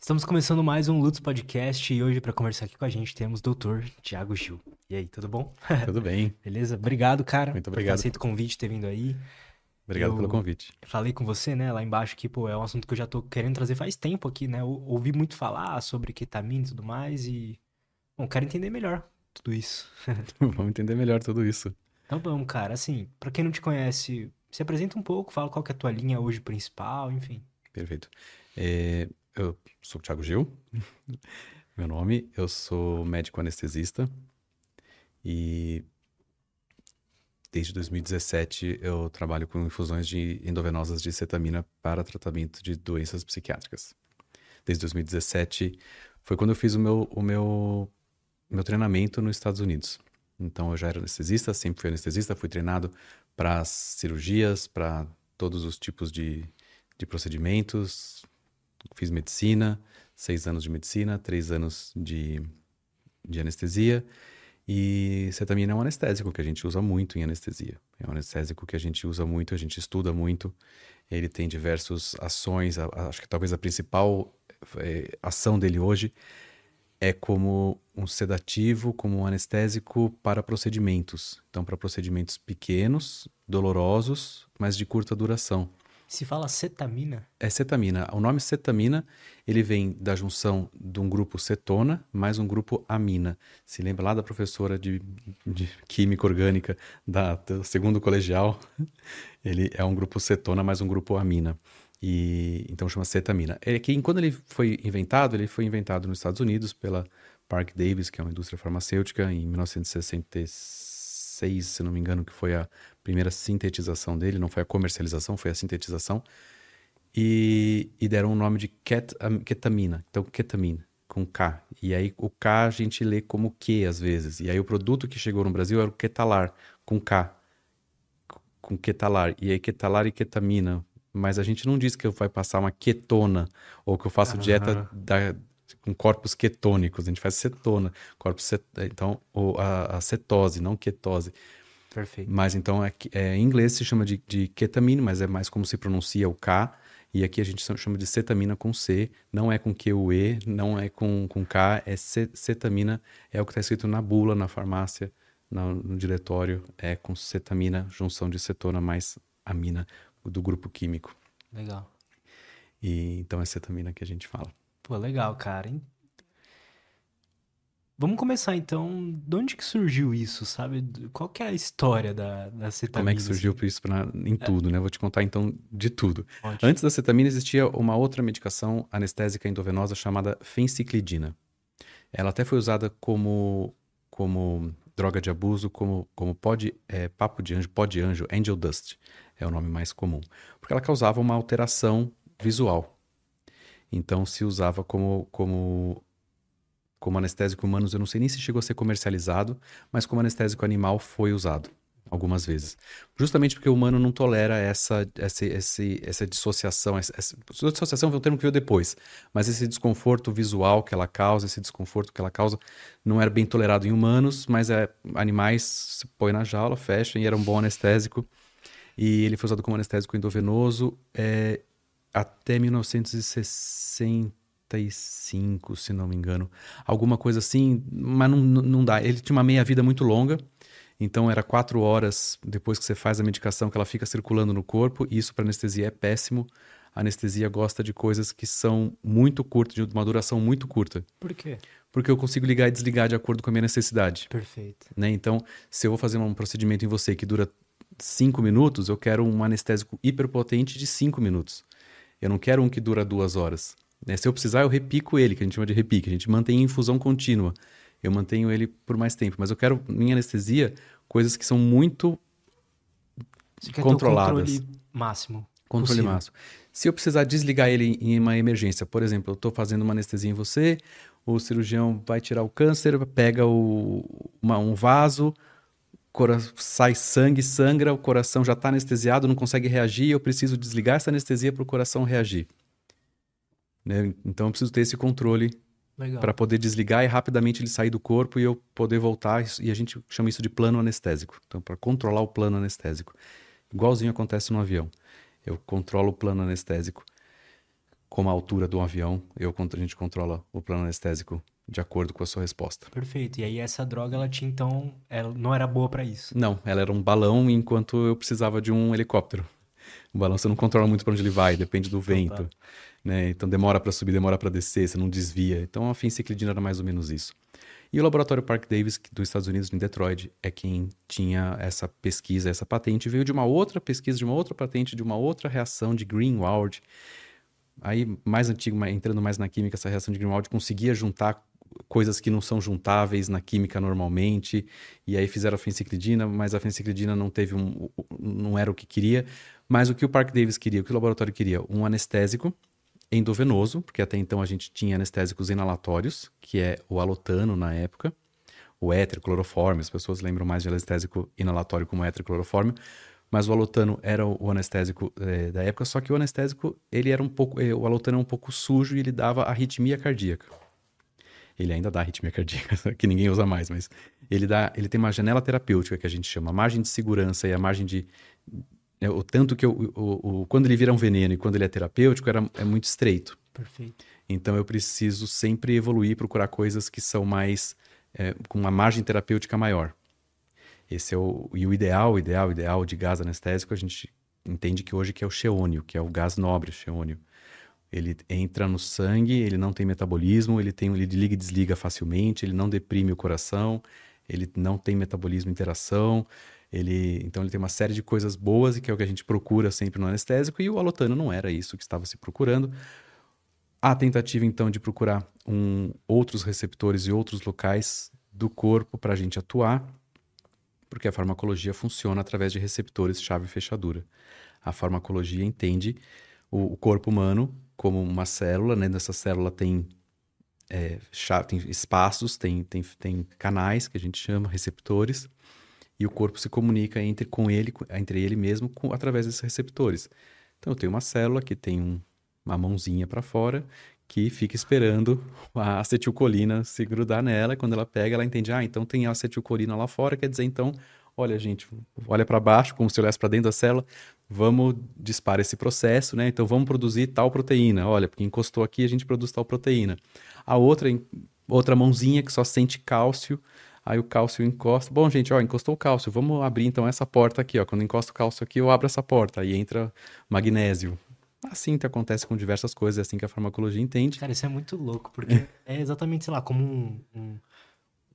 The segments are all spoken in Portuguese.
Estamos começando mais um Lutz Podcast e hoje para conversar aqui com a gente temos o Dr. Tiago Gil. E aí, tudo bom? Tudo bem. Beleza? Obrigado, cara. Muito obrigado. aceito o convite, ter vindo aí. Obrigado Eu- pelo convite. Falei com você, né, lá embaixo que, pô, é um assunto que eu já tô querendo trazer faz tempo aqui, né? Eu ouvi muito falar sobre ketamina e tudo mais e bom, quero entender melhor tudo isso. Vamos entender melhor tudo isso. Então vamos, cara. Assim, pra quem não te conhece, se apresenta um pouco, fala qual que é a tua linha hoje principal, enfim. Perfeito. É, eu sou o Thiago Gil, meu nome. Eu sou médico anestesista e desde 2017 eu trabalho com infusões de endovenosas de cetamina para tratamento de doenças psiquiátricas. Desde 2017 foi quando eu fiz o meu, o meu, meu treinamento nos Estados Unidos. Então eu já era anestesista, sempre fui anestesista, fui treinado para cirurgias, para todos os tipos de, de procedimentos. Fiz medicina, seis anos de medicina, três anos de, de anestesia. E cetamina é um anestésico que a gente usa muito em anestesia. É um anestésico que a gente usa muito, a gente estuda muito. Ele tem diversas ações. a- a- acho que talvez a principal eh, ação dele hoje é como um sedativo, como um anestésico para procedimentos. Então, para procedimentos pequenos, dolorosos, mas de curta duração. Se fala cetamina, É cetamina. O nome cetamina, ele vem da junção de um grupo cetona mais um grupo amina. Se lembra lá da professora de, de química orgânica da, do segundo colegial? Ele é um grupo cetona mais um grupo amina. E então chama cetamina. É que quando ele foi inventado, ele foi inventado nos Estados Unidos pela Park Davis, que é uma indústria farmacêutica, em 1966, se não me engano, que foi a primeira sintetização dele, não foi a comercialização, foi a sintetização. E, e deram o nome de ket, am- ketamina, então ketamina, com K. E aí o K a gente lê como Q às vezes. E aí o produto que chegou no Brasil era o Ketalar, com K, com Ketalar. E aí Ketalar e ketamina. Mas a gente não diz que vai passar uma ketona, ou que eu faço dieta da- com corpos ketônicos, a gente faz cetona, corpos cet... então o- a, a cetose, não ketose. perfeito. Mas então, é, é, em inglês se chama de, de ketamine, mas é mais como se pronuncia o K. E aqui a gente chama de cetamina com C, não é com Q-U-E, não é com, com K, é ce- cetamina, é o que está escrito na bula, na farmácia, na- no diretório, é com cetamina, junção de cetona mais amina do grupo químico. Legal. E então é cetamina que a gente fala. Pô, legal, cara, hein? Vamos começar então, de onde que surgiu isso, sabe? Qual que é a história da, da cetamina? Como é que surgiu isso pra, em tudo, né? Vou te contar então de tudo. assim? Ótimo. Antes da cetamina existia uma outra medicação anestésica endovenosa chamada fenciclidina. Ela até foi usada como, como droga de abuso, como, como pó de, é, papo de anjo, pó de anjo, angel dust, é o nome mais comum. Porque ela causava uma alteração visual. Então se usava como, como, como anestésico humano, eu não sei nem se chegou a ser comercializado, mas como anestésico animal foi usado algumas vezes. Justamente porque o humano não tolera essa, essa, esse- essa dissociação. Essa, essa- dissociação foi um termo que veio depois, mas esse desconforto visual que ela causa, esse desconforto que ela causa, não era bem tolerado em humanos, mas é, animais se põe na jaula, fecha e era um bom anestésico. E ele foi usado como anestésico endovenoso é, até 1965, se não me engano. Alguma coisa assim, mas não, não dá. Ele tinha uma meia-vida muito longa, então era quatro horas depois que você faz a medicação que ela fica circulando no corpo, e isso para anestesia é péssimo. A anestesia gosta de coisas que são muito curtas, de uma duração muito curta, Por quê? porque eu consigo ligar e desligar de acordo com a minha necessidade Perfeito. né? Então, se eu vou fazer um procedimento em você que dura cinco minutos, eu quero um anestésico hiperpotente de cinco minutos. Eu não quero um que dura duas horas. né? Se eu precisar, eu repico ele, que a gente chama de repique. A gente mantém em infusão contínua. Eu mantenho ele por mais tempo. Mas eu quero, em anestesia, coisas que são muito Você quer Controladas. ter o controle máximo. Controle possível. máximo. Se eu precisar desligar ele em uma emergência, por exemplo, eu estou fazendo uma anestesia em você, o cirurgião vai tirar o câncer, pega o- uma- um vaso, sai sangue, sangra, o coração já está anestesiado, não consegue reagir, eu preciso desligar essa anestesia para o coração reagir. Né? Então eu preciso ter esse controle para poder desligar e rapidamente ele sair do corpo e eu poder voltar. E a gente chama isso de plano anestésico. Então, para controlar o plano anestésico. Igualzinho acontece no avião. Eu controlo o plano anestésico. como a altura do avião, eu, a gente controla o plano anestésico de acordo com a sua resposta. Perfeito. E aí essa droga, ela tinha então, ela não era boa para isso? Não, ela era um balão enquanto eu precisava de um helicóptero. O balão você não controla muito para onde ele vai, depende do vento. Tá. né? então demora para subir, demora para descer, você não desvia. Então a fenciclidina era mais ou menos isso. E o laboratório Park Davis dos Estados Unidos, em Detroit, é quem tinha essa pesquisa, essa patente. Veio de uma outra pesquisa, de uma outra patente, de uma outra reação de Greenwald. Aí, mais antigo, entrando mais na química, essa reação de Greenwald conseguia juntar coisas que não são juntáveis na química normalmente, e aí fizeram a fenciclidina, mas a fenciclidina não teve um, não era o que queria, mas o que o Park Davis queria, o que o laboratório queria, um anestésico endovenoso, porque até então a gente tinha anestésicos inalatórios, que é o alotano na época, o clorofórmio, as pessoas lembram mais de anestésico inalatório como clorofórmio, mas o alotano era o anestésico é, da época, só que o anestésico, ele era um pouco, é, o alotano é um pouco sujo e ele dava arritmia cardíaca. Ele ainda dá arritmia cardíaca, que ninguém usa mais, mas ele dá, ele tem uma janela terapêutica que a gente chama, a margem de segurança e a margem de é, o tanto que eu, o, o, quando ele vira um veneno e quando ele é terapêutico era, é muito estreito. Perfeito. Então eu preciso sempre evoluir, procurar coisas que são mais é, com uma margem terapêutica maior. Esse é o e o ideal, o ideal, o ideal de gás anestésico a gente entende que hoje que é o xeônio, que é o gás nobre, o xeônio. Ele entra no sangue, ele não tem metabolismo, ele tem ele liga e desliga facilmente, ele não deprime o coração, ele não tem metabolismo interação, ele, então ele tem uma série de coisas boas e que é o que a gente procura sempre no anestésico e o alotano não era isso que estava se procurando. A tentativa então de procurar um, outros receptores e outros locais do corpo para a gente atuar, porque a farmacologia funciona através de receptores chave e fechadura. A farmacologia entende o, o corpo humano como uma célula, né? Nessa célula tem, é, tem espaços, tem, tem, tem canais que a gente chama receptores e o corpo se comunica entre com ele, entre ele mesmo, com, através desses receptores. Então eu tenho uma célula que tem um, uma mãozinha para fora que fica esperando a acetilcolina se grudar nela. Quando ela pega, ela entende: ah, então tem acetilcolina lá fora, quer dizer, então, olha, gente, olha para baixo, como se olhasse para dentro da célula, vamos disparar esse processo, né? Então vamos produzir tal proteína. Olha, porque encostou aqui, a gente produz tal proteína. A outra, outra mãozinha que só sente cálcio Aí o cálcio encosta. Bom, gente, ó, encostou o cálcio. Vamos abrir então essa porta aqui, ó. Quando encosta o cálcio aqui, eu abro essa porta. Aí entra magnésio. Assim que acontece com diversas coisas, é assim que a farmacologia entende. Cara, isso é muito louco, porque é exatamente, sei lá, como um, um,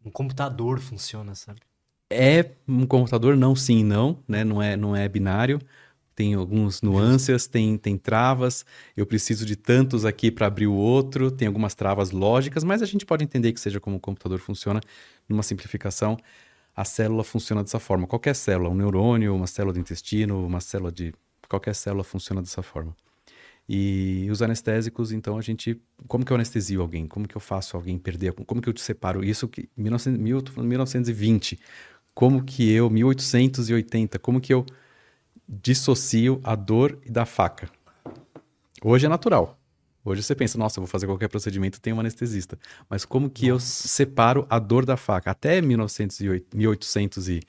um computador funciona, sabe? É um computador, não sim, não, né? Não é, não é binário tem algumas nuances, tem, tem travas, eu preciso de tantos aqui para abrir o outro, tem algumas travas lógicas, mas a gente pode entender que seja como o computador funciona, numa simplificação, a célula funciona dessa forma. Qualquer célula, um neurônio, uma célula do intestino, uma célula de. qualquer célula funciona dessa forma. E os anestésicos, então, a gente. Como que eu anestesio alguém? Como que eu faço alguém perder? Como que eu te separo isso? Que 1920. Como que eu, 1880, como que eu dissocio a dor da faca. Hoje é natural. Hoje você pensa, nossa, eu vou fazer qualquer procedimento, tem um anestesista. Mas como que nossa. eu separo a dor da faca? Até 1908, 1800 e,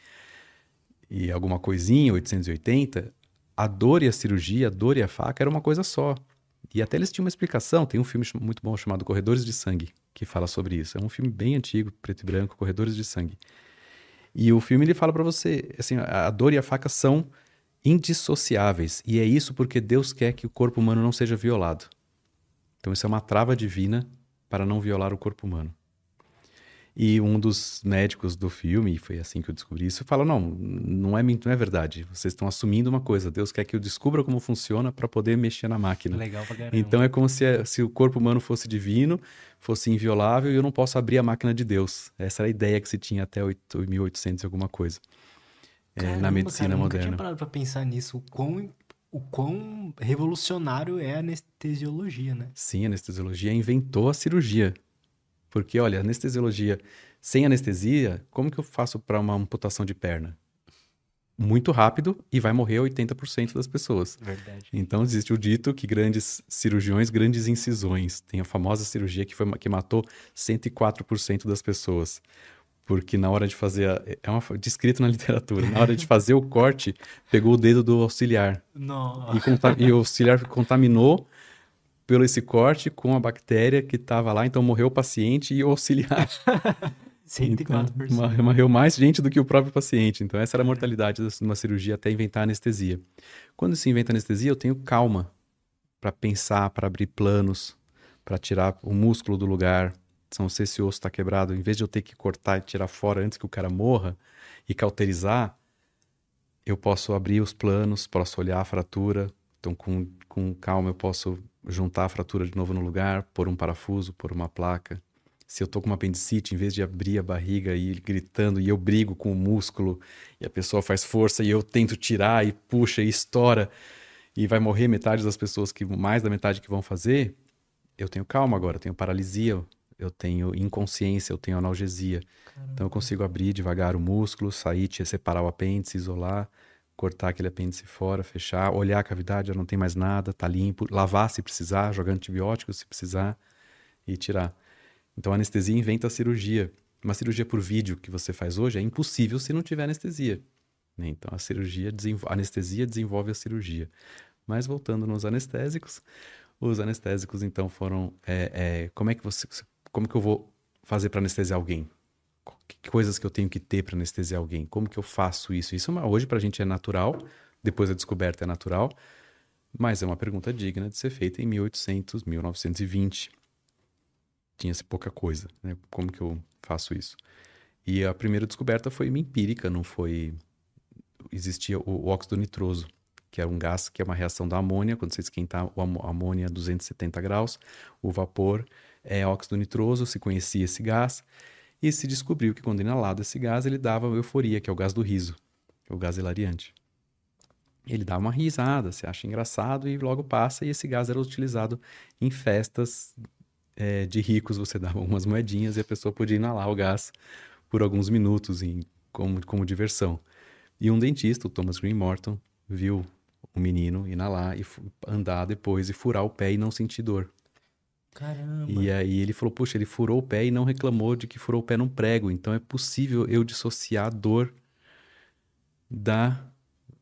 e alguma coisinha, 880, a dor e a cirurgia, a dor e a faca era uma coisa só. E até eles tinham uma explicação. Tem um filme muito bom chamado Corredores de Sangue, que fala sobre isso. É um filme bem antigo, preto e branco, Corredores de Sangue. E o filme ele fala para você, assim, a dor e a faca são indissociáveis. E é isso porque Deus quer que o corpo humano não seja violado. Então, isso é uma trava divina para não violar o corpo humano. E um dos médicos do filme, e foi assim que eu descobri isso, fala: não, não é, não é verdade. Vocês estão assumindo uma coisa. Deus quer que eu descubra como funciona para poder mexer na máquina. Legal pra caramba. Então é como se, se o corpo humano fosse divino, fosse inviolável e eu não posso abrir a máquina de Deus. Essa era a ideia que se tinha até 1800 e alguma coisa. Caramba, é, na medicina cara, moderna. Eu nunca tinha parado pra pensar nisso, o quão, o quão revolucionário é a anestesiologia, né? Sim, a anestesiologia inventou a cirurgia. Porque, olha, anestesiologia sem anestesia, como que eu faço para uma amputação de perna? Muito rápido e vai morrer 80% das pessoas. Verdade. Então existe o dito que grandes cirurgiões, grandes incisões. Tem a famosa cirurgia que, foi, que matou 104% das pessoas porque na hora de fazer a, é uma descrito na literatura na hora de fazer o corte pegou o dedo do auxiliar Nossa. e, e o auxiliar contaminou pelo esse corte com a bactéria que estava lá, então morreu o paciente e o auxiliar. 104%. Então, morreu mais gente do que o próprio paciente. Então, essa era a mortalidade de uma cirurgia até inventar anestesia. Quando se inventa anestesia, eu tenho calma para pensar, para abrir planos, para tirar o músculo do lugar. Então, se esse osso está quebrado, em vez de eu ter que cortar e tirar fora antes que o cara morra e cauterizar, eu posso abrir os planos, posso olhar a fratura. Então, com, com calma, eu posso juntar a fratura de novo no lugar, pôr um parafuso, pôr uma placa. Se eu tô com uma apendicite, em vez de abrir a barriga e ir gritando e eu brigo com o músculo e a pessoa faz força e eu tento tirar e puxa e estoura e vai morrer metade das pessoas que mais da metade que vão fazer, eu tenho calma agora, eu tenho paralisia, eu tenho inconsciência, eu tenho analgesia. Caramba. Então eu consigo abrir devagar o músculo, sair, separar o apêndice, isolar, cortar aquele apêndice fora, fechar, olhar a cavidade, já não tem mais nada, tá limpo, lavar se precisar, jogar antibiótico se precisar e tirar. Então a anestesia inventa a cirurgia. Uma cirurgia por vídeo que você faz hoje é impossível se não tiver anestesia. Né? Então a cirurgia, a anestesia desenvolve a cirurgia. Mas voltando nos anestésicos, os anestésicos então foram, é, é, como é que você, como que eu vou fazer para anestesiar alguém? Que coisas que eu tenho que ter para anestesiar alguém? Como que eu faço isso? Isso é hoje para a gente é natural, depois da descoberta é natural, mas é uma pergunta digna de ser feita em 1800, 1920 tinha-se pouca coisa, né? Como que eu faço isso? E a primeira descoberta foi empírica, não foi... Existia o, óxido nitroso, que é um gás que é uma reação da amônia, quando você esquentar o amônia a 270 graus, o vapor é óxido nitroso, se conhecia esse gás, e se descobriu que quando inalado esse gás, ele dava euforia, que é o gás do riso, o gás hilariante. Ele dá uma risada, se acha engraçado e logo passa, e esse gás era utilizado em festas é, de ricos, você dava umas moedinhas e a pessoa podia inalar o gás por alguns minutos em, como, como diversão. E um dentista, o Thomas Green Morton, viu o menino inalar e andar depois e furar o pé e não sentir dor. Caramba. E aí ele falou: Puxa, ele furou o pé e não reclamou de que furou o pé num prego. Então é possível eu dissociar a dor da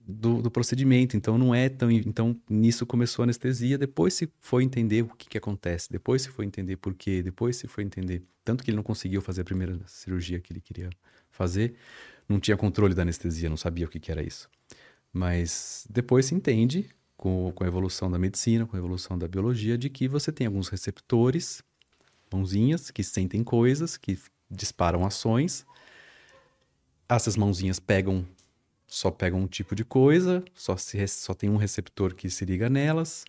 do, do, procedimento. Então não é tão. Então nisso começou a anestesia. Depois se foi entender o que, que acontece. Depois se foi entender por quê. Depois se foi entender. Tanto que ele não conseguiu fazer a primeira cirurgia que ele queria fazer. Não tinha controle da anestesia, não sabia o que, que era isso. Mas depois se entende, com, com a evolução da medicina, com a evolução da biologia, de que você tem alguns receptores, mãozinhas, que sentem coisas, que disparam ações. Essas mãozinhas pegam só pegam um tipo de coisa, só, se, só tem um receptor que se liga nelas,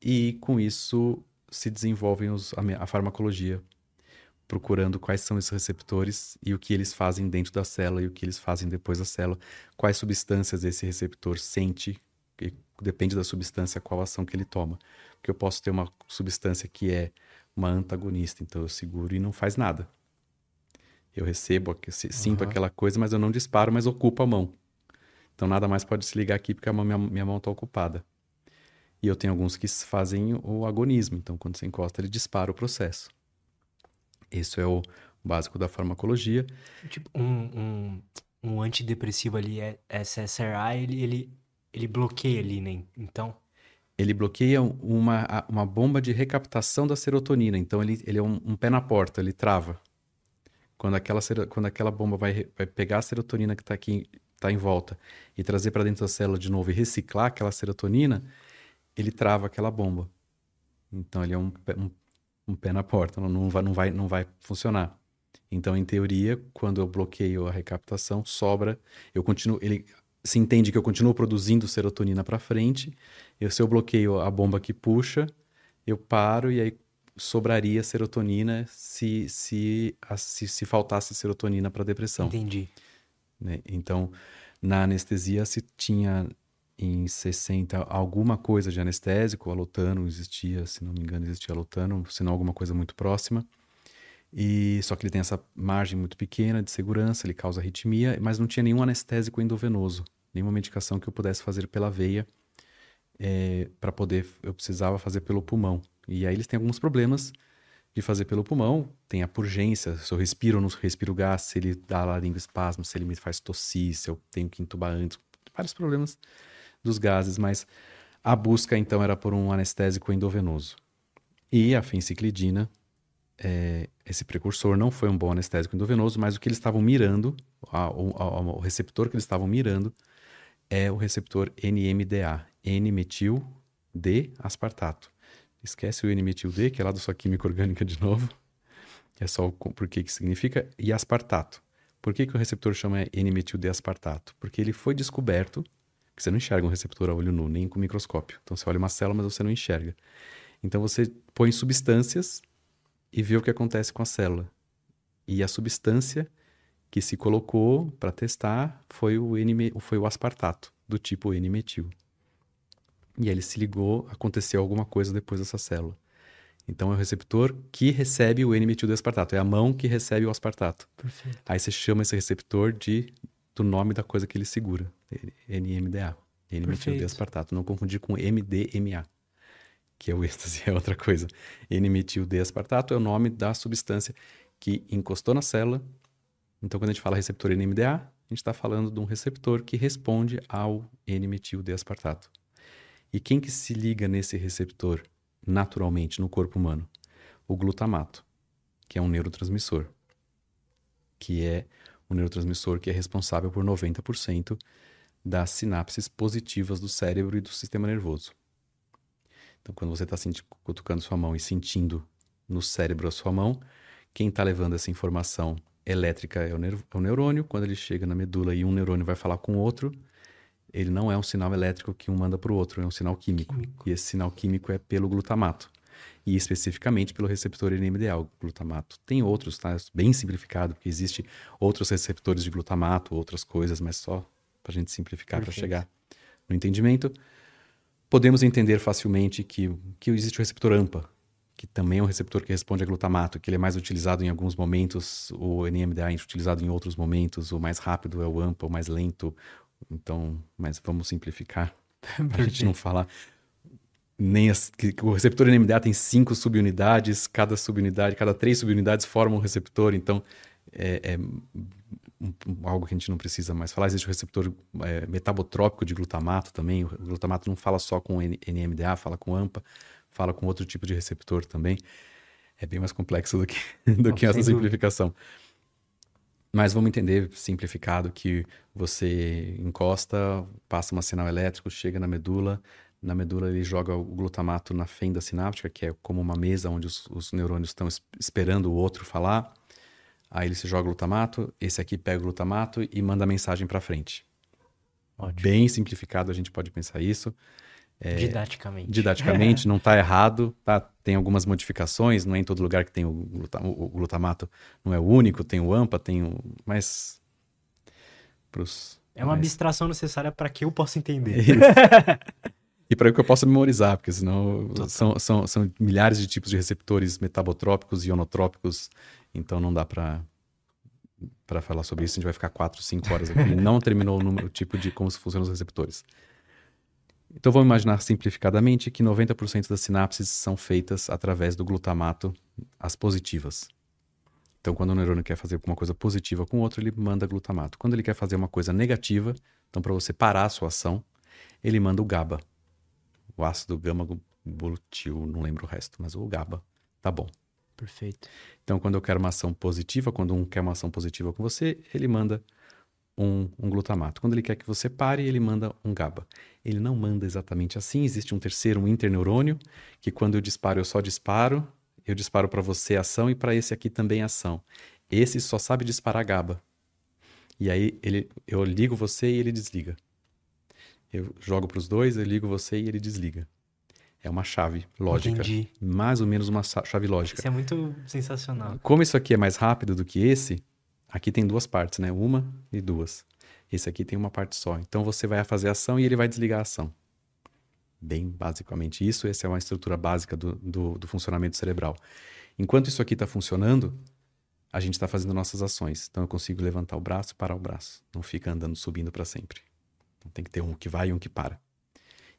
e com isso se desenvolvem os, a, a farmacologia, procurando quais são esses receptores e o que eles fazem dentro da célula e o que eles fazem depois da célula, quais substâncias esse receptor sente, e depende da substância qual ação que ele toma. Porque eu posso ter uma substância que é uma antagonista, então eu seguro e não faz nada. Eu recebo, sinto uhum. aquela coisa, mas eu não disparo, mas ocupo a mão. Então nada mais pode se ligar aqui porque a minha, minha mão está ocupada. E eu tenho alguns que fazem o agonismo. Então quando você encosta, ele dispara o processo. Isso é o básico da farmacologia. Tipo, um, um, um antidepressivo ali, é SSRI, ele, ele, ele bloqueia ali, né? Então... Ele bloqueia uma, uma bomba de recaptação da serotonina. Então ele, ele é um, um pé na porta, ele trava. Quando aquela, quando aquela bomba vai, vai pegar a serotonina que está aqui está em volta e trazer para dentro da célula de novo e reciclar aquela serotonina, ele trava aquela bomba. Então ele é um, um, um pé na porta, não vai, não, vai, não vai funcionar. Então, em teoria, quando eu bloqueio a recaptação, sobra, eu continuo, ele se entende que eu continuo produzindo serotonina para frente. Eu, se eu bloqueio a bomba que puxa, eu paro e aí sobraria serotonina se, se, se, se faltasse serotonina para depressão. Entendi. Né? Então, na anestesia se tinha em 60 alguma coisa de anestésico, alotano existia, se não me engano, existia alotano, se não alguma coisa muito próxima. E só que ele tem essa margem muito pequena de segurança, ele causa arritmia, mas não tinha nenhum anestésico endovenoso, nenhuma medicação que eu pudesse fazer pela veia é, eh, para poder, eu precisava fazer pelo pulmão. E aí eles têm alguns problemas de fazer pelo pulmão, tem a purgência, se eu respiro ou não respiro gás, se ele dá laringoespasmo, se ele me faz tossir, se eu tenho que entubar antes, vários problemas dos gases, mas A busca, então, era por um anestésico endovenoso. E a fenciclidina, é, esse precursor, não foi um bom anestésico endovenoso, mas o que eles estavam mirando, a, a, o receptor que eles estavam mirando, é o receptor NMDA, N-metil D-aspartato. Esquece o N-metil-D, que é lá da sua química orgânica de novo, que é só o porquê que significa, e aspartato. Por que, que o receptor chama N-metil-D-aspartato? Porque ele foi descoberto, que você não enxerga um receptor a olho nu, nem com microscópio. Então você olha uma célula, mas você não enxerga. Então você põe substâncias e vê o que acontece com a célula. E a substância que se colocou para testar foi o, N, foi o aspartato, do tipo N-metil. E aí ele se ligou, aconteceu alguma coisa depois dessa célula. Então é o receptor que recebe o N-metil-aspartato, é a mão que recebe o aspartato. Perfeito. Aí você chama esse receptor de do nome da coisa que ele segura, NMDA, N-metil-aspartato. Não confundir com MDMA, que é o êxtase, é outra coisa. N-metil-aspartato é o nome da substância que encostou na célula. Então quando a gente fala receptor NMDA, a gente está falando de um receptor que responde ao N-metil-aspartato. E quem que se liga nesse receptor naturalmente no corpo humano? O glutamato, que é um neurotransmissor, que é o neurotransmissor que é responsável por 90% das sinapses positivas do cérebro e do sistema nervoso. Então, quando você está cutucando sua mão e sentindo no cérebro a sua mão, quem está levando essa informação elétrica é o, é o, neurônio. Quando ele chega na medula e um neurônio vai falar com o outro, ele não é um sinal elétrico que um manda para o outro, é um sinal químico. químico. E esse sinal químico é pelo glutamato. E especificamente pelo receptor NMDA, o glutamato. Tem outros, tá? Bem simplificado, porque existe outros receptores de glutamato, outras coisas, mas só para a gente simplificar para chegar no entendimento. Podemos entender facilmente que, que existe o receptor AMPA, que também é um receptor que responde a glutamato, que ele é mais utilizado em alguns momentos, o NMDA é utilizado em outros momentos, o mais rápido é o AMPA, o mais lento, então, mas vamos simplificar. a gente não falar nem as, que, que o receptor NMDA tem cinco subunidades, cada subunidade, cada três subunidades formam um receptor, então é, é um, algo que a gente não precisa mais falar. Existe o receptor é, metabotrópico de glutamato também. O glutamato não fala só com NMDA, fala com AMPA, fala com outro tipo de receptor também. É bem mais complexo do que, do que essa simplificação. Mas vamos entender, simplificado, que você encosta, passa um sinal elétrico, chega na medula, na medula ele joga o glutamato na fenda sináptica, que é como uma mesa onde os, os neurônios estão esperando o outro falar. Aí ele se joga o glutamato, esse aqui pega o glutamato e manda a mensagem para frente. Ótimo. Bem simplificado a gente pode pensar isso. É, didaticamente. Didaticamente, não está errado, tá? Tem algumas modificações, não é em todo lugar que tem o, glutamato, o glutamato não é o único, tem o AMPA, tem o. Mas. Pros, é uma abstração necessária para que eu possa entender. e para que eu possa memorizar, porque senão são, são, são milhares de tipos de receptores metabotrópicos e ionotrópicos, então não dá para para falar sobre isso, a gente vai ficar 4, 5 horas aqui. não terminou o, número, o tipo de como funcionam os receptores. Então vamos imaginar simplificadamente que 90% das sinapses são feitas através do glutamato, as positivas. Então, quando o neurônio quer fazer uma coisa positiva com o outro, ele manda glutamato. Quando ele quer fazer uma coisa negativa, então para você parar a sua ação, ele manda o GABA. O ácido gama glutil, não lembro o resto, mas o GABA. Tá bom. Perfeito. Então, quando eu quero uma ação positiva, quando um quer uma ação positiva com você, ele manda um, um, glutamato. Quando ele quer que você pare, ele manda um GABA. Ele não manda exatamente assim. Existe um terceiro, um interneurônio, que quando eu disparo, eu só disparo. Eu disparo para você ação e para esse aqui também ação. Esse só sabe disparar GABA. E aí ele, eu ligo você e ele desliga. Eu jogo para os dois, eu ligo você e ele desliga. É uma chave lógica. Entendi. Mais ou menos uma chave lógica. Isso é muito sensacional. Como isso aqui é mais rápido do que esse, Aqui tem duas partes, né? Uma e duas. Esse aqui tem uma parte só. Então você vai fazer a ação e ele vai desligar a ação. Bem basicamente isso. Essa é uma estrutura básica do, do, do funcionamento cerebral. Enquanto isso aqui está funcionando, a gente está fazendo nossas ações. Então eu consigo levantar o braço e parar o braço. Não fica andando subindo para sempre. Então tem que ter um que vai e um que para.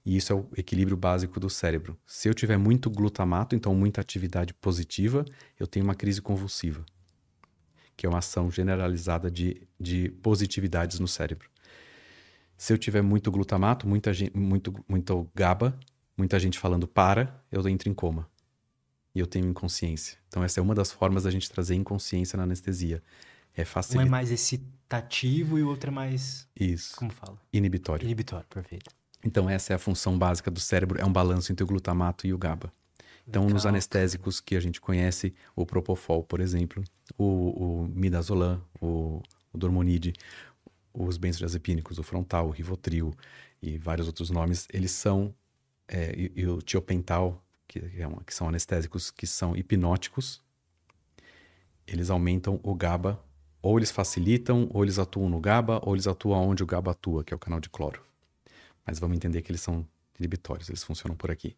E isso é o equilíbrio básico do cérebro. Se eu tiver muito glutamato, então muita atividade positiva, eu tenho uma crise convulsiva que é uma ação generalizada de, de positividades no cérebro. Se eu tiver muito glutamato, muita gente, muito, muito GABA, muita gente falando para, eu entro em coma. E eu tenho inconsciência. Então, essa é uma das formas da gente trazer inconsciência na anestesia. É facilitar. Um é mais excitativo e o outro é mais. Isso. Como fala? Inibitório. Inibitório, perfeito. Então, essa é a função básica do cérebro, é um balanço entre o glutamato e o GABA. Então, Legal, nos anestésicos que a gente conhece, o Propofol, por exemplo, o, o Midazolam, o, o Dormonide, os benzodiazepínicos, o Frontal, o Rivotril e vários outros nomes, eles são, é, e, e, o Tiopental, que, é uma, que são anestésicos que são hipnóticos, eles aumentam o GABA, ou eles facilitam, ou eles atuam no GABA, ou eles atuam onde o GABA atua, que é o canal de cloro. Mas vamos entender que eles são inibitórios, eles funcionam por aqui.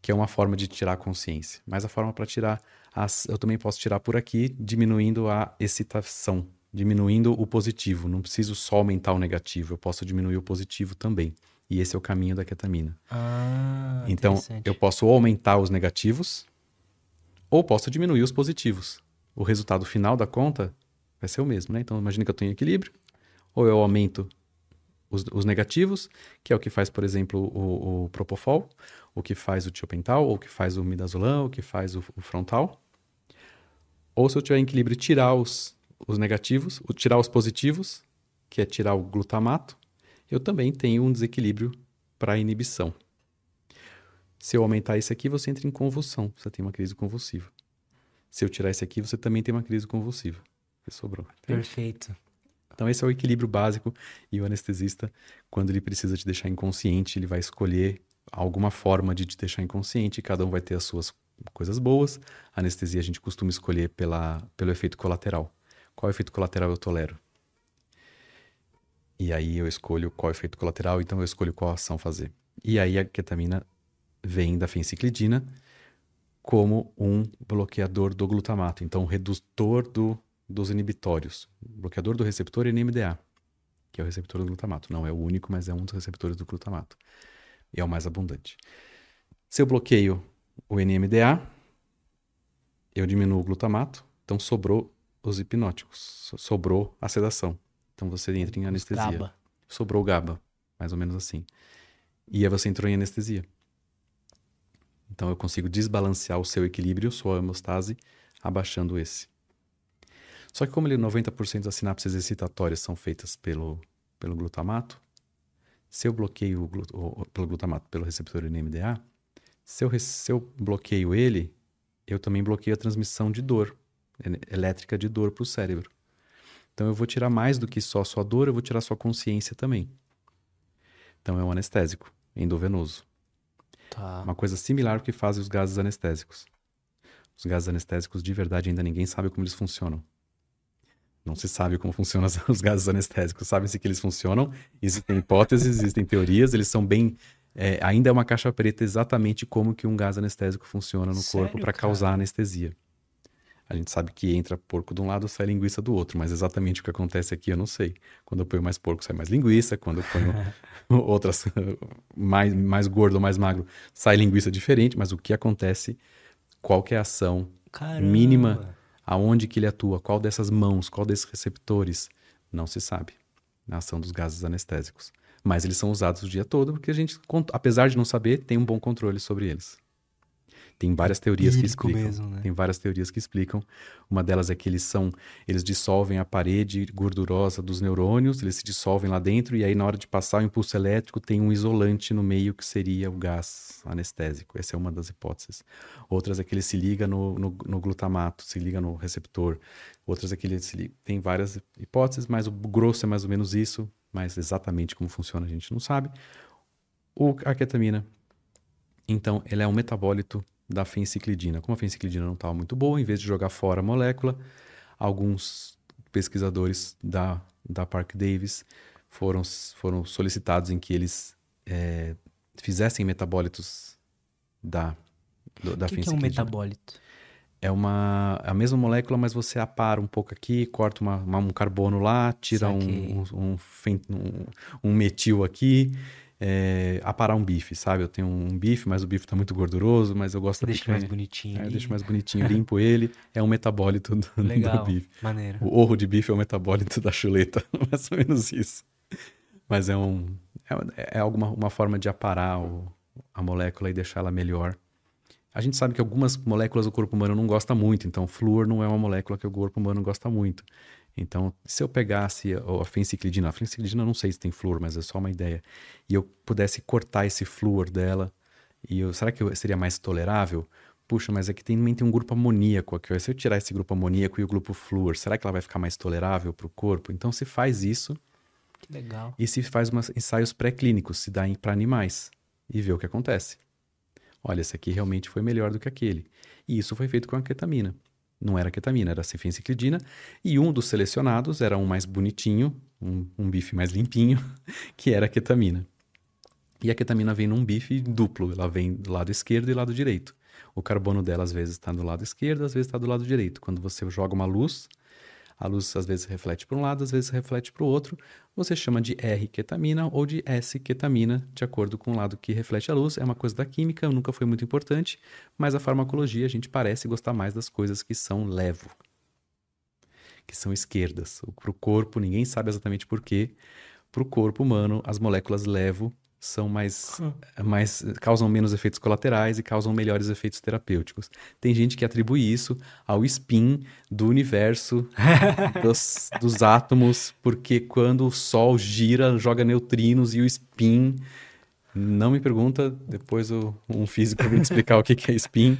Que é uma forma de tirar a consciência. Mas a forma para tirar, as, eu também posso tirar por aqui, diminuindo a excitação, diminuindo o positivo. Não preciso só aumentar o negativo, eu posso diminuir o positivo também. E esse é o caminho da ketamina. Ah, então, eu posso aumentar os negativos ou posso diminuir os positivos. O resultado final da conta vai ser o mesmo, né? Então, imagine que eu tenho equilíbrio, ou eu aumento os, os, negativos, que é o que faz, por exemplo, o, o Propofol, o que faz o tiopental, ou o que faz o midazolam, o que faz o, o frontal. Ou se eu tiver em equilíbrio, tirar os, os negativos, tirar os positivos, que é tirar o glutamato, eu também tenho um desequilíbrio para inibição. Se eu aumentar esse aqui, você entra em convulsão, você tem uma crise convulsiva. Se eu tirar esse aqui, você também tem uma crise convulsiva. Sobrou. Entende? Perfeito. Então, esse é o equilíbrio básico. E o anestesista, quando ele precisa te deixar inconsciente, ele vai escolher alguma forma de te deixar inconsciente. Cada um vai ter as suas coisas boas. A anestesia a gente costuma escolher pela, pelo efeito colateral. Qual efeito colateral eu tolero? E aí eu escolho qual efeito colateral, então eu escolho qual ação fazer. E aí a ketamina vem da fenciclidina como um bloqueador do glutamato, então um redutor do dos inibitórios. bloqueador do receptor NMDA, que é o receptor do glutamato. Não é o único, mas é um dos receptores do glutamato. E é o mais abundante. Se eu bloqueio o NMDA, eu diminuo o glutamato, então sobrou os hipnóticos, sobrou a sedação. Então você entra em anestesia. GABA. Sobrou GABA, mais ou menos assim. E aí você entrou em anestesia. Então eu consigo desbalancear o seu equilíbrio, sua hemostase, abaixando esse. Só que como ele 90% das sinapses excitatórias são feitas pelo, pelo glutamato, se eu bloqueio o, o, pelo glutamato, pelo receptor NMDA, se eu, se eu bloqueio ele, eu também bloqueio a transmissão de dor, elétrica de dor para o cérebro. Então eu vou tirar mais do que só a sua dor, eu vou tirar a sua consciência também. Então é um anestésico endovenoso. Tá. Uma coisa similar ao que fazem os gases anestésicos. Os gases anestésicos, de verdade, ainda ninguém sabe como eles funcionam. Não se sabe como funcionam os gases anestésicos. Sabem-se que eles funcionam, existem hipóteses, existem teorias, eles são bem. É, ainda é uma caixa preta exatamente como que um gás anestésico funciona no Sério, corpo para causar anestesia. A gente sabe que entra porco de um lado, sai linguiça do outro, mas exatamente o que acontece aqui eu não sei. Quando eu ponho mais porco, sai mais linguiça, quando eu ponho outras, mais, mais gordo ou mais magro, sai linguiça diferente, mas o que acontece, qual que é a ação Caramba. mínima Aonde que ele atua? Qual dessas mãos? Qual desses receptores? Não se sabe na ação dos gases anestésicos. Mas eles são usados o dia todo porque a gente, apesar de não saber, tem um bom controle sobre eles. Tem várias teorias que explicam. Mesmo, né? Tem várias teorias que explicam. Uma delas é que eles são, eles dissolvem a parede gordurosa dos neurônios, eles se dissolvem lá dentro e aí na hora de passar o impulso elétrico tem um isolante no meio que seria o gás anestésico. Essa é uma das hipóteses. Outras é que ele se liga no, no, no glutamato, se liga no receptor. Outras é que ele se liga. Tem várias hipóteses, mas o grosso é mais ou menos isso. Mas exatamente como funciona a gente não sabe. O, a ketamina, então, ele é um metabólito da fenciclidina. Como a fenciclidina não estava muito boa, em vez de jogar fora a molécula, alguns pesquisadores da, da Park Davis foram, foram solicitados em que eles é, fizessem metabólitos da, do, da que. O que é um metabólito? É uma a mesma molécula, mas você apara um pouco aqui, corta uma, uma um carbono lá, tira um, um, um, um, um metil aqui é, aparar um bife, sabe? Eu tenho um bife, mas o bife tá muito gorduroso, mas eu gosto Deixa mais bonitinho. É, eu deixo mais bonitinho, limpo ele, é um metabólito do, Legal, do bife. Maneiro. O orro de bife é o metabólito da chuleta, mais ou menos isso. Mas é um é, é alguma uma forma de aparar o, a molécula e deixar ela melhor. A gente sabe que algumas moléculas o corpo humano não gosta muito, então flúor não é uma molécula que o corpo humano gosta muito. Então, se eu pegasse a fenciclidina, a fenciclidina não sei se tem flúor, mas é só uma ideia, e eu pudesse cortar esse flúor dela, e eu, será que eu, seria mais tolerável? Puxa, mas aqui também tem um grupo amoníaco aqui. Se eu tirar esse grupo amoníaco e o grupo flúor, será que ela vai ficar mais tolerável para o corpo? Então se faz isso. Que legal. E se faz umas ensaios pré-clínicos, se dá para animais e vê o que acontece. Olha, esse aqui realmente foi melhor do que aquele. E isso foi feito com a ketamina não era ketamina, era cefenciclidina, e um dos selecionados era um mais bonitinho, um, um bife mais limpinho, que era a ketamina. E a ketamina vem num bife duplo, ela vem do lado esquerdo e lado direito. O carbono dela às vezes está do lado esquerdo, às vezes está do lado direito. Quando você joga uma luz, a luz às vezes reflete para um lado, às vezes reflete para o outro. Você chama de R-ketamina ou de S-ketamina, de acordo com o lado que reflete a luz. É uma coisa da química, nunca foi muito importante, mas a farmacologia a gente parece gostar mais das coisas que são levo, que são esquerdas. Para o corpo, ninguém sabe exatamente por quê. Para o corpo humano, as moléculas levo são mais, hum. mais causam menos efeitos colaterais e causam melhores efeitos terapêuticos. Tem gente que atribui isso ao spin do universo dos, dos átomos, porque quando o Sol gira, joga neutrinos e o spin não me pergunta, depois o, um físico vai me explicar o que, que é spin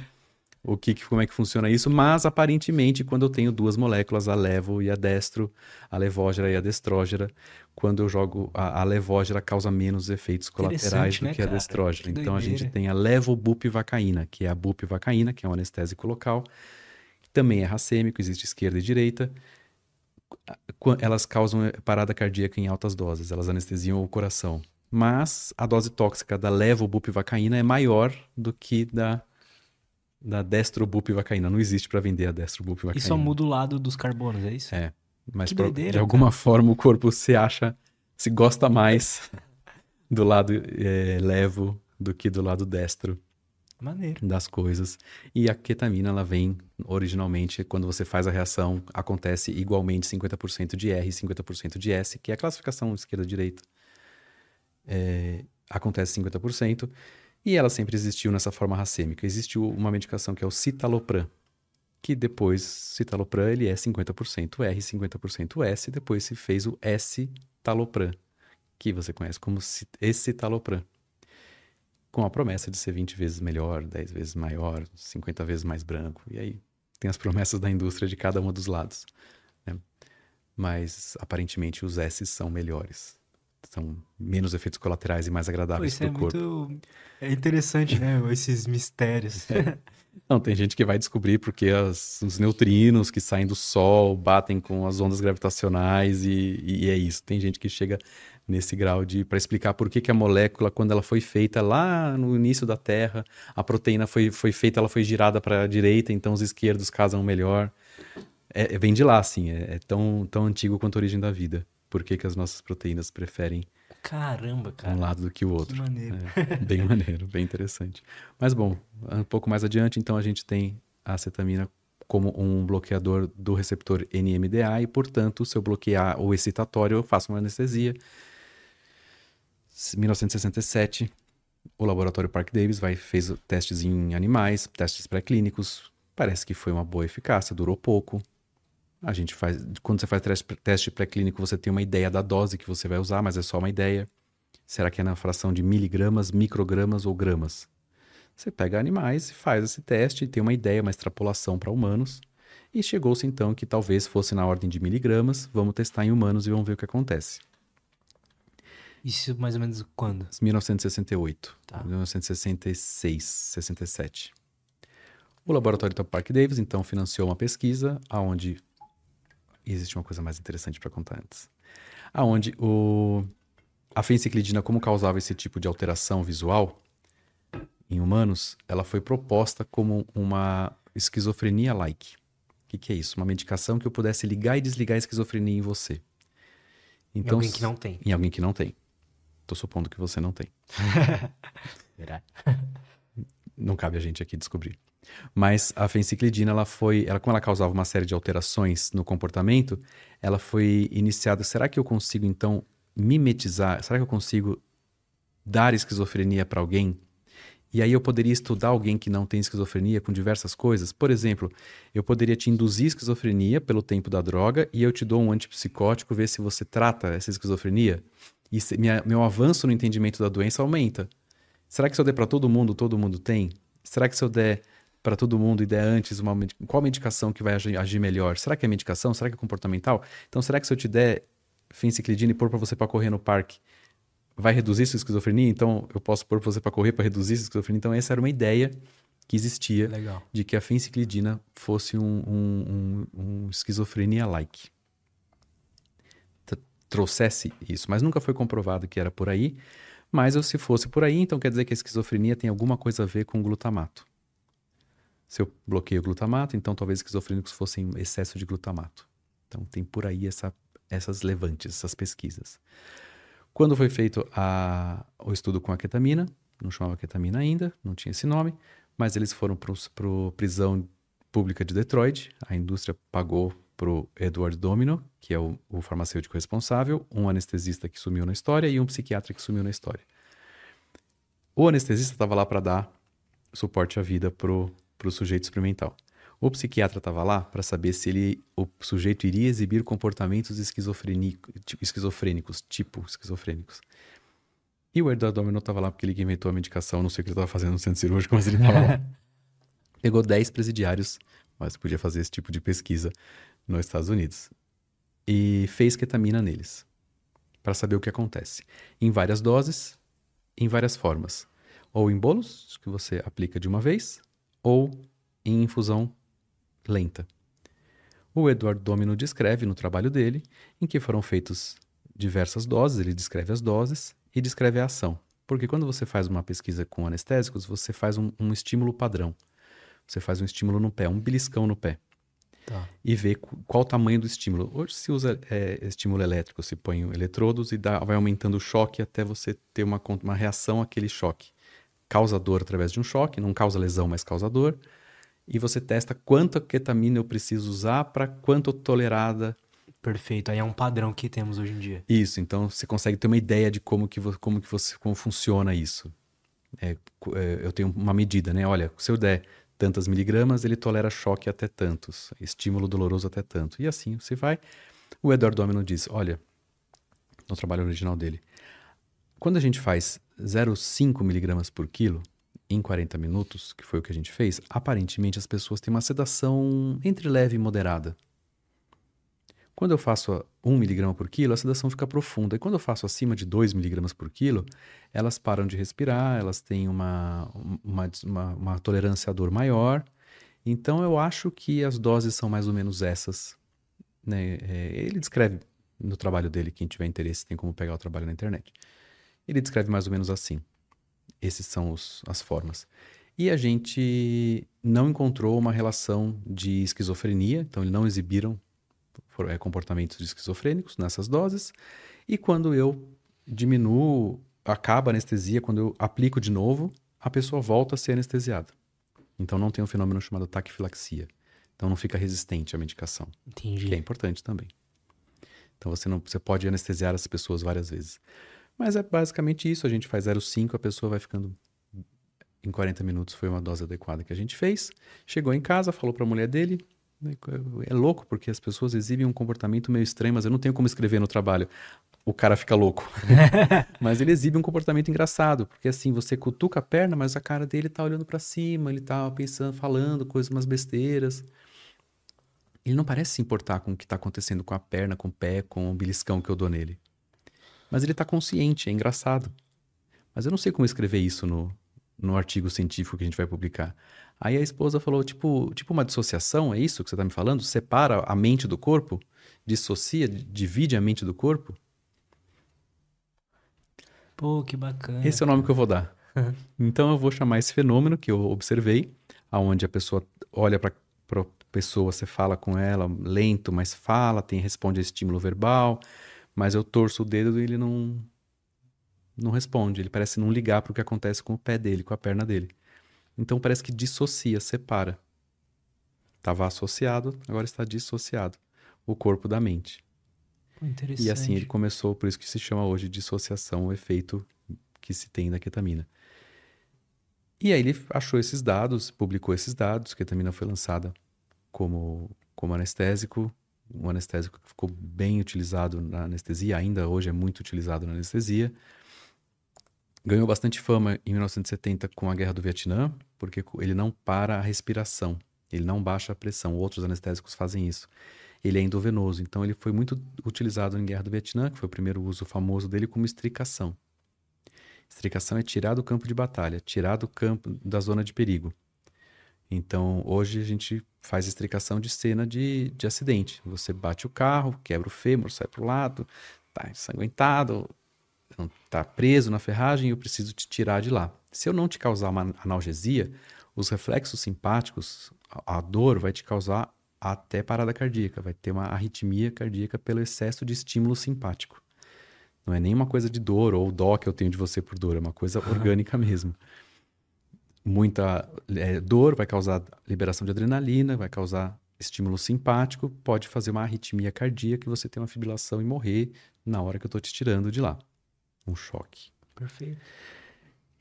o que, como é que funciona isso, mas aparentemente quando eu tenho duas moléculas, a levo e a destro, a levógera e a destrógera, quando eu jogo a, a levógera causa menos efeitos colaterais do né, que a destrógera. Então a gente tem a levobupivacaína, que é a bupivacaína, que é um anestésico local, também é racêmico, existe esquerda e direita. Elas causam eh, parada cardíaca em altas doses, elas anestesiam o coração. Mas a dose tóxica da levobupivacaína é maior do que da da destrobupivacaína. Não existe para vender a destrobupivacaína. E só muda o lado dos carbonos, é isso? É. Mas pra, doideira, de alguma cara. forma o corpo se acha, se gosta mais do lado é, levo do que do lado destro. Maneiro. das coisas. E a ketamina, ela vem originalmente, quando você faz a reação, acontece igualmente 50% de R e 50% de S, que é a classificação esquerda-direita. É, acontece 50%. E ela sempre existiu nessa forma racêmica. Existiu uma medicação que é o citalopram, que depois, citalopram, ele é 50% R, 50% S, depois se fez o S-talopram, que você conhece como escitalopram, com a promessa de ser 20 vezes melhor, 10 vezes maior, 50 vezes mais branco. E aí tem as promessas da indústria de cada um dos lados. Né? Mas aparentemente os S são melhores são menos efeitos colaterais e mais agradáveis para o é corpo. Muito... É interessante, né? Esses mistérios. É. Não, tem gente que vai descobrir porque as, os neutrinos que saem do Sol batem com as ondas gravitacionais e, e é isso. Tem gente que chega nesse grau de para explicar por que, que a molécula, quando ela foi feita lá no início da Terra, a proteína foi, foi feita, ela foi girada para a direita, então os esquerdos casam melhor. É, vem de lá, assim, é, é tão, tão antigo quanto a origem da vida por que, que as nossas proteínas preferem Caramba, cara. um lado do que o outro. Que maneiro. É, bem maneiro, bem interessante. Mas bom, um pouco mais adiante, então a gente tem a acetamina como um bloqueador do receptor NMDA e, portanto, se eu bloquear o excitatório, eu faço uma anestesia. 1967, o laboratório Park Davis vai, fez testes em animais, testes pré-clínicos. Parece que foi uma boa eficácia, durou pouco. A gente faz. Quando você faz teste pré-clínico, você tem uma ideia da dose que você vai usar, mas é só uma ideia. Será que é na fração de miligramas, microgramas ou gramas? Você pega animais e faz esse teste, tem uma ideia, uma extrapolação para humanos. E chegou-se então que talvez fosse na ordem de miligramas. Vamos testar em humanos e vamos ver o que acontece. Isso mais ou menos quando? 1968. Tá. 1966, 67. O laboratório Top Park Davis então financiou uma pesquisa aonde e existe uma coisa mais interessante para contar antes. Aonde o a fenciclidina, como causava esse tipo de alteração visual em humanos, ela foi proposta como uma esquizofrenia-like. O que, que, é isso? Uma medicação que eu pudesse ligar e desligar a esquizofrenia em você. Então, em alguém que não tem. Em alguém que não tem. Tô supondo que você não tem. Será? Não cabe a gente aqui descobrir. Mas a fenciclidina, ela foi, ela como ela causava uma série de alterações no comportamento, ela foi iniciada. Será que eu consigo então mimetizar? Será que eu consigo dar esquizofrenia para alguém? E aí eu poderia estudar alguém que não tem esquizofrenia com diversas coisas. Por exemplo, eu poderia te induzir esquizofrenia pelo tempo da droga e eu te dou um antipsicótico, ver se você trata essa esquizofrenia. E se, minha, meu avanço no entendimento da doença aumenta. Será que se eu der para todo mundo, todo mundo tem? Será que se eu der para todo mundo e der antes uma qual medicação que vai agir, agir, melhor? Será que é medicação? Será que é comportamental? Então, será que se eu te der fenciclidina e pôr para você para correr no parque, vai reduzir sua esquizofrenia? Então, eu posso pôr para você para correr para reduzir sua esquizofrenia? Então, essa era uma ideia que existia Legal. de que a fenciclidina fosse um, um, um, um esquizofrenia-like. Trouxesse isso, mas nunca foi comprovado que era por aí. Mas se fosse por aí, então quer dizer que a esquizofrenia tem alguma coisa a ver com glutamato. Se eu bloqueio o glutamato, então talvez esquizofrênicos fossem excesso de glutamato. Então tem por aí essa, essas levantes, essas pesquisas. Quando foi feito a, o estudo com a ketamina, não chamava ketamina ainda, não tinha esse nome, mas eles foram para a prisão pública de Detroit, a indústria pagou para o Edward Domino, que é o, o, farmacêutico responsável, um anestesista que sumiu na história e um psiquiatra que sumiu na história. O anestesista estava lá para dar suporte à vida para o sujeito experimental. O psiquiatra estava lá para saber se ele, o sujeito iria exibir comportamentos esquizofrênicos, tipo esquizofrênicos. E o Edward Domino estava lá porque ele inventou a medicação, não sei o que ele estava fazendo no centro cirúrgico, mas ele estava lá. Pegou 10 presidiários, mas podia fazer esse tipo de pesquisa nos Estados Unidos e fez ketamina neles para saber o que acontece em várias doses, em várias formas, ou em bolos que você aplica de uma vez, ou em infusão lenta. O Edward Domino descreve no trabalho dele em que foram feitas diversas doses, ele descreve as doses e descreve a ação. Porque quando você faz uma pesquisa com anestésicos, você faz um, um estímulo padrão. Você faz um estímulo no pé, um beliscão no pé. Tá. E ver qual o tamanho do estímulo. Hoje se usa é, estímulo elétrico, se põe eletrodos e dá, vai aumentando o choque até você ter uma, uma reação àquele choque. Causa dor através de um choque, não causa lesão, mas causa dor. E você testa quanta ketamina eu preciso usar para quanto tolerada. Perfeito, aí é um padrão que temos hoje em dia. Isso, então você consegue ter uma ideia de como que, como que você como funciona isso. É, é, eu tenho uma medida, né? Olha, se eu der tantas miligramas, ele tolera choque até tantos, estímulo doloroso até tanto. E assim você vai. O Edward Domino diz: olha, no trabalho original dele, quando a gente faz 0,5 miligramas por quilo em 40 minutos, que foi o que a gente fez, aparentemente as pessoas têm uma sedação entre leve e moderada. Quando eu faço 1 miligrama por quilo, a sedação fica profunda. E quando eu faço acima de 2 miligramas por quilo, elas param de respirar, elas têm uma, uma, uma, uma tolerância à dor maior. Então eu acho que as doses são mais ou menos essas. Né? É, ele descreve no trabalho dele, quem tiver interesse tem como pegar o trabalho na internet. Ele descreve mais ou menos assim. Esses são os, as formas. E a gente não encontrou uma relação de esquizofrenia, então eles não exibiram comportamentos esquizofrênicos nessas doses. E quando eu diminuo, acaba a anestesia, quando eu aplico de novo, a pessoa volta a ser anestesiada. Então não tem um fenômeno chamado taquifilaxia. Então não fica resistente à medicação. Entendi. Que é importante também. Então você não você pode anestesiar as pessoas várias vezes. Mas é basicamente isso, a gente faz 0,5, a pessoa vai ficando em 40 minutos foi uma dose adequada que a gente fez. Chegou em casa, falou para a mulher dele, é louco porque as pessoas exibem um comportamento meio estranho, mas eu não tenho como escrever no trabalho. O cara fica louco. mas ele exibe um comportamento engraçado, porque assim, você cutuca a perna, mas a cara dele tá olhando para cima, ele tá pensando, falando coisas, umas besteiras. Ele não parece se importar com o que tá acontecendo com a perna, com o pé, com o beliscão que eu dou nele. Mas ele tá consciente, é engraçado. Mas eu não sei como escrever isso no, no artigo científico que a gente vai publicar. Aí a esposa falou, tipo, tipo uma dissociação, é isso que você está me falando? Separa a mente do corpo? Dissocia, divide a mente do corpo? Pô, que bacana. Esse é o nome que eu vou dar. então eu vou chamar esse fenômeno que eu observei, aonde a pessoa olha para a pessoa, você fala com ela lento, mas fala, tem responde a estímulo verbal, mas eu torço o dedo e ele não não responde, ele parece não ligar para o que acontece com o pé dele, com a perna dele. Então parece que dissocia, separa. Estava associado, agora está dissociado. O corpo da mente. E assim ele começou, por isso que se chama hoje dissociação, o efeito que se tem da ketamina. E aí ele achou esses dados, publicou esses dados, ketamina foi lançada como, como anestésico, um anestésico que ficou bem utilizado na anestesia, ainda hoje é muito utilizado na anestesia. Ganhou bastante fama em 1970 com a Guerra do Vietnã, porque ele não para a respiração, ele não baixa a pressão. Outros anestésicos fazem isso. Ele é endovenoso, então ele foi muito utilizado em Guerra do Vietnã, que foi o primeiro uso famoso dele como estricação. Estricação é tirar do campo de batalha, tirar do campo da zona de perigo. Então, hoje a gente faz estricação de cena de, de acidente. Você bate o carro, quebra o fêmur, sai para o lado, tá ensanguentado, tá preso na ferragem e eu preciso te tirar de lá. Se eu não te causar uma analgesia, os reflexos simpáticos, a dor vai te causar até parada cardíaca, vai ter uma arritmia cardíaca pelo excesso de estímulo simpático. Não é nenhuma coisa de dor ou dó que eu tenho de você por dor, é uma coisa orgânica mesmo. Muita é, dor vai causar liberação de adrenalina, vai causar estímulo simpático, pode fazer uma arritmia cardíaca e você ter uma fibrilação e morrer na hora que eu estou te tirando de lá. Um choque. Perfeito.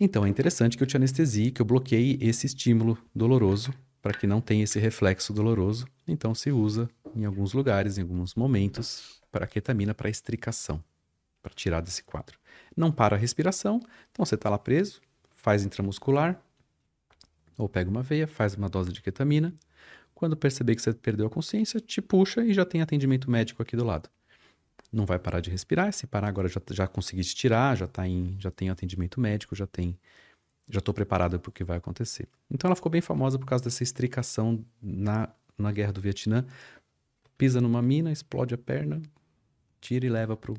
Então é interessante que eu te anestesie, que eu bloqueie esse estímulo doloroso para que não tenha esse reflexo doloroso. Então se usa em alguns lugares, em alguns momentos, para ketamina para estricação para tirar desse quadro. Não para a respiração, então você está lá preso, faz intramuscular, ou pega uma veia, faz uma dose de ketamina. Quando perceber que você perdeu a consciência, te puxa e já tem atendimento médico aqui do lado. Não vai parar de respirar, se parar agora já, já consegui te tirar, já, tá em, já tem atendimento médico, já tem já estou preparado para o que vai acontecer. Então ela ficou bem famosa por causa dessa estricação na, na guerra do Vietnã. Pisa numa mina, explode a perna, tira e leva para o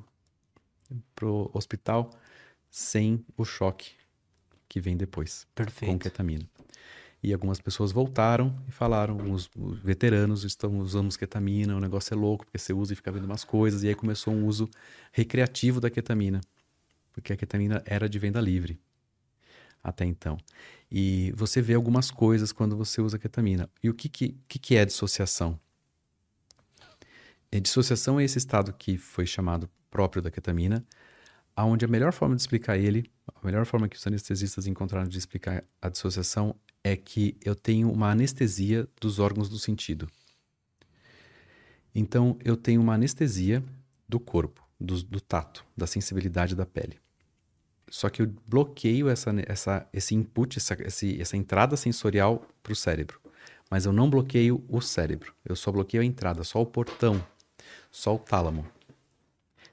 pro hospital sem o choque que vem depois. Perfeito. Com ketamina. E algumas pessoas voltaram e falaram, os, os veteranos estão usando ketamina, o negócio é louco, porque você usa e fica vendo umas coisas. E aí começou um uso recreativo da ketamina, porque a ketamina era de venda livre até então. E você vê algumas coisas quando você usa ketamina. E o que, que, que, é dissociação? E dissociação é esse estado que foi chamado próprio da ketamina, aonde a melhor forma de explicar ele, a melhor forma que os anestesistas encontraram de explicar a dissociação é que eu tenho uma anestesia dos órgãos do sentido. Então, eu tenho uma anestesia do corpo, do, do tato, da sensibilidade da pele. Só que eu bloqueio essa, essa, esse input, essa, esse, essa entrada sensorial para o cérebro. Mas eu não bloqueio o cérebro. Eu só bloqueio a entrada, só o portão, só o tálamo.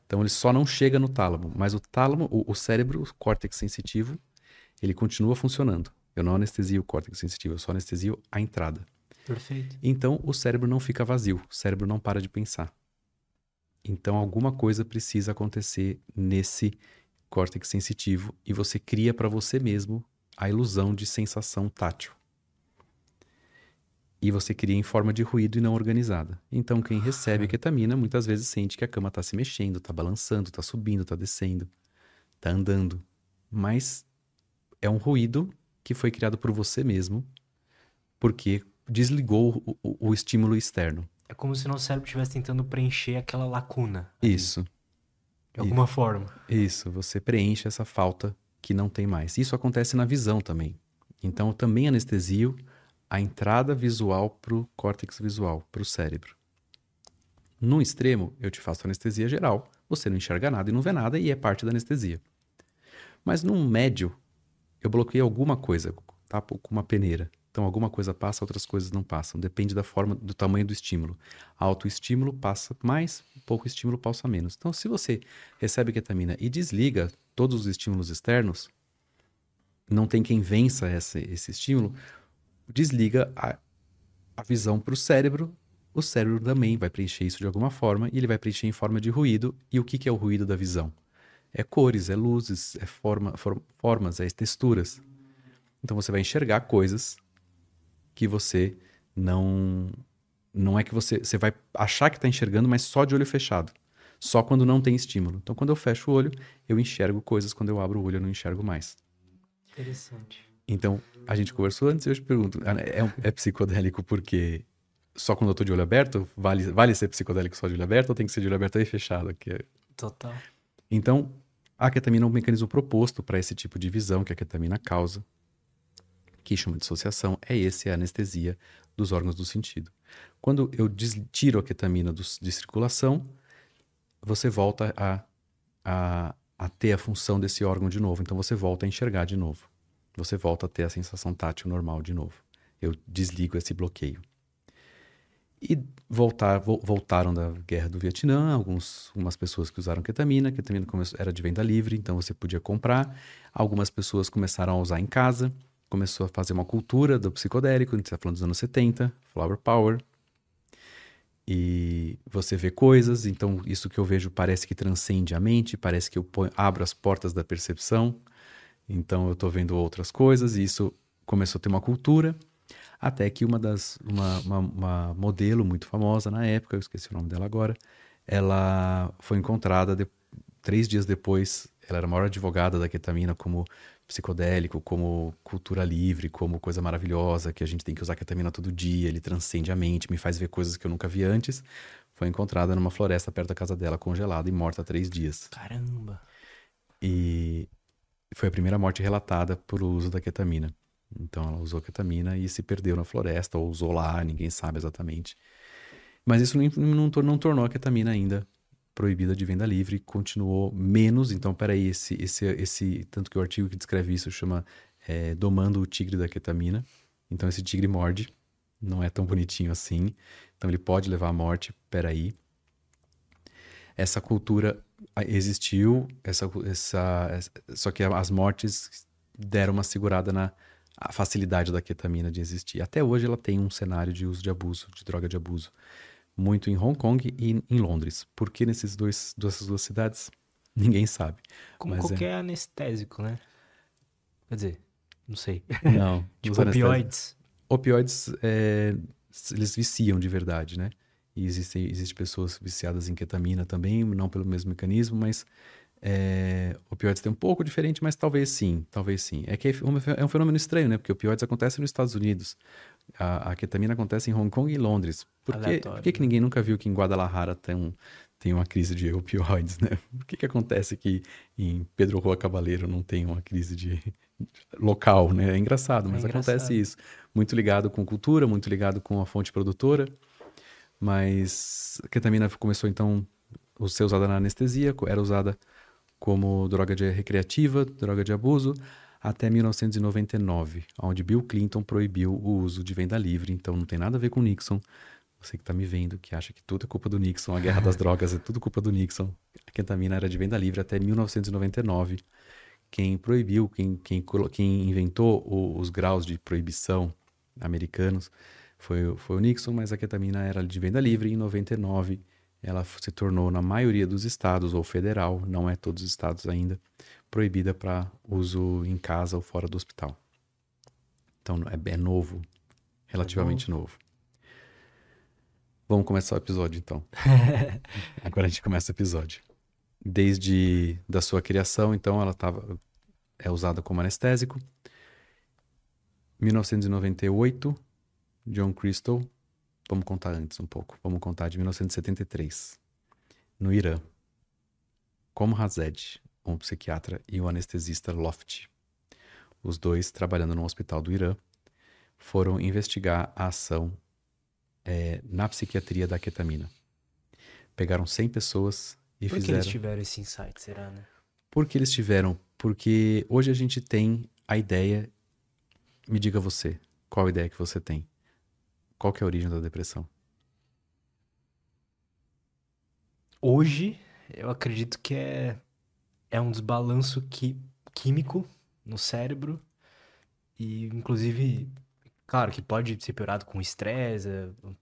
Então ele só não chega no tálamo, mas o tálamo, o, o cérebro, o córtex sensitivo, ele continua funcionando. Eu não anestesio o córtex sensitivo, eu só anestesio a entrada. Perfeito. Então o cérebro não fica vazio, o cérebro não para de pensar. Então alguma coisa precisa acontecer nesse córtex sensitivo e você cria para você mesmo a ilusão de sensação tátil e você cria em forma de ruído e não organizada. Então, quem recebe ah. ketamina muitas vezes sente que a cama está se mexendo, está balançando, está subindo, está descendo, está andando. Mas é um ruído que foi criado por você mesmo, porque desligou o, o, o estímulo externo. É como se nosso cérebro estivesse tentando preencher aquela lacuna. Ali. Isso. De alguma Isso. forma. Isso, você preenche essa falta que não tem mais. Isso acontece na visão também. Então, eu também anestesio a entrada visual para o córtex visual, para o cérebro. No extremo, eu te faço anestesia geral, você não enxerga nada e não vê nada e é parte da anestesia. Mas no médio, eu bloqueei alguma coisa, tá? Com uma peneira. Então, alguma coisa passa, outras coisas não passam. Depende da forma, do tamanho do estímulo. Alto estímulo passa mais, pouco estímulo passa menos. Então, se você recebe ketamina e desliga todos os estímulos externos, não tem quem vença esse, esse estímulo, desliga a, a visão para o cérebro, o cérebro também vai preencher isso de alguma forma e ele vai preencher em forma de ruído. E o que, que é o ruído da visão? É cores, é luzes, é forma, for, formas, é texturas. Então você vai enxergar coisas que você não. Não é que você. Você vai achar que está enxergando, mas só de olho fechado. Só quando não tem estímulo. Então quando eu fecho o olho, eu enxergo coisas. Quando eu abro o olho, eu não enxergo mais. Interessante. Então, a gente conversou antes e eu te pergunto, é, é psicodélico porque só quando eu tô de olho aberto, vale, vale ser psicodélico só de olho aberto ou tem que ser de olho aberto e fechado? Que é... Total. Então, a ketamina é um mecanismo proposto para esse tipo de visão que a ketamina causa, que chama de dissociação, é esse, é a anestesia dos órgãos do sentido. Quando eu tiro a ketamina do, de circulação, você volta a, a, a ter a função desse órgão de novo. Então você volta a enxergar de novo. Você volta a ter a sensação tátil normal de novo. Eu desligo esse bloqueio. E voltar, vo, voltaram da guerra do Vietnã, alguns, algumas pessoas que usaram ketamina. Ketamina era de venda livre, então você podia comprar. Algumas pessoas começaram a usar em casa. Começou a fazer uma cultura do psicodélico, a gente está falando dos anos 70, Flower Power. E você vê coisas, então isso que eu vejo parece que transcende a mente, parece que eu ponho, abro as portas da percepção. Então eu estou vendo outras coisas, e isso começou a ter uma cultura. Até que uma das. Uma, uma, uma, modelo muito famosa na época, eu esqueci o nome dela agora, ela foi encontrada de, três dias depois. Ela era a maior advogada da ketamina como psicodélico, como cultura livre, como coisa maravilhosa, que a gente tem que usar ketamina todo dia, ele transcende a mente, me faz ver coisas que eu nunca vi antes. Foi encontrada numa floresta perto da casa dela, congelada e morta há três dias. Caramba! E foi a primeira morte relatada por uso da ketamina. Então ela usou ketamina e se perdeu na floresta, ou usou lá, ninguém sabe exatamente. Mas isso não, não, não tornou a ketamina ainda proibida de venda livre, continuou menos. Então, peraí, esse, esse, esse, tanto que o artigo que descreve isso chama é, Domando o Tigre da Ketamina. Então, esse tigre morde, não é tão bonitinho assim. Então, ele pode levar à morte, peraí. Essa cultura existiu, essa, essa, só que as mortes deram uma segurada na, a facilidade da ketamina de existir. Até hoje ela tem um cenário de uso de abuso, de droga de abuso, muito em Hong Kong e em Londres. Por que nesses dois, dessas duas cidades? Ninguém sabe. Como Mas qualquer é... anestésico, né? Quer dizer, não sei. Não. tipo opioides. Opioides, é, eles viciam de verdade, né? E existem existe pessoas viciadas em ketamina também, não pelo mesmo mecanismo, mas é, opioides tem um pouco diferente, mas talvez sim, talvez sim. É que é um fenômeno estranho, né? Porque opioides acontecem nos Estados Unidos. A, a ketamina acontece em Hong Kong e Londres. Por, que, por que, que ninguém nunca viu que em Guadalajara tem, um, tem uma crise de opioides, né? Por que, que acontece que em Pedro Rua Cavaleiro não tem uma crise de local, né? É engraçado, mas é engraçado. acontece isso. Muito ligado com cultura, muito ligado com a fonte produtora. Mas a ketamina começou então a ser usada na anestesia, era usada como droga de recreativa, droga de abuso, até 1999, onde Bill Clinton proibiu o uso de venda livre. Então não tem nada a ver com Nixon. Você que está me vendo, que acha que tudo é culpa do Nixon, a guerra das drogas é tudo culpa do Nixon. A ketamina era de venda livre até 1999. Quem proibiu, quem, quem, quem inventou o, os graus de proibição americanos foi, foi o Nixon, mas a ketamina era de venda livre em 99 ela se tornou, na maioria dos estados, ou federal, não é todos os estados ainda, proibida para uso em casa ou fora do hospital. Então é, é novo, relativamente é novo. Vamos começar o episódio então. Agora a gente começa o episódio. Desde da sua criação, então ela tava, é usada como anestésico. 1998, John Crystal Vamos contar antes um pouco. Vamos contar de 1973, no Irã. Como Hazed, um psiquiatra, e o anestesista Loft, os dois trabalhando no hospital do Irã, foram investigar a ação é, na psiquiatria da ketamina. Pegaram 100 pessoas e Por fizeram. Por que eles tiveram esse insight, será, né? Por que eles tiveram? Porque hoje a gente tem a ideia. Me diga você, qual a ideia que você tem? Qual que é a origem da depressão? Hoje, eu acredito que é, é um desbalanço qui, químico no cérebro. E, inclusive, claro que pode ser piorado com estresse,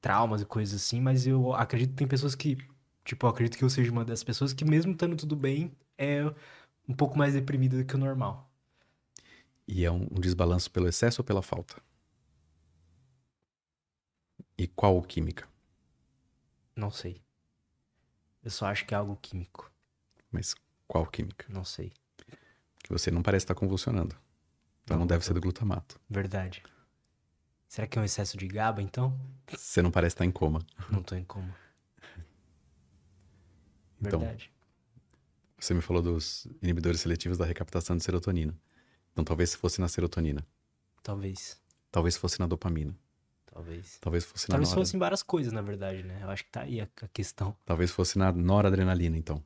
traumas e coisas assim, mas eu acredito que tem pessoas que, tipo, eu acredito que eu seja uma das pessoas que, mesmo estando tudo bem, é um pouco mais deprimida do que o normal. E é um, um desbalanço pelo excesso ou pela falta? E qual química? Não sei. Eu só acho que é algo químico. Mas qual química? Não sei. Que você não parece estar convulsionando. Então não, não deve ser do glutamato. Verdade. Será que é um excesso de GABA, então? Você não parece estar em coma. Não tô em coma. Então, Verdade. Você me falou dos inibidores seletivos da recaptação de serotonina. Então talvez fosse na serotonina. Talvez. Talvez fosse na dopamina. Talvez. Talvez fosse na Talvez fossem várias coisas, na verdade, né? Eu acho que tá aí a, a questão. Talvez fosse na noradrenalina, então.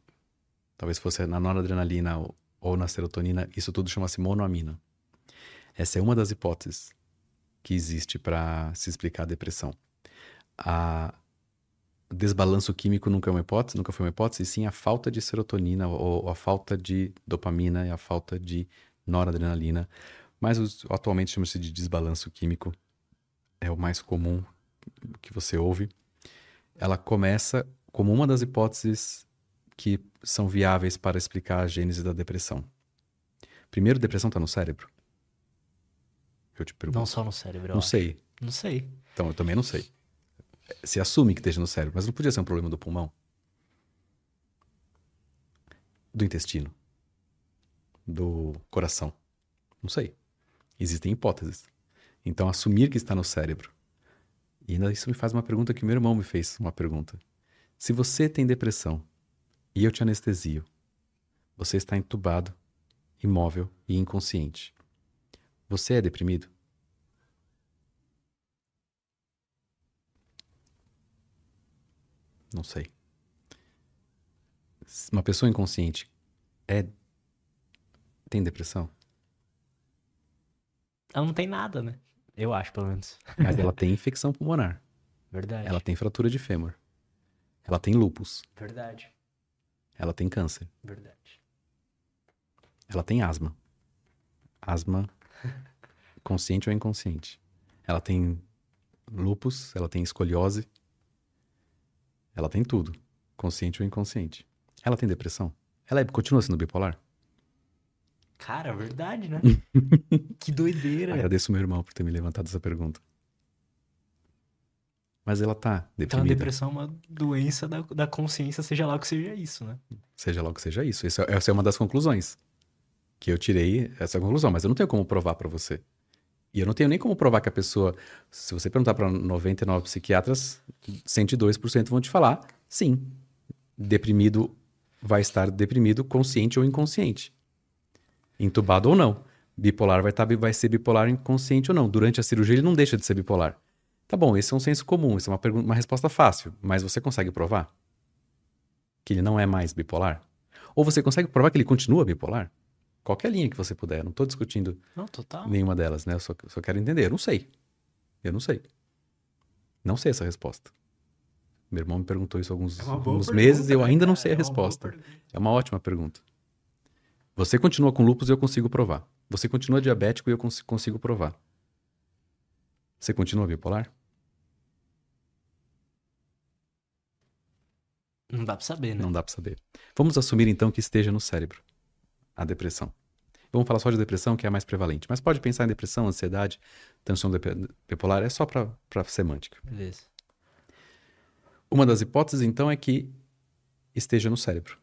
Talvez fosse na noradrenalina ou, ou na serotonina. Isso tudo chama-se monoamina. Essa é uma das hipóteses que existe para se explicar a depressão. A desbalanço químico nunca é uma hipótese, nunca foi uma hipótese, e sim a falta de serotonina ou, ou a falta de dopamina e a falta de noradrenalina. Mas os- atualmente chama-se de desbalanço químico. É o mais comum que você ouve. Ela começa como uma das hipóteses que são viáveis para explicar a gênese da depressão. Primeiro, depressão está no cérebro? Eu te pergunto. Não só no cérebro. Não acho. sei. Não sei. Então, eu também não sei. Se assume que esteja no cérebro, mas não podia ser um problema do pulmão? Do intestino? Do coração? Não sei. Existem hipóteses. Então, assumir que está no cérebro. E ainda isso me faz uma pergunta que meu irmão me fez uma pergunta. Se você tem depressão e eu te anestesio, você está entubado, imóvel e inconsciente. Você é deprimido? Não sei. Uma pessoa inconsciente é tem depressão, Ela não tem nada, né? Eu acho, pelo menos. mas ela tem infecção pulmonar, Verdade. ela tem fratura de fêmur, ela tem lúpus, Verdade. ela tem câncer, Verdade. ela tem asma. Asma consciente ou inconsciente. Ela tem lúpus, ela tem escoliose. Ela tem tudo, consciente ou inconsciente. Ela tem depressão? Ela é- continua sendo bipolar? Cara, verdade, né? que doideira. Agradeço meu irmão por ter me levantado essa pergunta. Mas ela tá Então a deprimida. depressão é uma doença da, da consciência, seja lá o que seja isso, né? Seja lá o que seja isso. Isso- Essa é uma das conclusões. Que eu tirei essa conclusão, mas eu não tenho como provar pra você. E eu não tenho nem como provar que a pessoa, se você perguntar pra 99 psiquiatras, 102% vão te falar, sim, deprimido vai estar deprimido, consciente ou inconsciente. Entubado ou não. Bipolar vai, estar, vai ser bipolar inconsciente ou não. Durante a cirurgia ele não deixa de ser bipolar. Tá bom, esse é um senso comum, isso é uma, pergunta, uma resposta fácil, mas você consegue provar que ele não é mais bipolar? Ou você consegue provar que ele continua bipolar? Qualquer linha que você puder, eu não estou discutindo Não, nenhuma delas, né? Eu só, só quero entender. Eu não sei. Eu não sei. Não sei essa resposta. Meu irmão me perguntou isso há alguns, É alguns meses e eu né, ainda não sei a É resposta. É uma ótima pergunta. Você continua com lúpus e eu consigo provar. Você continua diabético e eu cons- consigo provar. Você continua bipolar? Não dá pra saber, né? Não dá pra saber. Vamos assumir então que esteja no cérebro a depressão. Vamos falar só de depressão, que é a mais prevalente. Mas pode pensar em depressão, ansiedade, transtorno depe- bipolar, é só pra semântica. Beleza. Uma das hipóteses, então, é que esteja no cérebro.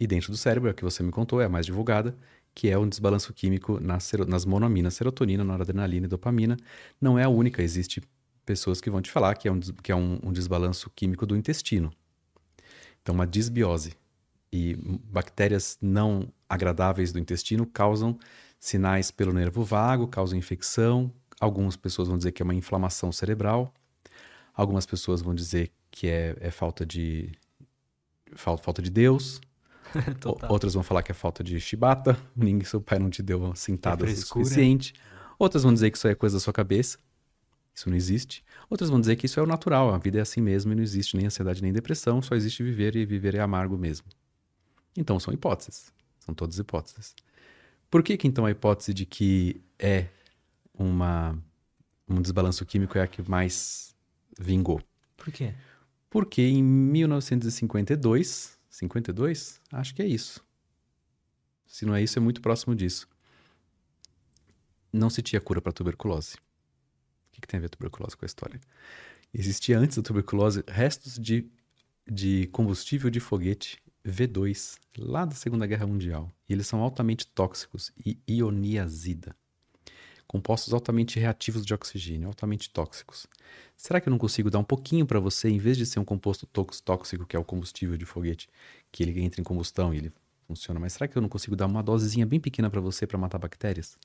E dentro do cérebro, é a que você me contou, é a mais divulgada, que é um desbalanço químico nas, nas monoaminas, serotonina, noradrenalina e dopamina. Não é a única, existe pessoas que vão te falar que é um, que é um, um desbalanço químico do intestino. Então, uma disbiose. E bactérias não agradáveis do intestino causam sinais pelo nervo vago, causam infecção. Algumas pessoas vão dizer que é uma inflamação cerebral. Algumas pessoas vão dizer que é, é falta de fal- falta de Deus. Outras vão falar que é falta de chibata. Ninguém, seu pai não te deu uma cintada o suficiente. Outras vão dizer que isso é coisa da sua cabeça. Isso não existe. Outras vão dizer que isso é o natural. A vida é assim mesmo e não existe nem ansiedade nem depressão. Só existe viver e viver é amargo mesmo. Então são hipóteses. São todas hipóteses. Por que, que então a hipótese de que é uma, um desbalanço químico é a que mais vingou? Por quê? Porque em 1952, 52? Acho que é isso. Se não é isso, é muito próximo disso. Não se tinha cura para tuberculose. O que, que tem a ver tuberculose com a história? Existia antes da tuberculose restos de, de combustível de foguete V2 lá da Segunda Guerra Mundial. E eles são altamente tóxicos e ioniazida. Compostos altamente reativos de oxigênio, altamente tóxicos. Será que eu não consigo dar um pouquinho para você, em vez de ser um composto tóxico, que é o combustível de foguete, que ele entra em combustão e ele funciona, mas será que eu não consigo dar uma dosezinha bem pequena para você para matar bactérias?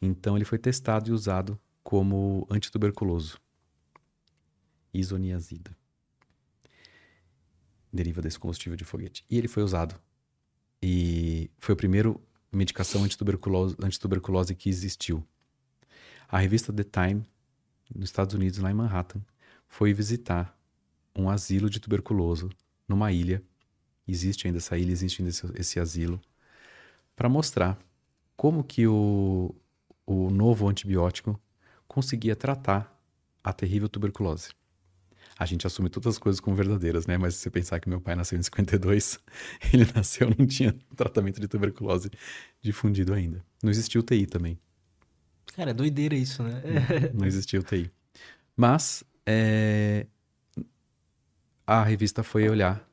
Então ele foi testado e usado como antituberculoso. Isoniazida. Deriva desse combustível de foguete. E ele foi usado. E foi o primeiro medicação antituberculose, antituberculose que existiu. A revista The Time, nos Estados Unidos, lá em Manhattan, foi visitar um asilo de tuberculoso numa ilha. Existe ainda essa ilha, existe ainda esse, esse asilo. Para mostrar como que o, o novo antibiótico conseguia tratar a terrível tuberculose. A gente assume todas as coisas como verdadeiras, né? Mas se você pensar que meu pai nasceu em 52, ele nasceu não tinha tratamento de tuberculose difundido ainda. Não existia UTI também. Cara, é doideira isso, né? não existia UTI. Mas é... a revista foi olhar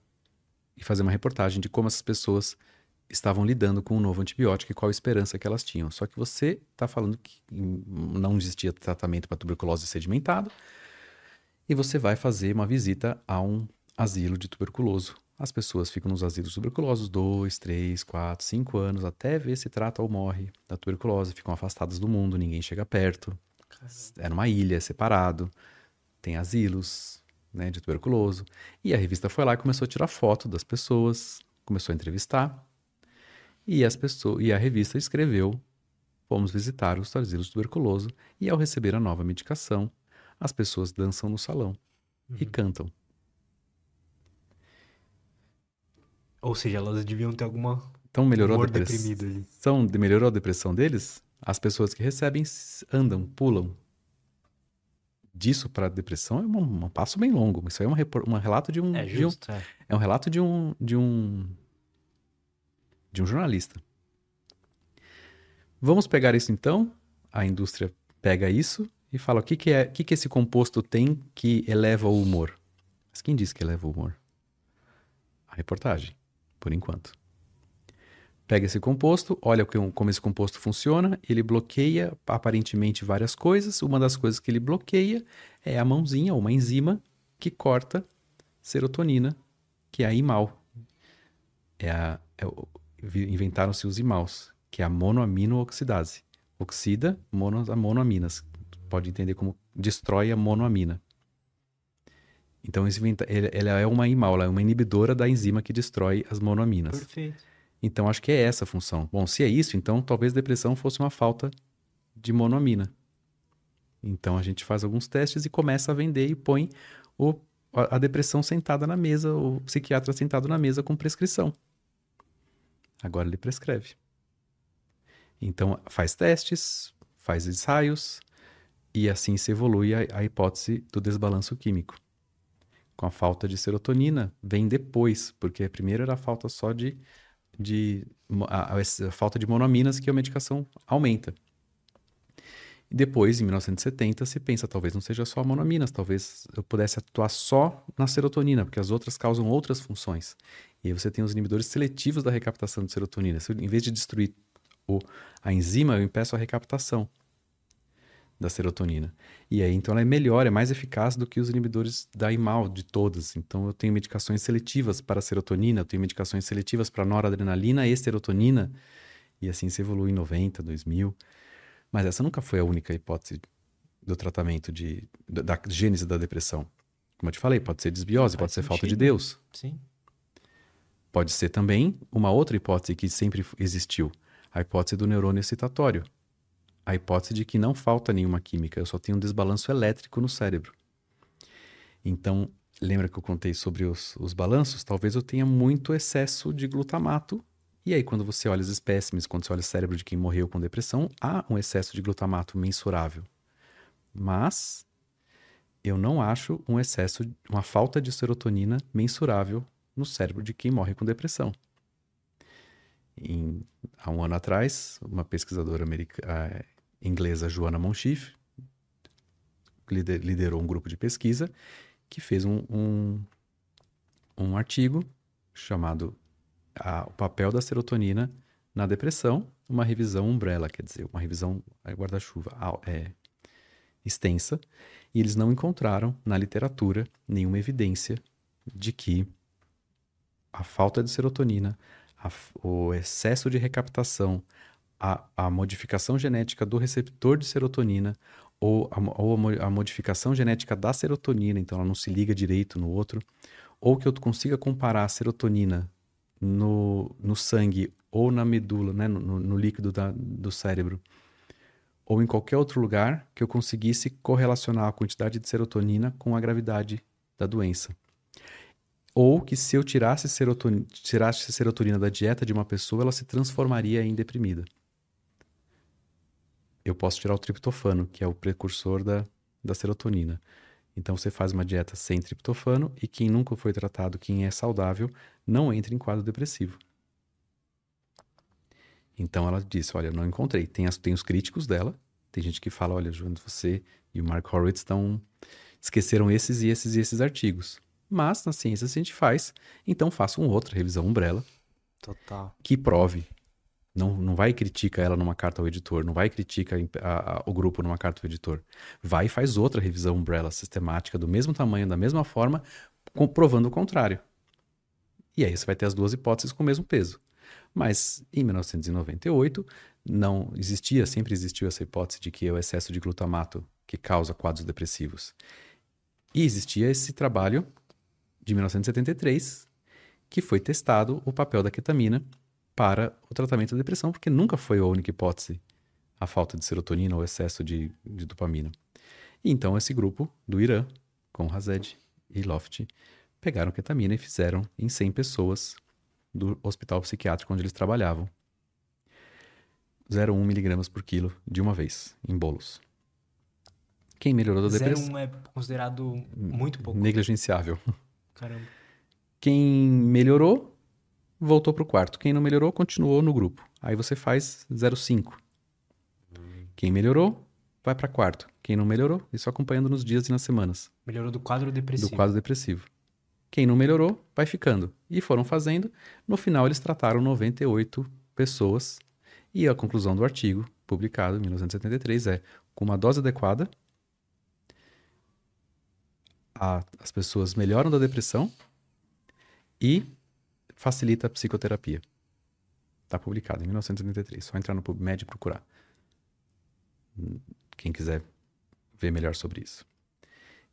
e fazer uma reportagem de como essas pessoas estavam lidando com um novo antibiótico e qual a esperança que elas tinham. Só que você está falando que não existia tratamento para tuberculose sedimentada e você vai fazer uma visita a um asilo de tuberculoso. As pessoas ficam nos asilos tuberculosos dois, três, quatro, cinco anos até ver se trata ou morre da tuberculose. Ficam afastadas do mundo, ninguém chega perto. É numa ilha, separado. Tem asilos né, de tuberculoso. E a revista foi lá e começou a tirar foto das pessoas, começou a entrevistar. E, as pessoas, e a revista escreveu: Fomos visitar os asilos tuberculoso e, ao receber a nova medicação, as pessoas dançam no salão uhum. e cantam. Ou seja, elas deviam ter alguma. Então melhorou a depressão. Melhorou a depressão deles? As pessoas que recebem andam, pulam. Disso para depressão é um, um, passo bem longo. Isso aí é um, um relato de um. É justo. De um, é. é um relato de um, de um de um jornalista. Vamos pegar isso então, a indústria pega isso e fala o que, que, é, o que, que esse composto tem que eleva o humor. Mas quem disse que eleva o humor? A reportagem, por enquanto. Pega esse composto, olha como esse composto funciona, ele bloqueia aparentemente várias coisas. Uma das coisas que ele bloqueia é a mãozinha, uma enzima, que corta serotonina, que é a IMAL. É, a, é inventaram-se os IMAUs, que é a monoamino-oxidase. Oxida mono, monoaminas. Pode entender como destrói a monoamina. Então, ela é uma IMAL, ela é uma inibidora da enzima que destrói as monoaminas. Perfeito. Então, acho que é essa a função. Bom, se é isso, então talvez depressão fosse uma falta de monoamina. Então, a gente faz alguns testes e começa a vender e põe o, a, depressão sentada na mesa, o psiquiatra sentado na mesa com prescrição. Agora ele prescreve. Então, faz testes, faz ensaios, e assim se evolui a, a hipótese do desbalanço químico. Com a falta de serotonina, vem depois, porque primeiro era a falta só de. de a, a falta de monoaminas que a medicação aumenta. E depois, em 1970, se pensa, talvez não seja só monoaminas, talvez eu pudesse atuar só na serotonina, porque as outras causam outras funções. E aí você tem os inibidores seletivos da recaptação de serotonina. Se eu, em vez de destruir o, a enzima, eu impeço a recaptação da serotonina. E aí, então, ela é melhor, é mais eficaz do que os inibidores da IMAL, de todas. Então, eu tenho medicações seletivas para serotonina, eu tenho medicações seletivas para noradrenalina e serotonina, e assim se evolui em 90, 2000. Mas essa nunca foi a única hipótese do tratamento de, da, da gênese da depressão. Como eu te falei, pode ser desbiose, pode ser falta de Deus. Sim. Pode ser também uma outra hipótese que sempre existiu, a hipótese do neurônio excitatório. A hipótese de que não falta nenhuma química, eu só tenho um desbalanço elétrico no cérebro. Então, lembra que eu contei sobre os, os balanços? Talvez eu tenha muito excesso de glutamato. E aí, quando você olha os espécimes, quando você olha o cérebro de quem morreu com depressão, há um excesso de glutamato mensurável. Mas eu não acho um excesso, uma falta de serotonina mensurável no cérebro de quem morre com depressão. Em, há um ano atrás, uma pesquisadora americana, inglesa, Joanna Monchief, liderou um grupo de pesquisa que fez um, um, um artigo chamado O papel da serotonina na depressão. uma revisão umbrella, quer dizer, uma revisão é, guarda-chuva é, extensa, e eles não encontraram na literatura nenhuma evidência de que a falta de serotonina, a, o excesso de recaptação, a, a, modificação genética do receptor de serotonina ou, a, ou a, modificação genética da serotonina, então ela não se liga direito no outro, ou que eu consiga comparar a serotonina no, no sangue ou na medula, né, no, no líquido da, do cérebro, ou em qualquer outro lugar que eu conseguisse correlacionar a quantidade de serotonina com a gravidade da doença. Ou que se eu tirasse serotonina, tirasse serotonina da dieta de uma pessoa, ela se transformaria em deprimida. Eu posso tirar o triptofano, que é o precursor da, da serotonina. Então você faz uma dieta sem triptofano e quem nunca foi tratado, quem é saudável, não entra em quadro depressivo. Então ela disse: Olha, não encontrei. Tem, as, tem os críticos dela. Tem gente que fala: Olha, João, você e o Mark Horowitz estão. esqueceram esses e esses e esses artigos. Mas na ciência a gente faz, então faça uma outra revisão umbrella. Total. Que prove. Não, não vai e critica ela numa carta ao editor, não vai e critica a, a, o grupo numa carta ao editor. Vai e faz outra revisão umbrella sistemática do mesmo tamanho, da mesma forma, comprovando o contrário. E aí você vai ter as duas hipóteses com o mesmo peso. Mas em 1998 não existia, sempre existiu essa hipótese de que é o excesso de glutamato que causa quadros depressivos. E existia esse trabalho de 1973 que foi testado o papel da ketamina para o tratamento da depressão, porque nunca foi a única hipótese a falta de serotonina ou excesso de, de dopamina. E então esse grupo do Irã, com Hazed e Loft, pegaram ketamina e fizeram em 100 pessoas do hospital psiquiátrico onde eles trabalhavam. 0,1 miligramas por quilo de uma vez, em bolos. Quem melhorou da depressão... 0,1 é considerado muito pouco. Negligenciável. Caramba. Quem melhorou voltou para o quarto. Quem não melhorou, continuou no grupo. Aí você faz 0,5. Quem melhorou, vai para quarto. Quem não melhorou, isso acompanhando nos dias e nas semanas. Melhorou do quadro depressivo. Do quadro depressivo. Quem não melhorou, vai ficando. E foram fazendo. No final, eles trataram 98 pessoas. E a conclusão do artigo, publicado em 1973, é: com uma dose adequada, a, as pessoas melhoram da depressão e facilita a psicoterapia. Está publicado em 1983. Só entrar no PubMed e procurar. Quem quiser ver melhor sobre isso.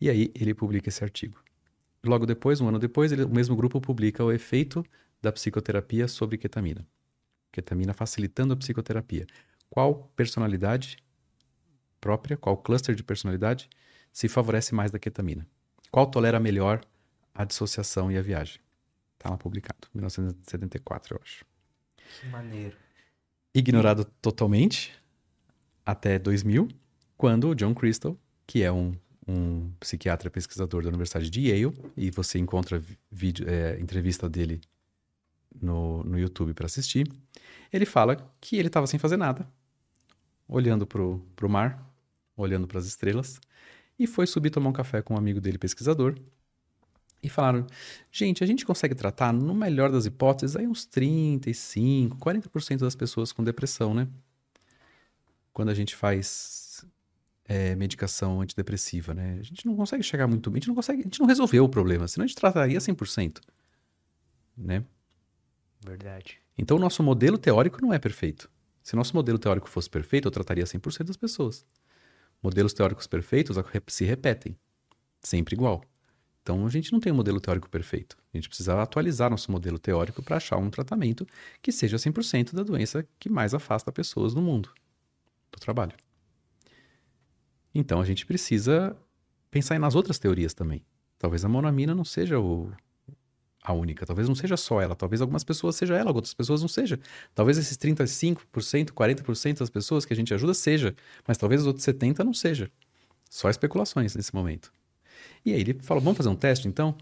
E aí ele publica esse artigo. Logo depois, um ano depois, ele, o mesmo grupo publica o efeito da psicoterapia sobre ketamina. Ketamina facilitando a psicoterapia. Qual personalidade própria, qual cluster de personalidade se favorece mais da ketamina? Qual tolera melhor a dissociação e a viagem? Tá lá publicado, 1974, eu acho. Que maneiro. Ignorado totalmente até 2000, quando o John Crystal, que é um, um psiquiatra pesquisador da Universidade de Yale, e você encontra vídeo, é, entrevista dele no, no YouTube para assistir, ele fala que ele estava sem fazer nada, olhando pro, pro mar, olhando para as estrelas, e foi subir tomar um café com um amigo dele pesquisador, e falaram: gente, a gente consegue tratar, no melhor das hipóteses, aí uns 35, 40% das pessoas com depressão, né? Quando a gente faz é, medicação antidepressiva, né? A gente não consegue chegar muito bem, a gente não consegue, a gente não resolveu o problema, senão a gente trataria 100%, né? Verdade. Então o nosso modelo teórico não é perfeito. Se nosso modelo teórico fosse perfeito, eu trataria 100% das pessoas. Modelos teóricos perfeitos se repetem, sempre igual. Então a gente não tem um modelo teórico perfeito. A gente precisa atualizar nosso modelo teórico para achar um tratamento que seja 100% da doença que mais afasta pessoas no mundo do trabalho. Então a gente precisa pensar nas outras teorias também. Talvez a monamina não seja o, a única, talvez não seja só ela, talvez algumas pessoas seja ela, outras pessoas não seja. Talvez esses 35%, 40% das pessoas que a gente ajuda seja, mas talvez os outros 70 não seja. Só especulações nesse momento. E aí ele falou, vamos fazer um teste então?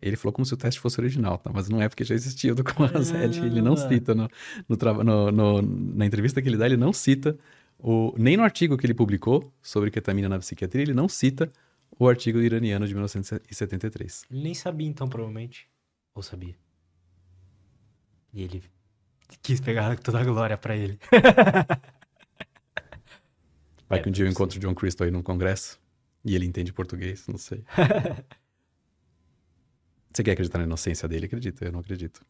Ele falou como se o teste fosse original, tá? Mas não é porque já existia o do Corazed. Ele não cita no, no, no, na entrevista que ele dá, ele não cita o, nem no artigo que ele publicou sobre ketamina na psiquiatria, ele não cita o artigo iraniano de 1973. Ele nem sabia então, provavelmente. Ou sabia? E ele quis pegar toda a glória pra ele. Vai que um dia eu encontro o John Crystal aí num congresso e ele entende português, não sei. Você quer acreditar na inocência dele? Acredito, eu não acredito.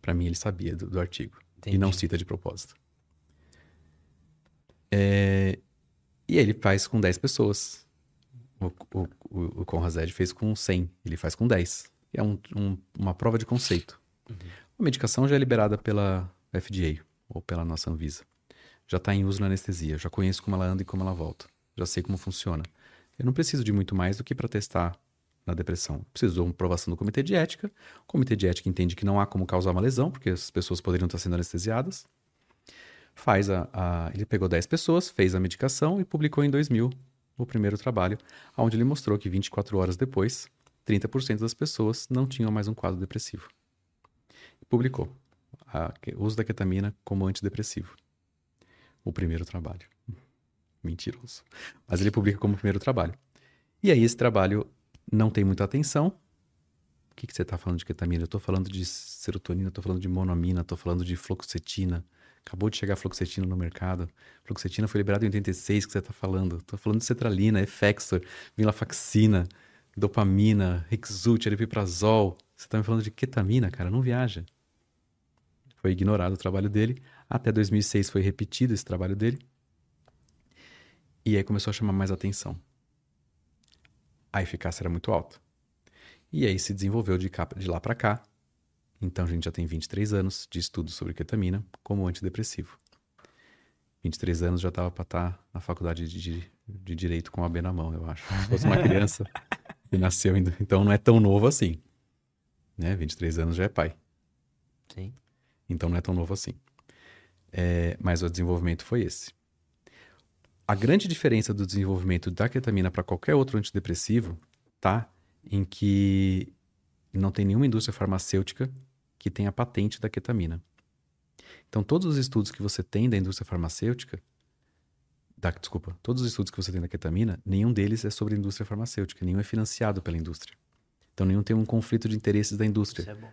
Pra mim, ele sabia do, do artigo. Entendi. E não cita de propósito. É, E ele faz com 10 pessoas. O, o, o, o Conrad Zed fez com 100. Ele faz com 10. É um- um- uma prova de conceito. A medicação já é liberada pela FDA ou pela nossa Anvisa. Já está em uso na anestesia. Já conheço como ela anda e como ela volta. Já sei como funciona. Eu não preciso de muito mais do que para testar na depressão. Preciso de uma aprovação do comitê de ética. O comitê de ética entende que não há como causar uma lesão, porque as pessoas poderiam estar sendo anestesiadas. Faz a, a- ele pegou 10 pessoas, fez a medicação e publicou em 2000 o primeiro trabalho, onde ele mostrou que 24 horas depois, 30% das pessoas não tinham mais um quadro depressivo. Publicou o uso da ketamina como antidepressivo. O primeiro trabalho. Mentiroso. Mas ele publica como primeiro trabalho. E aí esse trabalho não tem muita atenção. O que, que você está falando de ketamina? Eu estou falando de serotonina, estou falando de monoamina, estou falando de fluoxetina. Acabou de chegar fluoxetina no mercado. Fluoxetina foi liberada em 86, que você está falando. Estou falando de cetralina, Effexor, venlafaxina, dopamina, Rexult, aripiprazol. Você está me falando de ketamina, cara? Não viaja. Foi ignorado o trabalho dele. Até 2006 foi repetido esse trabalho dele. E aí começou a chamar mais atenção. A eficácia era muito alta. E aí se desenvolveu de, cá- de lá para cá. Então a gente já tem 23 anos de estudo sobre ketamina como antidepressivo. 23 anos já estava para estar na faculdade de, de, de direito com a B na mão, eu acho. Se fosse uma criança que nasceu, ainda- então não é tão novo assim. Né? 23 anos já é pai. Sim. Então não é tão novo assim. É, mas o desenvolvimento foi esse. A grande diferença do desenvolvimento da ketamina para qualquer outro antidepressivo tá em que não tem nenhuma indústria farmacêutica que tenha patente da ketamina. Então todos os estudos que você tem da indústria farmacêutica, da, desculpa, todos os estudos que você tem da ketamina, nenhum deles é sobre a indústria farmacêutica, nenhum é financiado pela indústria. Então nenhum tem um conflito de interesses da indústria. Isso é bom.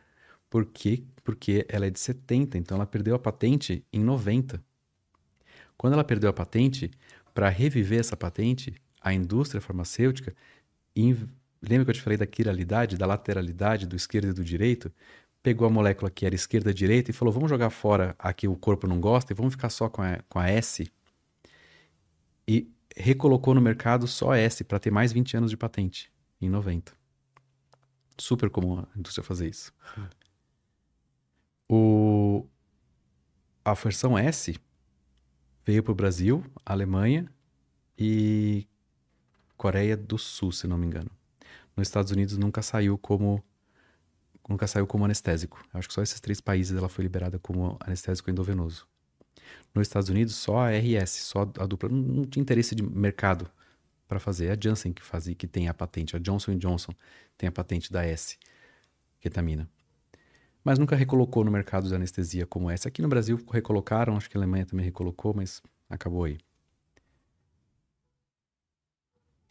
Por quê? Porque ela é de 70, então ela perdeu a patente em 90. Quando ela perdeu a patente, para reviver essa patente, a indústria farmacêutica, lembra que eu te falei da quiralidade, da lateralidade do esquerdo e do direito? Pegou a molécula que era esquerda-direita e falou: vamos jogar fora a que o corpo não gosta e vamos ficar só com a, com a S. E recolocou no mercado só S para ter mais 20 anos de patente, em 90. Super comum a indústria fazer isso. O, a versão S veio para o Brasil, Alemanha e Coreia do Sul, se não me engano. Nos Estados Unidos nunca saiu como nunca saiu como anestésico. Acho que só esses três países ela foi liberada como anestésico endovenoso. Nos Estados Unidos só a RS, só a dupla, não, tinha interesse de mercado para fazer. É a Janssen que fazia, que tem a patente, a Johnson Johnson tem a patente da S, ketamina mas nunca recolocou no mercado de anestesia como essa. Aqui no Brasil recolocaram, acho que a Alemanha também recolocou, mas acabou aí.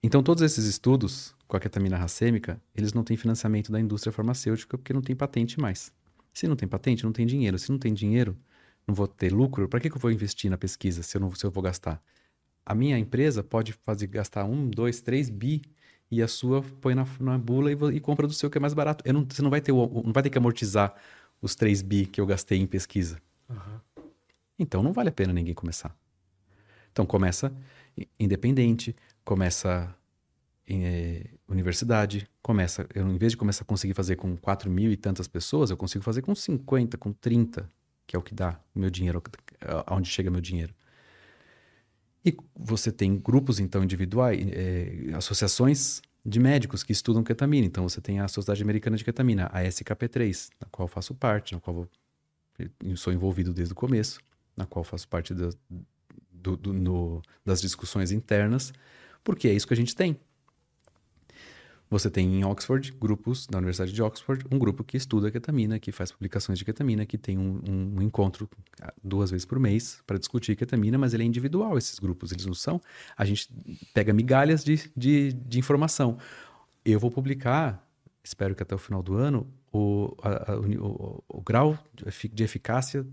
Então todos esses estudos com a ketamina racêmica, eles não têm financiamento da indústria farmacêutica porque não tem patente mais. Se não tem patente, não tem dinheiro. Se não tem dinheiro, não vou ter lucro. Para que, que eu vou investir na pesquisa se eu, não, se eu vou gastar? A minha empresa pode fazer gastar um, dois, três bi e a sua põe na, na bula e, e compra do seu que é mais barato. Eu não, você não vai, ter, não vai ter que amortizar os 3 bi que eu gastei em pesquisa. Então não vale a pena ninguém começar. Então começa independente, começa em eh, universidade, começa, eu, em vez de começar a conseguir fazer com 4 mil e tantas pessoas, eu consigo fazer com 50, com 30, que é o que dá meu dinheiro, a- aonde chega meu dinheiro. E você tem grupos, então, individuais, eh, associações de médicos que estudam ketamina. Então, você tem a Sociedade Americana de Ketamina, a SKP3, na qual eu faço parte, na qual eu sou envolvido desde o começo, na qual faço parte do- do- no- das discussões internas, porque é isso que a gente tem. Você tem em Oxford grupos, na Universidade de Oxford, um grupo que estuda ketamina, que faz publicações de ketamina, que tem um, um- um encontro ah, duas vezes por mês para discutir ketamina, mas ele é individual, esses grupos, eles não são. A gente pega migalhas de, de, de informação. Eu vou publicar, espero que até o final do ano, o, a, a, o, o, grau de eficácia,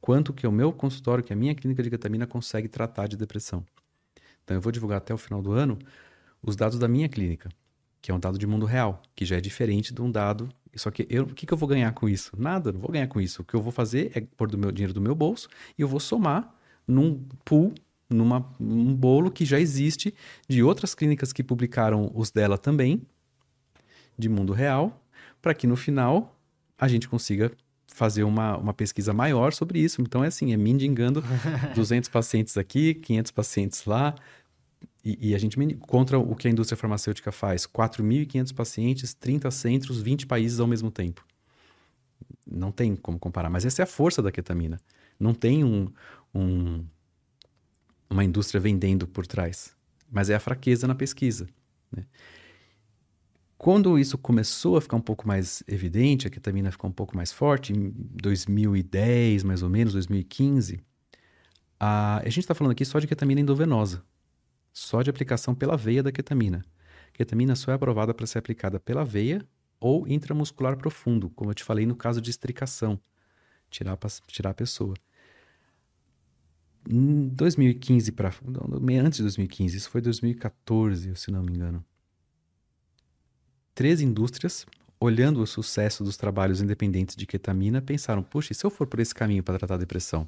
quanto que o meu consultório, que a minha clínica de ketamina consegue tratar de depressão. Então, eu vou divulgar até o final do ano os dados da minha clínica, que é um dado de mundo real, que já é diferente de um dado. Só que eu, o que, que eu vou ganhar com isso? Nada, não vou ganhar com isso. O que eu vou fazer é pôr do meu dinheiro do meu bolso e eu vou somar num pool, numa, num bolo que já existe de outras clínicas que publicaram os dela também, de mundo real, para que no final a gente consiga fazer uma, uma pesquisa maior sobre isso. Então é assim, é mendigando 200 pacientes aqui, 500 pacientes lá, e, e, a gente contra o que a indústria farmacêutica faz, 4.500 pacientes, 30 centros, 20 países ao mesmo tempo. Não tem como comparar, mas essa é a força da ketamina. Não tem um, um, uma indústria vendendo por trás, mas é a fraqueza na pesquisa. Né? Quando isso começou a ficar um pouco mais evidente, a ketamina ficou um pouco mais forte, em 2010, mais ou menos, 2015, a, a gente está falando aqui só de ketamina endovenosa, só de aplicação pela veia da ketamina. Ketamina só é aprovada para ser aplicada pela veia ou intramuscular profundo, como eu te falei no caso de estricação, tirar, tirar a pessoa. Em 2015 para antes de 2015, isso foi 2014, se não me engano três indústrias, olhando o sucesso dos trabalhos independentes de ketamina, pensaram: puxa, e se eu for por esse caminho para tratar a depressão?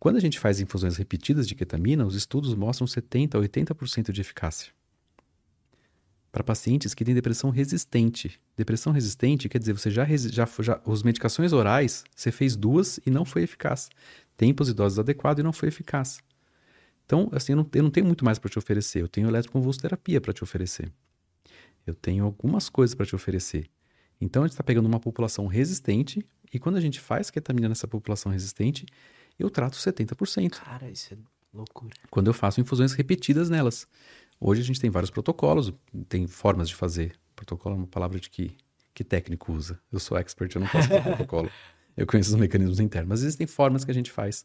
Quando a gente faz infusões repetidas de ketamina, os estudos mostram 70% a 80% de eficácia. Para pacientes que têm depressão resistente. Depressão resistente quer dizer, você já, já, já as medicações orais, você fez duas e não foi eficaz. Tempos e doses adequados e não foi eficaz. Então, assim, eu não, eu não tenho muito mais para te oferecer. Eu tenho eletroconvulsoterapia para te oferecer eu tenho algumas coisas para te oferecer. Então a gente está pegando uma população resistente e quando a gente faz ketamina nessa população resistente, eu trato 70%. Cara, isso é loucura. Quando eu faço infusões repetidas nelas. Hoje a gente tem vários protocolos, tem formas de fazer. Protocolo é uma palavra de que, que técnico usa. Eu sou expert, eu não posso fazer protocolo. Eu conheço os mecanismos internos, mas existem formas que a gente faz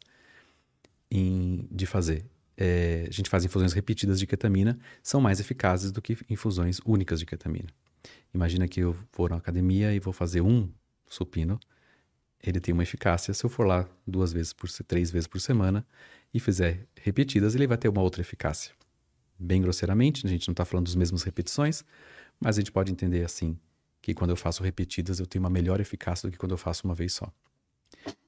em, de fazer é, a gente faz infusões repetidas de ketamina, são mais eficazes do que infusões únicas de ketamina. Imagina que eu vou na academia e vou fazer um supino, ele tem uma eficácia. Se eu for lá duas vezes por três vezes por semana e fizer repetidas, ele vai ter uma outra eficácia. Bem grosseiramente, a gente não está falando dos mesmas repetições, mas a gente pode entender assim que quando eu faço repetidas eu tenho uma melhor eficácia do que quando eu faço uma vez só.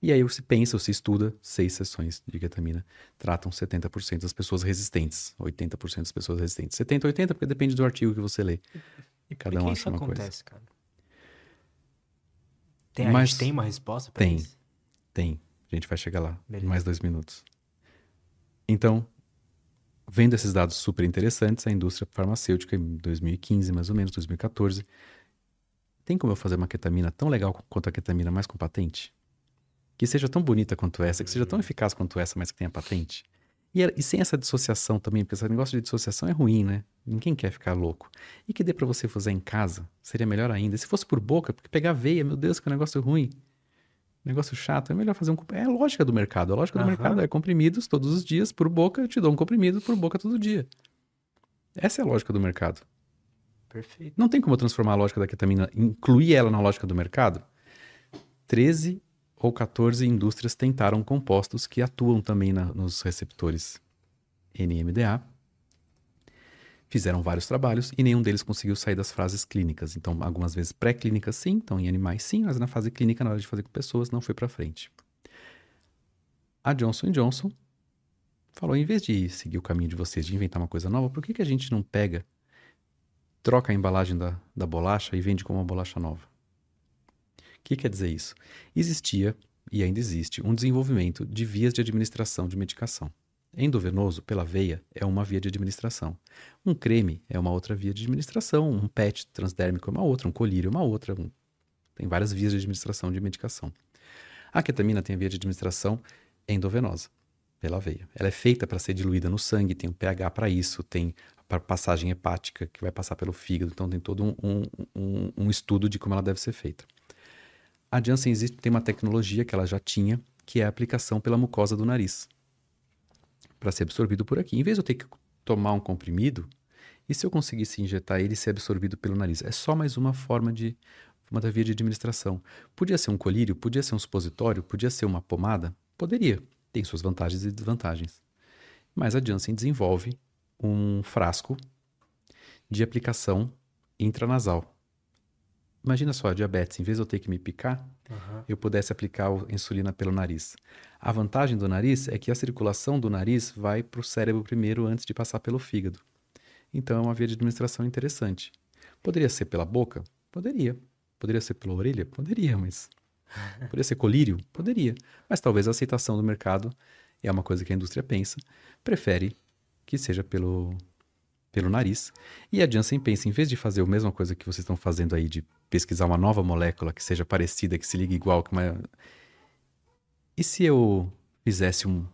E aí você pensa, você estuda, seis sessões de ketamina tratam 70% das pessoas resistentes, 80% das pessoas resistentes. 70, 80, porque depende do artigo que você lê. E cada um acha uma acontece, coisa. Cara? Tem, Mas, tem uma resposta para isso? Tem, tem. A gente vai chegar lá Beleza. em mais dois minutos. Então, vendo esses dados super interessantes, a indústria farmacêutica, em 2015, mais ou menos, 2014, tem como eu fazer uma ketamina tão legal quanto a ketamina mais com patente? que seja tão bonita quanto essa, que seja tão eficaz quanto essa, mas que tenha patente. E, e sem essa dissociação também, porque esse negócio de dissociação é ruim, né? Ninguém quer ficar louco. E que dê para você fazer em casa, seria melhor ainda. Se fosse por boca, porque pegar veia, meu Deus, que negócio ruim. Negócio chato, é melhor fazer um. É a lógica do mercado. A lógica do uhum. mercado é comprimidos todos os dias, por boca, eu te dou um comprimido por boca todo dia. Essa é a lógica do mercado. Perfeito. Não tem como eu transformar a lógica da ketamina, incluir ela na lógica do mercado. 13 ou 14 indústrias tentaram compostos que atuam também na, nos receptores NMDA. Fizeram vários trabalhos e nenhum deles conseguiu sair das fases clínicas. Então, algumas vezes pré-clínicas sim, então em animais sim, mas na fase clínica, na hora de fazer com pessoas, não foi para frente. A Johnson Johnson falou, em vez de seguir o caminho de vocês, de inventar uma coisa nova, por que, que a gente não pega, troca a embalagem da, da bolacha e vende como uma bolacha nova? Que quer dizer isso? Existia, e ainda existe, um desenvolvimento de vias de administração de medicação. Endovenoso, pela veia, é uma via de administração. Um creme é uma outra via de administração. Um PET transdérmico é uma outra. Um colírio é uma outra. Um... Tem várias vias de administração de medicação. A ketamina tem a via de administração endovenosa, pela veia. Ela é feita para ser diluída no sangue, tem um pH para isso, tem para passagem hepática que vai passar pelo fígado. Então, tem todo um, um, um, um estudo de como ela deve ser feita. A Janssen existe, tem uma tecnologia que ela já tinha, que é a aplicação pela mucosa do nariz, para ser absorvido por aqui. Em vez de eu ter que tomar um comprimido, e se eu conseguisse injetar ele e ser absorvido pelo nariz? É só mais uma forma de uma via de administração. Podia ser um colírio, podia ser um supositório, podia ser uma pomada? Poderia. Tem suas vantagens e desvantagens. Mas a Janssen desenvolve um frasco de aplicação intranasal. Imagina só, a diabetes, em vez de eu ter que me picar, Aham. eu pudesse aplicar a insulina pelo nariz. A vantagem do nariz é que a circulação do nariz vai para o cérebro primeiro antes de passar pelo fígado. Então é uma via de administração interessante. Poderia ser pela boca? Poderia. Poderia ser pela orelha? Poderia, mas. Poderia ser colírio? Poderia. Mas talvez a aceitação do mercado, é uma coisa que a indústria pensa, prefere que seja pelo, pelo nariz. E a Janssen pensa, em vez de fazer a mesma coisa que vocês estão fazendo aí, de pesquisar uma nova molécula que seja parecida, que se ligue igual, que uma... e se eu fizesse um,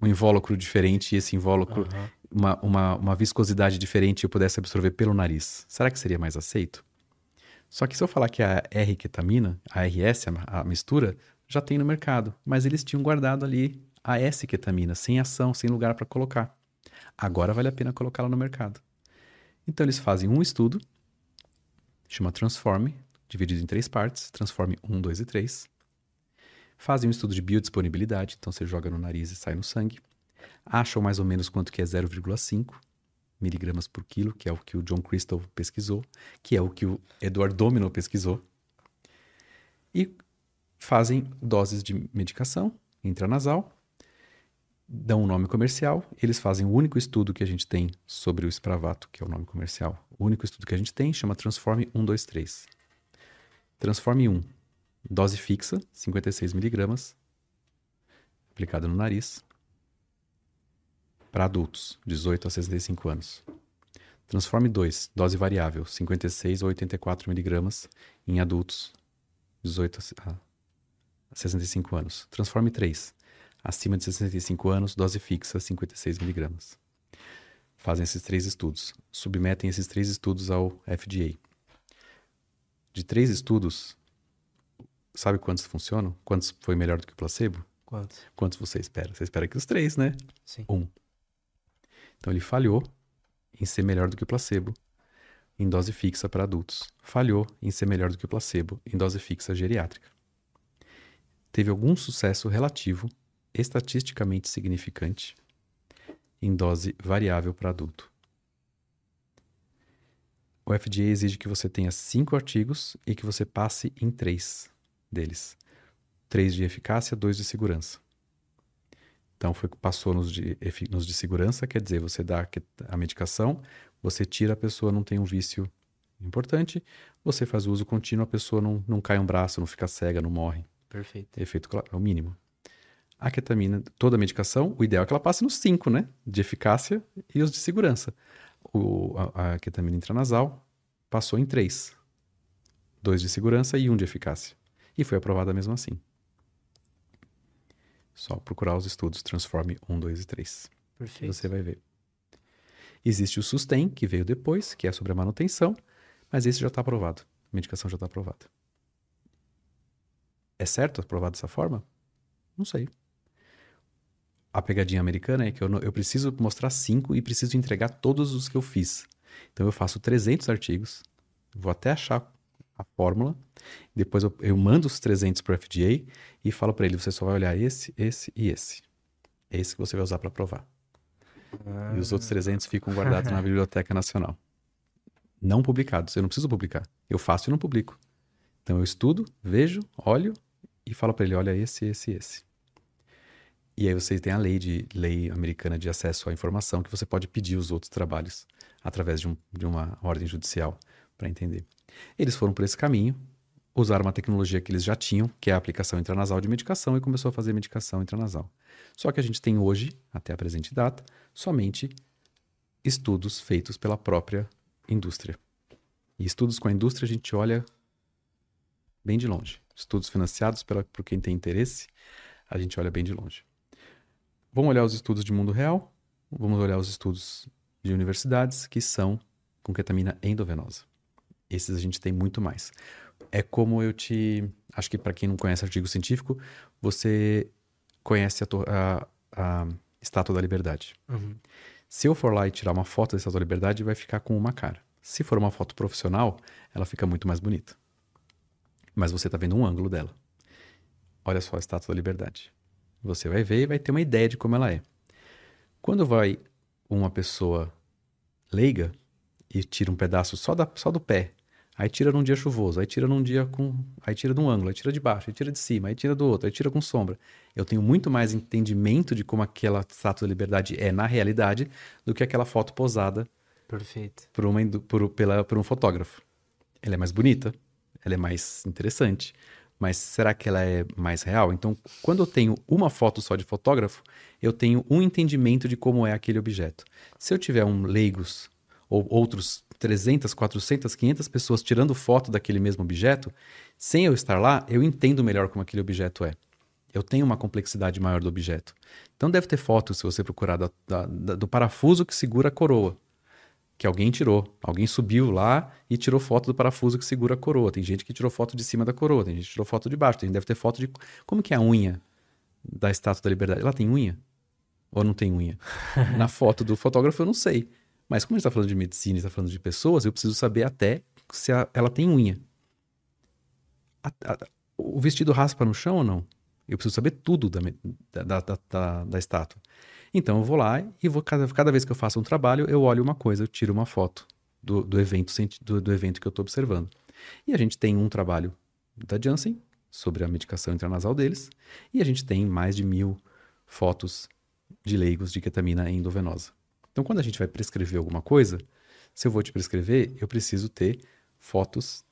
um invólucro diferente e esse invólucro, Aham. uma, uma, uma viscosidade diferente e eu pudesse absorver pelo nariz? Será que seria mais aceito? Só que se eu falar que a R-ketamina, a RS, a, a mistura, já tem no mercado, mas eles tinham guardado ali a S-ketamina, sem ação, sem lugar para colocar. Agora vale a pena colocá-la no mercado. Então eles fazem um estudo, chama Transform, dividido em três partes, Transform 1, 2 e 3. Fazem um estudo de biodisponibilidade, então você joga no nariz e sai no sangue. Acham mais ou menos quanto que é 0,5 miligramas por quilo, que é o que o John Crystal pesquisou, que é o que o Edward Domino pesquisou. E fazem doses de medicação intranasal, dão um nome comercial, eles fazem o único estudo que a gente tem sobre o Spravato, que é o nome comercial. O único estudo que a gente tem chama Transforme 123. Transforme 1, dose fixa, 56 miligramas, aplicada no nariz, para adultos, 18 a 65 anos. Transforme 2, dose variável, 56 a 84 miligramas, em adultos, 18 a 65 anos. Transforme 3, acima de 65 anos, dose fixa, 56 miligramas. Fazem esses três estudos. Submetem esses três estudos ao FDA. De três estudos, sabe quantos funcionam? Quantos foi melhor do que o placebo? Quantos? Quantos você espera? Você espera que os três, né? Sim. Um. Então ele falhou em ser melhor do que o placebo em dose fixa para adultos. Falhou em ser melhor do que o placebo em dose fixa geriátrica. Teve algum sucesso relativo, estatisticamente significante, em dose variável para adulto. O FDA exige que você tenha cinco artigos e que você passe em três deles: três de eficácia, dois de segurança. Então, foi, passou nos de, nos de segurança, quer dizer, você dá a medicação, você tira, a pessoa não tem um vício importante, você faz o uso contínuo, a pessoa não, não cai um braço, não fica cega, não morre. Perfeito. Efeito colo- é o mínimo. A ketamina, toda a medicação, o ideal é que ela passe nos cinco, né? De eficácia e os de segurança. O, a, a ketamina intranasal passou em três. Dois de segurança e um de eficácia. E foi aprovada mesmo assim. Só procurar os estudos Transforme 1, 2 e 3. que Perfeito. Você vai ver. Existe o Sustain, que veio depois, que é sobre a manutenção, mas esse já está aprovado. A medicação já está aprovada. É certo aprovado dessa forma? Não sei. A pegadinha americana é que eu, eu preciso mostrar cinco e preciso entregar todos os que eu fiz. Então eu faço 300 artigos, vou até achar a fórmula, depois eu, eu mando os 300 para o FDA e falo para ele: você só vai olhar esse, esse e esse. É esse que você vai usar para provar. E os outros 300 ficam guardados na Biblioteca Nacional. Não publicados. Eu não preciso publicar. Eu faço e não publico. Então eu estudo, vejo, olho e falo para ele: olha, esse, esse, esse. E aí vocês têm a lei de lei americana de acesso à informação que você pode pedir os outros trabalhos através de, um, de uma ordem judicial para entender. Eles foram por esse caminho, usaram uma tecnologia que eles já tinham, que é a aplicação intranasal de medicação, e começou a fazer medicação intranasal. Só que a gente tem hoje, até a presente data, somente estudos feitos pela própria indústria. E estudos com a indústria a gente olha bem de longe. Estudos financiados pela, por quem tem interesse, a gente olha bem de longe. Vamos olhar os estudos de mundo real, vamos olhar os estudos de universidades que são com ketamina endovenosa. Esses a gente tem muito mais. É como eu te. Acho que para quem não conhece artigo científico, você conhece a, a- a Estátua da Liberdade. Uhum. Se eu for lá e tirar uma foto da Estátua da Liberdade, vai ficar com uma cara. Se for uma foto profissional, ela fica muito mais bonita. mas você está vendo um ângulo dela. Olha só a estátua da liberdade. Você vai ver e vai ter uma ideia de como ela é. Quando vai uma pessoa leiga e tira um pedaço só, da, só do pé, aí tira num dia chuvoso, aí tira num dia com. Aí tira de um ângulo, aí tira de baixo, aí tira de cima, aí tira do outro, aí tira com sombra. Eu tenho muito mais entendimento de como aquela estátua da liberdade é na realidade do que aquela foto posada Perfeito. por, uma, por, pela, por um fotógrafo. Ela é mais bonita, ela é mais interessante, mas será que ela é mais real? Então, quando eu tenho uma foto só de fotógrafo, eu tenho um entendimento de como é aquele objeto. Se eu tiver um leigos ou outros 300, 400, 500 pessoas tirando foto daquele mesmo objeto, sem eu estar lá, eu entendo melhor como aquele objeto é. Eu tenho uma complexidade maior do objeto. Então deve ter fotos, se você procurar, da, da, do parafuso que segura a coroa que alguém tirou. Alguém subiu lá e tirou foto do parafuso que segura a coroa. Tem gente que tirou foto de cima da coroa, tem gente que tirou foto de baixo, tem gente que deve ter foto de. Como que é a unha da Estátua da Liberdade? Ela tem unha? Ou não tem unha? Na foto do fotógrafo eu não sei. Mas como a gente está falando de medicina está falando de pessoas, eu preciso saber até se a, ela tem unha. A, a, o vestido raspa no chão ou não? Eu preciso saber tudo da, da, da, da estátua. Então eu vou lá e vou cada, cada vez que eu faço um trabalho, eu olho uma coisa, eu tiro uma foto do, do evento do, do evento que eu estou observando. E a gente tem um trabalho da Janssen sobre a medicação intranasal deles, e a gente tem mais de mil fotos de leigos de ketamina endovenosa. Então, quando a gente vai prescrever alguma coisa, se eu vou te prescrever, eu preciso ter fotos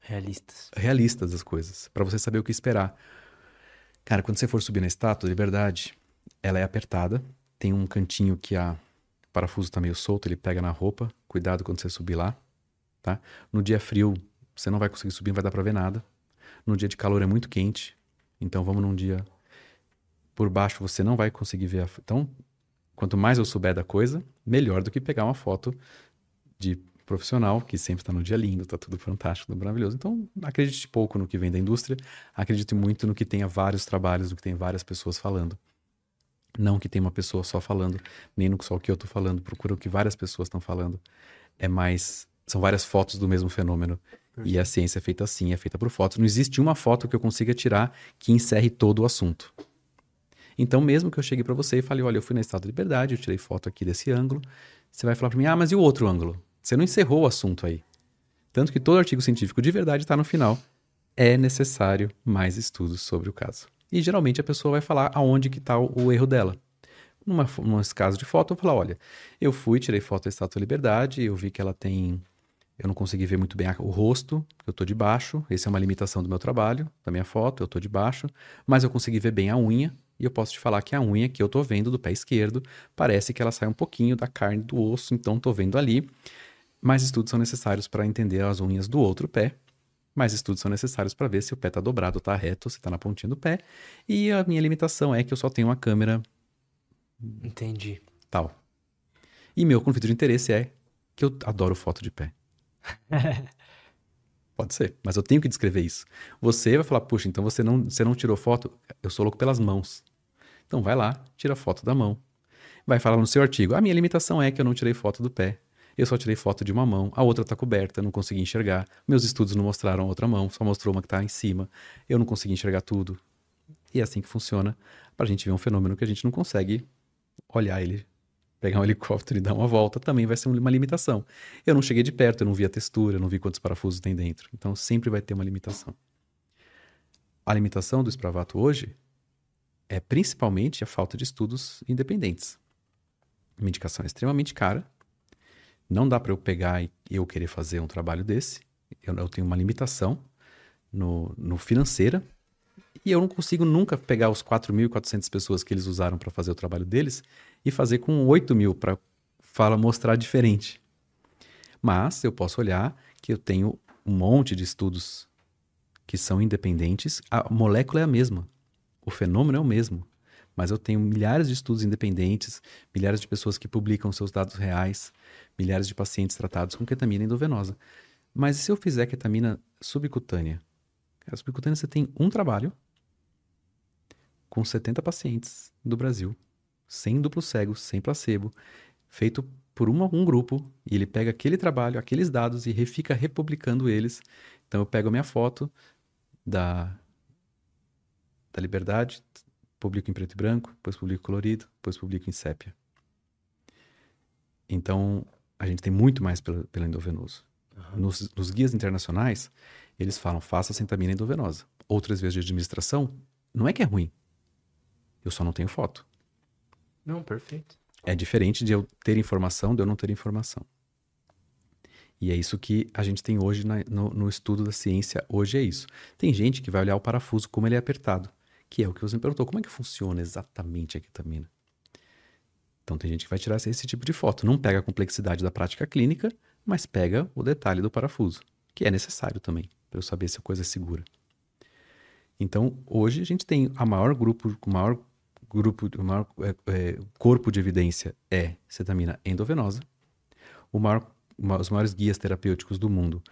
realistas, realistas das coisas, para você saber o que esperar. Cara, quando você for subir na estátua, liberdade, ela é apertada, tem um cantinho que a o parafuso está meio solto, ele pega na roupa. Cuidado quando você subir lá, tá? No dia frio, você não vai conseguir subir, não vai dar para ver nada. No dia de calor é muito quente, então vamos num dia por baixo você não vai conseguir ver. A... Então, quanto mais eu souber da coisa, melhor do que pegar uma foto de profissional que sempre está no dia lindo, está tudo fantástico, tudo maravilhoso. Então, acredite pouco no que vem da indústria, acredite muito no que tenha vários trabalhos, no que tem várias pessoas falando. Não que tem uma pessoa só falando, nem no só o que eu estou falando, procura o que várias pessoas estão falando. É mais. São várias fotos do mesmo fenômeno. E a ciência é feita assim, é feita por fotos. Não existe uma foto que eu consiga tirar que encerre todo o assunto. Então, mesmo que eu chegue para você e fale, olha, eu fui na Estado de Liberdade, eu tirei foto aqui desse ângulo, você vai falar para mim, ah, mas e o outro ângulo? Você não encerrou o assunto aí. Tanto que todo artigo científico de verdade está no final. É necessário mais estudos sobre o caso. E geralmente a pessoa vai falar aonde que está o, o, erro dela. Numa, num caso de foto, eu vou falar, olha, eu fui, tirei foto da Estátua da Liberdade, eu vi que ela tem... Eu não consegui ver muito bem o rosto, eu estou de baixo, essa é uma limitação do meu trabalho, da minha foto, eu estou de baixo, mas eu consegui ver bem a unha, e eu posso te falar que a unha que eu estou vendo do pé esquerdo, parece que ela sai um pouquinho da carne do osso, então estou vendo ali. Mais estudos são necessários para entender as unhas do outro pé, mais estudos são necessários para ver se o pé está dobrado, está reto, se está na pontinha do pé. E a minha limitação é que eu só tenho uma câmera. Entendi. Tal. E meu conflito de interesse é que eu adoro foto de pé. Pode ser, mas eu tenho que descrever isso. Você vai falar, puxa, então você não, você não tirou foto? Eu sou louco pelas mãos. Então vai lá, tira foto da mão. Vai falar no seu artigo, a minha limitação é que eu não tirei foto do pé. Eu só tirei foto de uma mão, a outra está coberta, não consegui enxergar. Meus estudos não mostraram a outra mão, só mostrou uma que está em cima. Eu não consegui enxergar tudo. E é assim que funciona para a gente ver um fenômeno que a gente não consegue olhar ele, pegar um helicóptero e dar uma volta, também vai ser uma limitação. Eu não cheguei de perto, eu não vi a textura, eu não vi quantos parafusos tem dentro. Então sempre vai ter uma limitação. A limitação do Spravato hoje é principalmente a falta de estudos independentes. Medicação é extremamente cara, não dá para eu pegar e eu querer fazer um trabalho desse. Eu, eu tenho uma limitação no, no financeira e eu não consigo nunca pegar os 4.400 pessoas que eles usaram para fazer o trabalho deles e fazer com 8 mil para mostrar diferente. Mas eu posso olhar que eu tenho um monte de estudos que são independentes, a molécula é a mesma, o fenômeno é o mesmo, mas eu tenho milhares de estudos independentes, milhares de pessoas que publicam seus dados reais, milhares de pacientes tratados com ketamina endovenosa. Mas e se eu fizer ketamina subcutânea? A subcutânea você tem um trabalho com 70 pacientes do Brasil, sem duplo cego, sem placebo, feito por uma, um grupo, e ele pega aquele trabalho, aqueles dados e fica republicando eles. Então eu pego a minha foto da, da liberdade, publico em preto e branco, depois publico colorido, depois publico em sépia. Então, a gente tem muito mais pelo, pelo endovenoso. Uhum. Nos, nos, guias internacionais, eles falam, faça centamina endovenosa. Outras vezes de administração, não é que é ruim. Eu só não tenho foto. Não, perfeito. É diferente de eu ter informação de eu não ter informação. E é isso que a gente tem hoje na, no, no, estudo da ciência. Hoje é isso. Tem gente que vai olhar o parafuso como ele é apertado, que é o que você me perguntou. Como é que funciona exatamente a ketamina? Então tem gente que vai tirar esse, tipo de foto. Não pega a complexidade da prática clínica, mas pega o detalhe do parafuso, que é necessário também, para eu saber se a coisa é segura. Então, hoje a gente tem a maior grupo, o maior grupo, o maior é, é, corpo de evidência é cetamina endovenosa. Maior, os maiores guias terapêuticos do mundo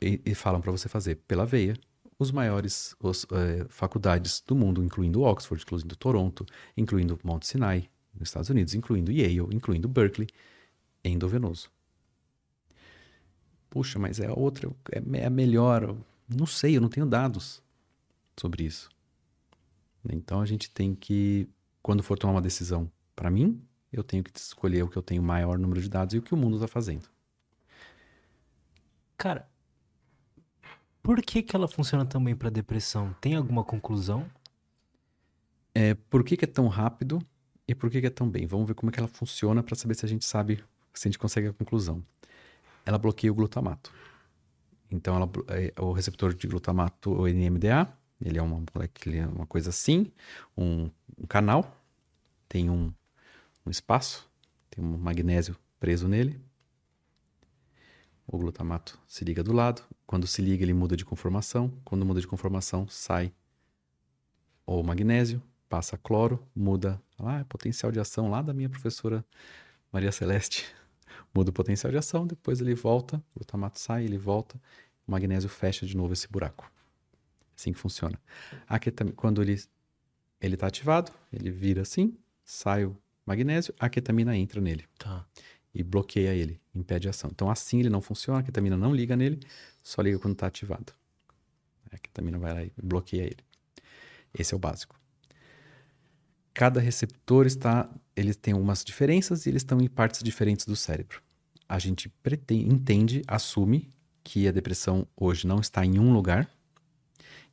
e, e falam para você fazer pela veia. Os maiores os, é, faculdades do mundo, incluindo Oxford, incluindo Toronto, incluindo Mount Sinai, nos Estados Unidos, incluindo Yale, incluindo Berkeley, endovenoso. Puxa, mas é a outra, é, é a melhor. Não sei, eu não tenho dados sobre isso. Então a gente tem que, quando for tomar uma decisão para mim, eu tenho que escolher o que eu tenho maior número de dados e o que o mundo está fazendo. Cara, por que, que ela funciona também para depressão? Tem alguma conclusão? É, por que, que é tão rápido e por que, que é tão bem? Vamos ver como é que ela funciona para saber se a gente sabe, se a gente consegue a conclusão. Ela bloqueia o glutamato. Então, ela, é, o receptor de glutamato, o NMDA, ele é uma, ele é uma coisa assim, um, um canal, tem um, um espaço, tem um magnésio preso nele. O glutamato se liga do lado. Quando se liga, ele muda de conformação. Quando muda de conformação, sai o magnésio, passa cloro, muda ah, é potencial de ação lá da minha professora Maria Celeste. muda o potencial de ação, depois ele volta, o glutamato sai, ele volta, o magnésio fecha de novo esse buraco. Assim que funciona. A ketamina, quando ele ele está ativado, ele vira assim, sai o magnésio, a ketamina entra nele. Tá. E bloqueia ele, impede a ação. Então assim ele não funciona, a ketamina não liga nele, só liga quando está ativado. A ketamina vai lá e bloqueia ele. Esse é o básico. Cada receptor está, eles têm algumas diferenças e eles estão em partes diferentes do cérebro. A gente pretende, entende, assume que a depressão hoje não está em um lugar,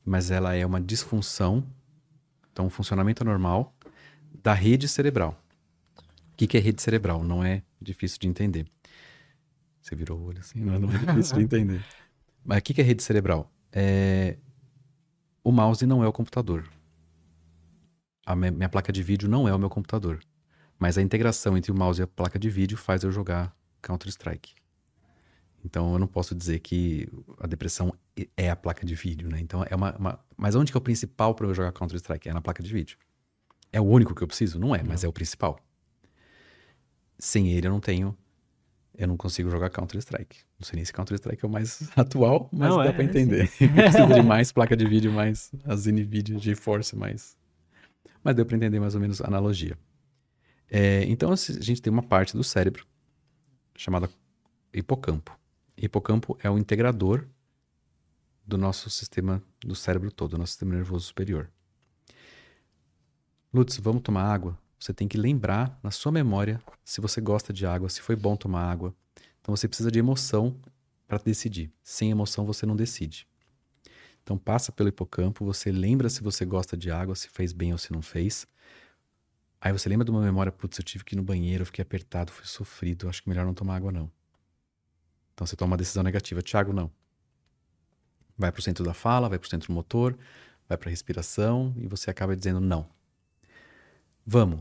mas ela é uma disfunção, então um funcionamento normal da rede cerebral. O que, que é rede cerebral? Não é difícil de entender. Você virou o olho assim, não, não é difícil de entender. Mas o que, que é rede cerebral? É... O mouse não é o computador. A minha placa de vídeo não é o meu computador. Mas a integração entre o mouse e a placa de vídeo faz eu jogar Counter-Strike. Então eu não posso dizer que a depressão é a placa de vídeo, né? Então é uma. uma... Mas onde que é o principal para eu jogar Counter-Strike? É na placa de vídeo. É o único que eu preciso? Não é, não. mas é o principal. Sem ele eu não tenho. Eu não consigo jogar Counter-Strike. Não sei nem se Counter-Strike é o mais atual, mas não, dá é, para entender. Precisa de mais placa de vídeo, mais as NVIDIA GeForce, mais. Mas deu para entender mais ou menos a analogia. É, então a gente tem uma parte do cérebro chamada hipocampo hipocampo é o integrador do nosso sistema do cérebro todo, do nosso sistema nervoso superior. Lutz, vamos tomar água? Você tem que lembrar na sua memória se você gosta de água, se foi bom tomar água. Então você precisa de emoção para decidir. Sem emoção você não decide. Então passa pelo hipocampo, você lembra se você gosta de água, se fez bem ou se não fez. Aí você lembra de uma memória, putz, eu tive que ir no banheiro, fiquei apertado, fui sofrido, acho que melhor não tomar água não. Então você toma uma decisão negativa. Tiago, não. Vai para o centro da fala, vai para o centro motor, vai para a respiração e você acaba dizendo não. Vamos,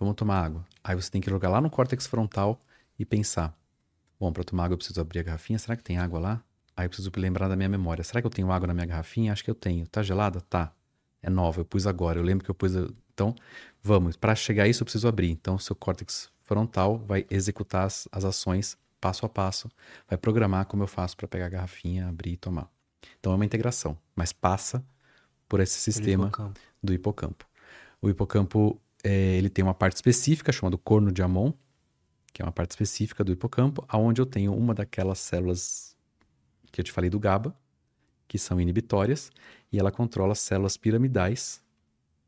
vamos tomar água. Aí você tem que jogar lá no córtex frontal e pensar: bom, para tomar água eu preciso abrir a garrafinha, será que tem água lá? Aí eu preciso lembrar da minha memória: será que eu tenho água na minha garrafinha? Acho que eu tenho. Tá gelada? Tá. É nova, eu pus agora. Eu lembro que eu pus. Então, vamos, para chegar a isso eu preciso abrir. Então, seu córtex frontal vai executar as, as ações passo a passo, vai programar como eu faço para pegar a garrafinha, abrir e tomar. Então é uma integração, mas passa por esse sistema hipocampo. do hipocampo. O hipocampo é, ele tem uma parte específica chamada corno de Amon, que é uma parte específica do hipocampo, aonde eu tenho uma daquelas células que eu te falei do GABA, que são inibitórias, e ela controla células piramidais,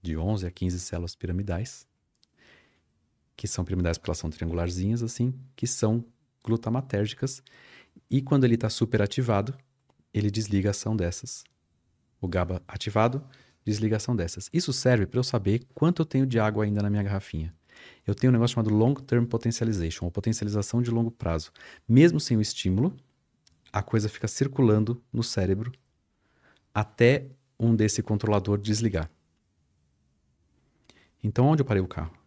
de 11 a 15 células piramidais, que são piramidais porque elas são triangularzinhas assim, que são glutamatérgicas, e quando ele está superativado, ele desliga a ação dessas. O GABA ativado, desliga a ação dessas. Isso serve para eu saber quanto eu tenho de água ainda na minha garrafinha. Eu tenho um negócio chamado Long Term Potentialization, ou potencialização de longo prazo. Mesmo sem o estímulo, a coisa fica circulando no cérebro até um desse controlador desligar. Então, onde eu parei o carro?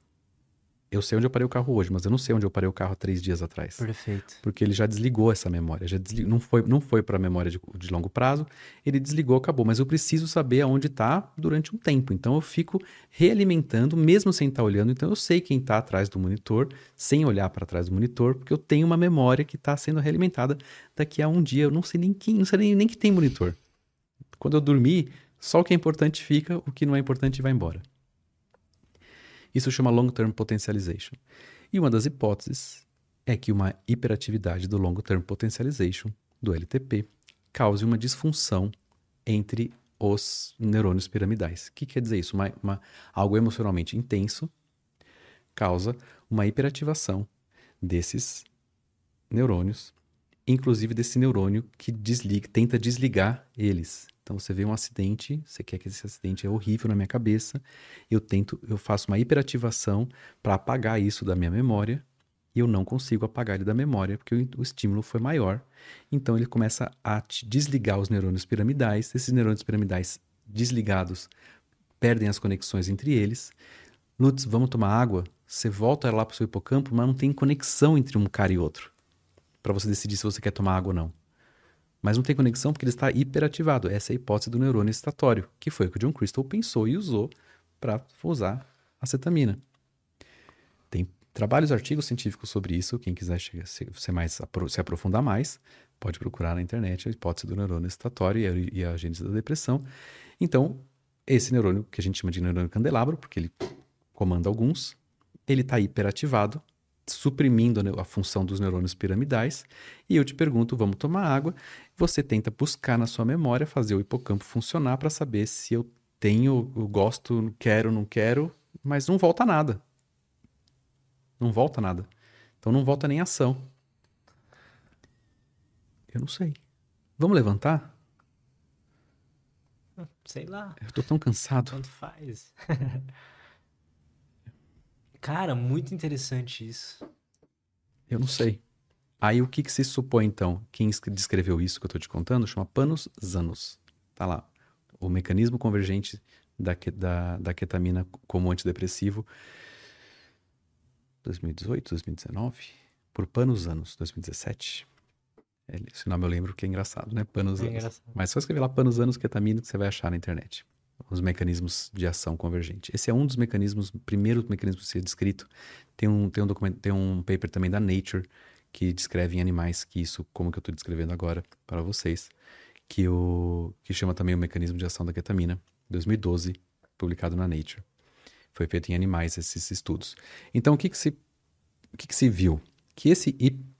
Eu sei onde eu parei o carro hoje, mas eu não sei onde eu parei o carro há três dias atrás. Perfeito. Porque ele já desligou essa memória. Já deslig... Não foi, não foi para a memória de, de, longo prazo, ele desligou, acabou. Mas eu preciso saber aonde está durante um tempo. Então eu fico realimentando, mesmo sem estar tá olhando. Então eu sei quem está atrás do monitor, sem olhar para trás do monitor, porque eu tenho uma memória que está sendo realimentada daqui a um dia. Eu não sei nem quem, não sei nem, nem que tem monitor. Quando eu dormir, só o que é importante fica, o que não é importante vai embora. Isso chama long-term potentialization. E uma das hipóteses é que uma hiperatividade do long-term potentialization, do LTP, cause uma disfunção entre os neurônios piramidais. O que quer dizer isso? Uma, uma, algo emocionalmente intenso causa uma hiperativação desses neurônios, inclusive desse neurônio que desliga, tenta desligar eles. Então você vê um acidente, você quer que esse acidente é horrível na minha cabeça, eu tento, eu faço uma hiperativação para apagar isso da minha memória e eu não consigo apagar ele da memória porque o, o estímulo foi maior. Então ele começa a desligar os neurônios piramidais, esses neurônios piramidais desligados perdem as conexões entre eles. Lutz, vamos tomar água? Você volta lá para o seu hipocampo, mas não tem conexão entre um cara e outro para você decidir se você quer tomar água ou não. Mas não tem conexão porque ele está hiperativado. Essa é a hipótese do neurônio excitatório, que foi o que o John Crystal pensou e usou para usar acetamina. Tem trabalhos, artigos científicos sobre isso. Quem quiser chegar, se, se, mais, se aprofundar mais, pode procurar na internet a hipótese do neurônio excitatório e a, e a gênese da depressão. Então, esse neurônio, que a gente chama de neurônio candelabro, porque ele comanda alguns, ele está hiperativado suprimindo a função dos neurônios piramidais. E eu te pergunto, vamos tomar água? Você tenta buscar na sua memória, fazer o hipocampo funcionar para saber se eu tenho, eu gosto, quero, não quero, mas não volta nada. Não volta nada. Então não volta nem ação. Eu não sei. Vamos levantar? Sei lá. Eu tô tão cansado. Tanto faz. Cara, muito interessante isso. Eu não sei. Aí o que, que se supõe então? Quem descreveu isso que eu estou te contando chama Panos Zanos. Tá lá. O mecanismo convergente da, da, da ketamina como antidepressivo 2018, 2019, por Panos Anos, 2017. Esse nome eu lembro que é engraçado, né? Panos é Anos. Mas só escrever lá Panos Anos Ketamina que você vai achar na internet os mecanismos de ação convergente. Esse é um dos mecanismos, primeiro mecanismo a ser descrito. Tem um, tem um documento, tem um paper também da Nature que descreve em animais que isso, como que eu estou descrevendo agora para vocês, que o que chama também o mecanismo de ação da ketamina, 2012, publicado na Nature. Foi feito em animais esses estudos. Então o que que se o que que se viu? Que esse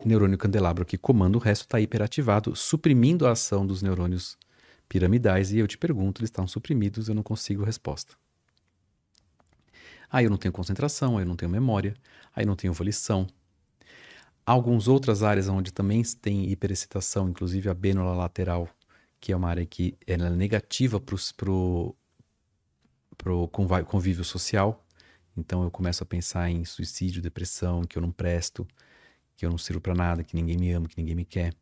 neurônio candelabro que comanda o resto está hiperativado, suprimindo a ação dos neurônios piramidais e eu te pergunto, eles estão suprimidos, eu não consigo resposta. Aí eu não tenho concentração, aí eu não tenho memória, aí eu não tenho volição. Há algumas outras áreas onde também tem hiperexcitação, inclusive a bênula lateral, que é uma área que é negativa para o pro convívio social. Então eu começo a pensar em suicídio, depressão, que eu não presto, que eu não sirvo para nada, que ninguém me ama, que ninguém me quer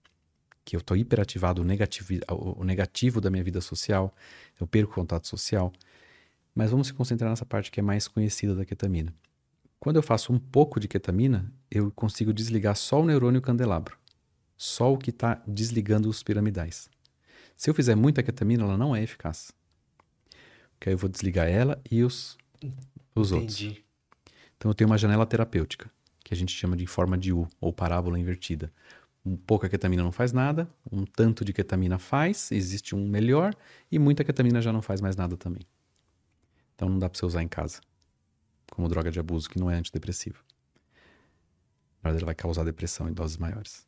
que eu estou hiperativado o negativo, o negativo da minha vida social, eu perco contato social. Mas vamos se concentrar nessa parte que é mais conhecida da ketamina. Quando eu faço um pouco de ketamina, eu consigo desligar só o neurônio candelabro, só o que está desligando os piramidais. Se eu fizer muita ketamina, ela não é eficaz. Porque aí eu vou desligar ela e os, os Entendi. outros. Então eu tenho uma janela terapêutica, que a gente chama de forma de U, ou parábola invertida um pouca ketamina não faz nada, um tanto de ketamina faz, existe um melhor, e muita ketamina já não faz mais nada também. Então não dá para você usar em casa como droga de abuso que não é antidepressivo. Na verdade, ela vai causar depressão em doses maiores.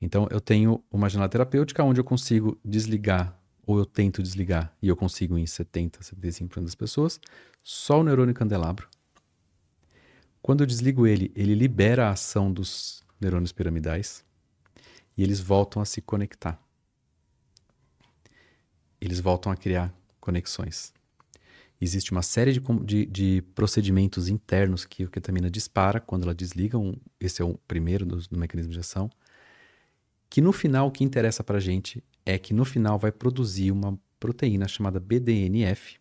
Então eu tenho uma janela terapêutica onde eu consigo desligar ou eu tento desligar e eu consigo em 70, 75% das pessoas, só o neurônio candelabro. Quando eu desligo ele, ele libera a ação dos neurônios piramidais e eles voltam a se conectar. Eles voltam a criar conexões. Existe uma série de, de, de procedimentos internos que a ketamina dispara quando ela desliga. Um, esse é o primeiro do, do mecanismo de ação. Que no final, o que interessa para a gente é que no final vai produzir uma proteína chamada BDNF.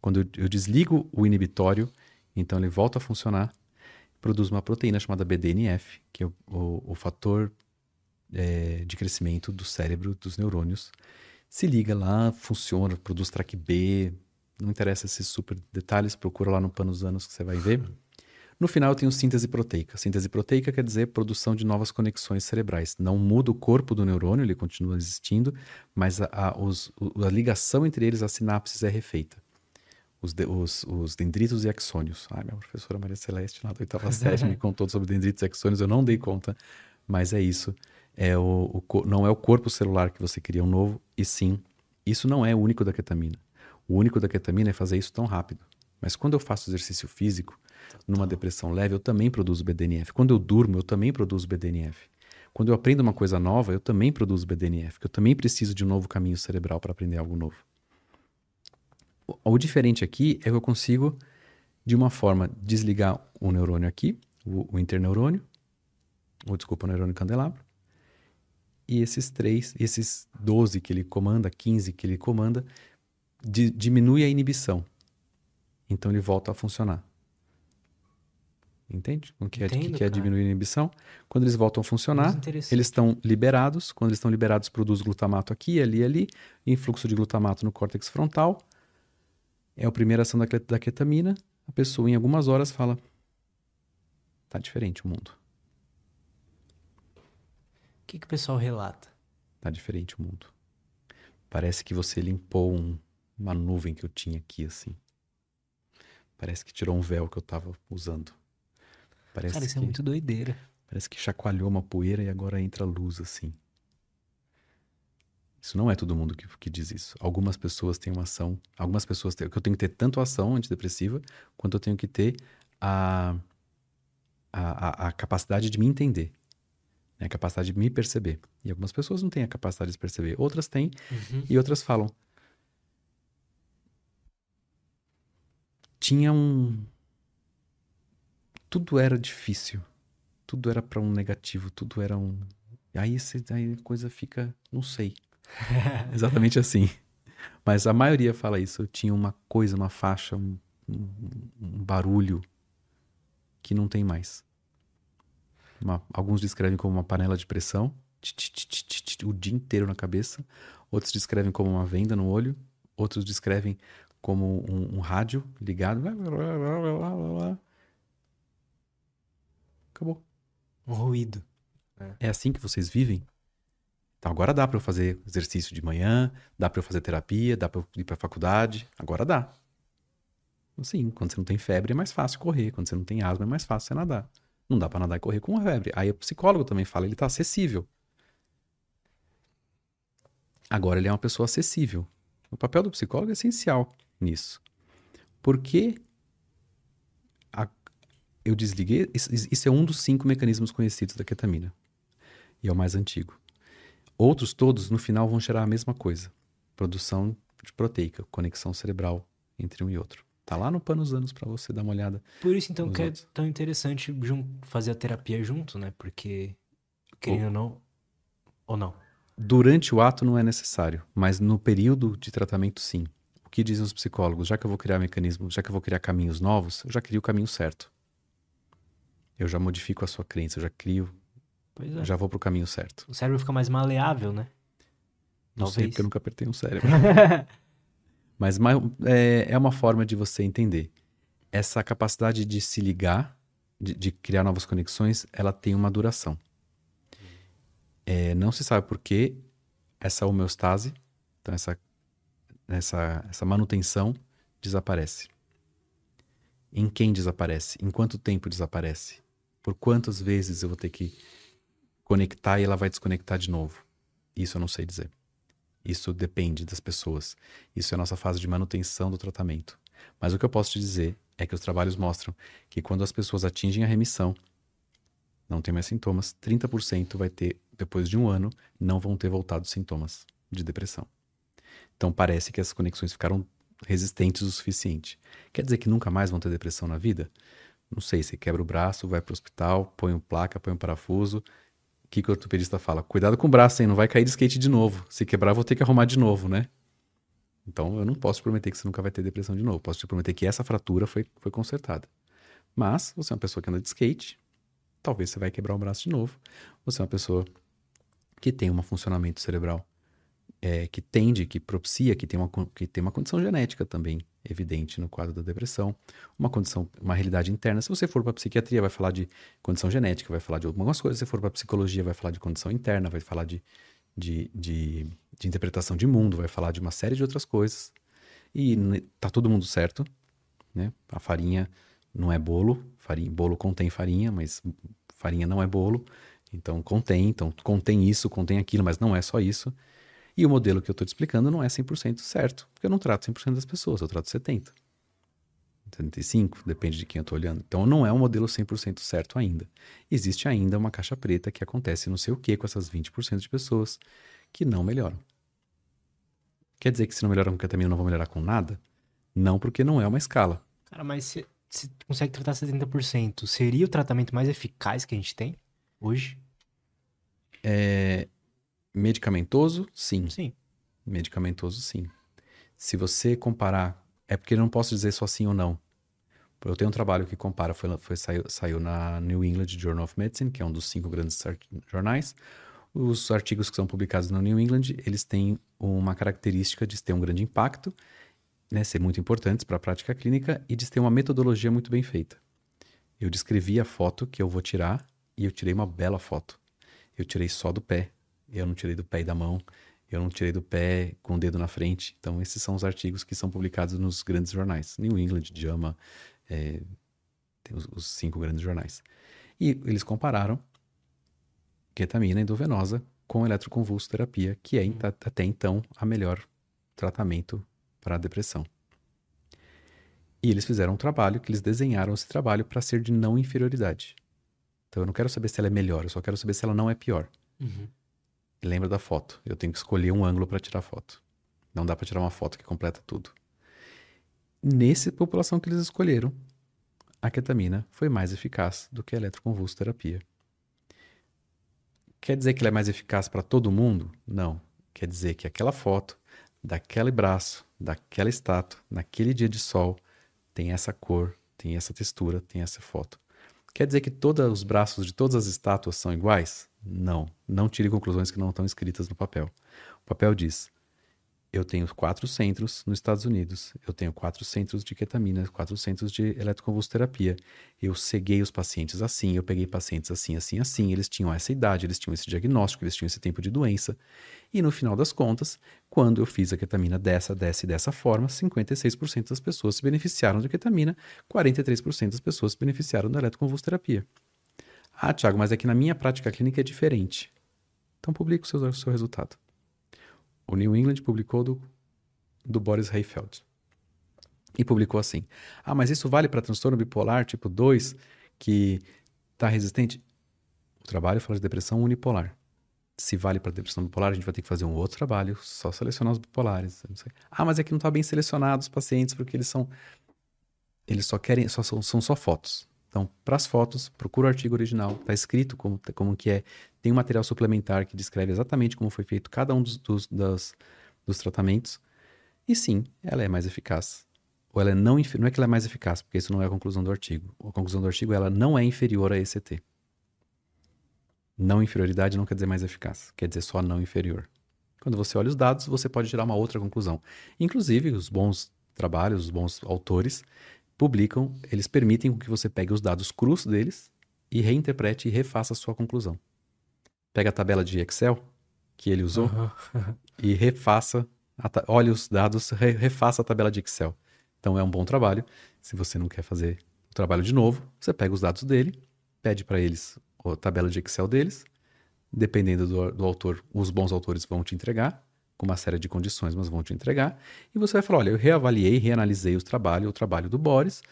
Quando eu, eu desligo o inibitório, então ele volta a funcionar, produz uma proteína chamada BDNF, que é o, o, o fator é, de crescimento do cérebro, dos neurônios. Se liga lá, funciona, produz track B, não interessa esses super detalhes, procura lá no Panos Anos que você vai ver. No final eu tenho síntese proteica. Síntese proteica quer dizer produção de novas conexões cerebrais. Não muda o corpo do neurônio, ele continua existindo, mas a, a, os, a ligação entre eles, as sinapses, é refeita. Os, de, os, os, dendritos e axônios. Ai, minha professora Maria Celeste, lá da oitava série, me contou sobre dendritos e axônios, eu não dei conta, mas é isso. É o, o, não é o corpo celular que você cria um novo, e sim, isso não é o único da ketamina. O único da ketamina é fazer isso tão rápido. Mas quando eu faço exercício físico, numa depressão leve, eu também produzo BDNF. Quando eu durmo, eu também produzo BDNF. Quando eu aprendo uma coisa nova, eu também produzo BDNF, porque eu também preciso de um novo caminho cerebral para aprender algo novo. O, o diferente aqui é que eu consigo, de uma forma, desligar o neurônio aqui, o, o interneurônio, ou desculpa, o neurônio candelabro, e esses três, esses 12 que ele comanda, 15 que ele comanda, di, diminui a inibição. Então ele volta a funcionar. Entende? O que, Entendo, é, que é diminuir a inibição? Quando eles voltam a funcionar, eles estão liberados. Quando eles estão liberados, produz glutamato aqui, ali, ali. Influxo de glutamato no córtex frontal. É a primeira ação da, da ketamina. A pessoa, em algumas horas, fala: tá diferente o mundo. O que, que o pessoal relata? Tá diferente o mundo. Parece que você limpou um, uma nuvem que eu tinha aqui, assim. Parece que tirou um véu que eu tava usando. Parece Cara, isso é que, é muito doideira. Parece que chacoalhou uma poeira e agora entra luz, assim. Isso não é todo mundo que, que diz isso. Algumas pessoas têm uma ação. Algumas pessoas têm. Que eu tenho que ter tanto ação antidepressiva, quanto eu tenho que ter a, a, a, a capacidade de me entender. Né? A capacidade de me perceber. E algumas pessoas não têm a capacidade de se perceber. Outras têm, uhum. e outras falam. tinha um. Tudo era difícil. Tudo era para um negativo, tudo era um. Aí, aí a coisa fica. Não sei. Exatamente assim. Mas a maioria fala isso. Tinha uma coisa, uma faixa, um, um, um barulho que não tem mais. Uma, alguns descrevem como uma panela de pressão, o dia inteiro na cabeça. Outros descrevem como uma venda no olho. Outros descrevem como um, um rádio ligado. Blá, blá, blá, Acabou. Um ruído. É. é assim que vocês vivem? Então agora dá para eu fazer exercício de manhã, dá para eu fazer terapia, dá para eu ir para faculdade, agora dá. Sim, quando você não tem febre é mais fácil correr, quando você não tem asma é mais fácil você nadar. Não dá para nadar e correr com uma febre. Aí o psicólogo também fala, ele tá acessível. Agora ele é uma pessoa acessível. O papel do psicólogo é essencial nisso. Porque a, eu desliguei. Isso, é um dos cinco mecanismos conhecidos da ketamina. E é o mais antigo. Outros todos, no final, vão gerar a mesma coisa: produção de proteica, conexão cerebral entre um e outro. Tá lá no Panos Anos para você dar uma olhada. Por isso, então, que é outros. é tão interessante fazer a terapia junto, né? Porque, querendo ou não. Ou não? Durante o ato não é necessário, mas no período de tratamento, sim que dizem os psicólogos? Já que eu vou criar mecanismos, já que eu vou criar caminhos novos, eu já crio o caminho certo. Eu já modifico a sua crença, eu já crio. Pois é. Já vou pro caminho certo. O cérebro fica mais maleável, né? Não Talvez. sei, porque eu nunca apertei um cérebro. Mas é, é uma forma de você entender. Essa capacidade de se ligar, de, de criar novas conexões, ela tem uma duração. É, não se sabe por que essa homeostase, então essa essa, essa manutenção desaparece. Em quem desaparece? Em quanto tempo desaparece? Por quantas vezes eu vou ter que conectar e ela vai desconectar de novo? Isso eu não sei dizer. Isso depende das pessoas. Isso é a nossa fase de manutenção do tratamento. Mas o que eu posso te dizer é que os trabalhos mostram que quando as pessoas atingem a remissão, não tem mais sintomas, 30% vai ter, depois de um ano, não vão ter voltado sintomas de depressão. Então parece que as conexões ficaram resistentes o suficiente. Quer dizer que nunca mais vão ter depressão na vida? Não sei, você quebra o braço, vai para o hospital, põe um placa, põe um parafuso. Que, que o ortopedista fala? Cuidado com o braço, hein? Não vai cair de skate de novo. Se quebrar, vou ter que arrumar de novo, né? Então eu não posso te prometer que você nunca vai ter depressão de novo. Posso te prometer que essa fratura foi, foi consertada. Mas você é uma pessoa que anda de skate, talvez você vai quebrar o braço de novo. Você é uma pessoa que tem um funcionamento cerebral é, que tende, que propicia, que tem, uma, que tem uma condição genética também evidente no quadro da depressão, uma condição, uma realidade interna. Se você for para psiquiatria, vai falar de condição genética, vai falar de algumas coisas. Se for para psicologia, vai falar de condição interna, vai falar de, de, de, de, interpretação de mundo, vai falar de uma série de outras coisas. E tá todo mundo certo, né? A farinha não é bolo, farinha, bolo contém farinha, mas farinha não é bolo. Então contém, então contém isso, contém aquilo, mas não é só isso. E o modelo que eu estou te explicando não é 100% certo, porque eu não trato 100% das pessoas, eu trato 70%. 75%, depende de quem eu estou olhando. Então não é um modelo 100% certo ainda. Existe ainda uma caixa preta que acontece não sei o que com essas 20% de pessoas que não melhoram. Quer dizer que se não melhoram com ketamina não vão melhorar com nada? Não, porque não é uma escala. Cara, mas se, se consegue tratar 70%, seria o tratamento mais eficaz que a gente tem hoje? É, Medicamentoso, sim. Sim. Medicamentoso, sim. Se você comparar, é porque eu não posso dizer só sim ou não. Eu tenho um trabalho que compara, foi, foi saiu, saiu na New England Journal of Medicine, que é um dos cinco grandes jornais. Os artigos que são publicados no New England, eles têm uma característica de ter um grande impacto, né, ser muito importantes para a prática clínica e de ter uma metodologia muito bem feita. Eu descrevi a foto que eu vou tirar e eu tirei uma bela foto. Eu tirei só do pé, eu não tirei do pé e da mão, eu não tirei do pé com o dedo na frente. Então, esses são os artigos que são publicados nos grandes jornais. New England, JAMA, é, tem os, os, cinco grandes jornais. E eles compararam ketamina endovenosa com eletroconvulsoterapia, que é até então a melhor tratamento para a depressão. E eles fizeram um trabalho que eles desenharam esse trabalho para ser de não inferioridade. Então eu não quero saber se ela é melhor, eu só quero saber se ela não é pior. Uhum lembra da foto. Eu tenho que escolher um ângulo para tirar foto. Não dá para tirar uma foto que completa tudo. Nessa população que eles escolheram, a ketamina foi mais eficaz do que a eletroconvulsoterapia. Quer dizer que ela é mais eficaz para todo mundo? Não. Quer dizer que aquela foto, daquele braço, daquela estátua, naquele dia de sol, tem essa cor, tem essa textura, tem essa foto. Quer dizer que todos os braços de todas as estátuas são iguais? Não. Não tire conclusões que não estão escritas no papel. O papel diz: eu tenho quatro centros nos Estados Unidos, eu tenho quatro centros de ketamina, quatro centros de eletroconvulsoterapia. Eu ceguei os pacientes assim, eu peguei pacientes assim, assim, assim. Eles tinham essa idade, eles tinham esse diagnóstico, eles tinham esse tempo de doença. E no final das contas, quando eu fiz a ketamina dessa, dessa e dessa forma, 56% das pessoas se beneficiaram da ketamina, 43% das pessoas se beneficiaram da eletroconvulsoterapia. Ah, Tiago, mas é que na minha prática clínica é diferente. Então publique o seu, seu resultado. O New England publicou do, do Boris Heifeld. E publicou assim: Ah, mas isso vale para transtorno bipolar tipo 2 que está resistente? O trabalho fala de depressão unipolar. Se vale para depressão bipolar, a gente vai ter que fazer um outro trabalho, só selecionar os bipolares. Ah, mas é que não está bem selecionado os pacientes porque eles são. Eles só querem. Só, são, são só fotos. Então, para as fotos, procura o artigo original, está escrito como, como que é. Tem um material suplementar que descreve exatamente como foi feito cada um dos, dos, das, dos tratamentos. E sim, ela é mais eficaz. Ou ela é não, não é que ela é mais eficaz, porque isso não é a conclusão do artigo. A conclusão do artigo é ela não é inferior a ECT. Não inferioridade não quer dizer mais eficaz, quer dizer só não inferior. Quando você olha os dados, você pode tirar uma outra conclusão. Inclusive, os bons trabalhos, os bons autores, publicam, eles permitem que você pegue os dados crus deles e reinterprete e refaça a sua conclusão. Pega a tabela de Excel que ele usou uhum. e refaça, olhe os dados, re, refaça a tabela de Excel. Então é um bom trabalho. Se você não quer fazer o trabalho de novo, você pega os dados dele, pede para eles a tabela de Excel deles, dependendo do, do autor, os bons autores vão te entregar com uma série de condições, mas vão te entregar. E você vai falar: olha, eu reavaliei, reanalisei os trabalhos, o trabalho do Boris,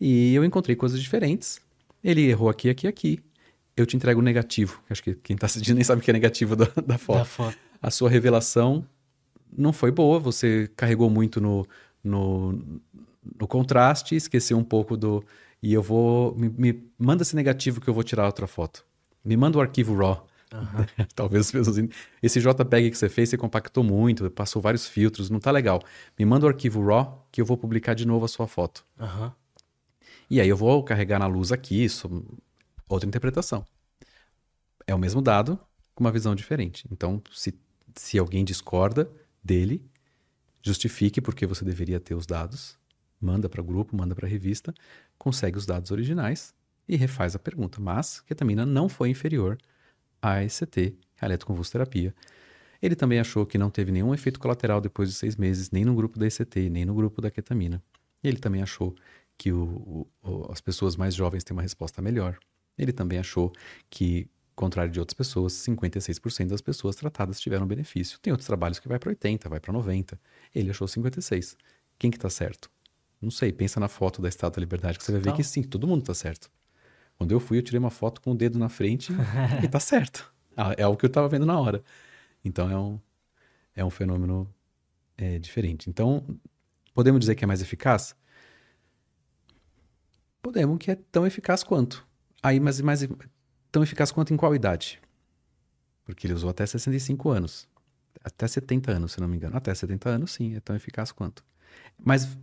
e eu encontrei coisas diferentes. Ele errou aqui, aqui, aqui. Eu te entrego o negativo. Acho que quem está assistindo nem sabe o que é negativo da, da foto. Da foto. A sua revelação não foi boa, você carregou muito no, no, no contraste, esqueceu um pouco do. E eu vou. Me, me, manda esse negativo que eu vou tirar outra foto. Me manda o arquivo RAW. Uhum. Talvez as pessoas. Esse JPEG que você fez, você compactou muito, passou vários filtros, não tá legal. Me manda o arquivo RAW que eu vou publicar de novo a sua foto. Uhum. E aí eu vou carregar na luz aqui, isso, outra interpretação. É o mesmo dado com uma visão diferente. Então, se, se alguém discorda dele, justifique porque você deveria ter os dados, manda para o grupo, manda para a revista, consegue os dados originais e refaz a pergunta. Mas ketamina não foi inferior a ECT, a eletroconvulsoterapia. Ele também achou que não teve nenhum efeito colateral depois de seis meses, nem no grupo da ECT, nem no grupo da ketamina. Ele também achou que o, o, as pessoas mais jovens têm uma resposta melhor. Ele também achou que, contrário de outras pessoas, 56% das pessoas tratadas tiveram benefício. Tem outros trabalhos que vai para 80, vai para 90. Ele achou 56. Quem que está certo? Não sei, pensa na foto da Estátua da Liberdade que você vai ver que sim, todo mundo está certo. Quando eu fui, eu tirei uma foto com o dedo na frente e está certo. É o que eu estava vendo na hora. Então é um, é um fenômeno é, diferente. Então, podemos dizer que é mais eficaz? Podemos, que é tão eficaz quanto. Aí, mas mais tão eficaz quanto em qual idade? Porque ele usou até 65 anos. Até 70 anos, se não me engano. Até 70 anos, sim, é tão eficaz quanto. Mas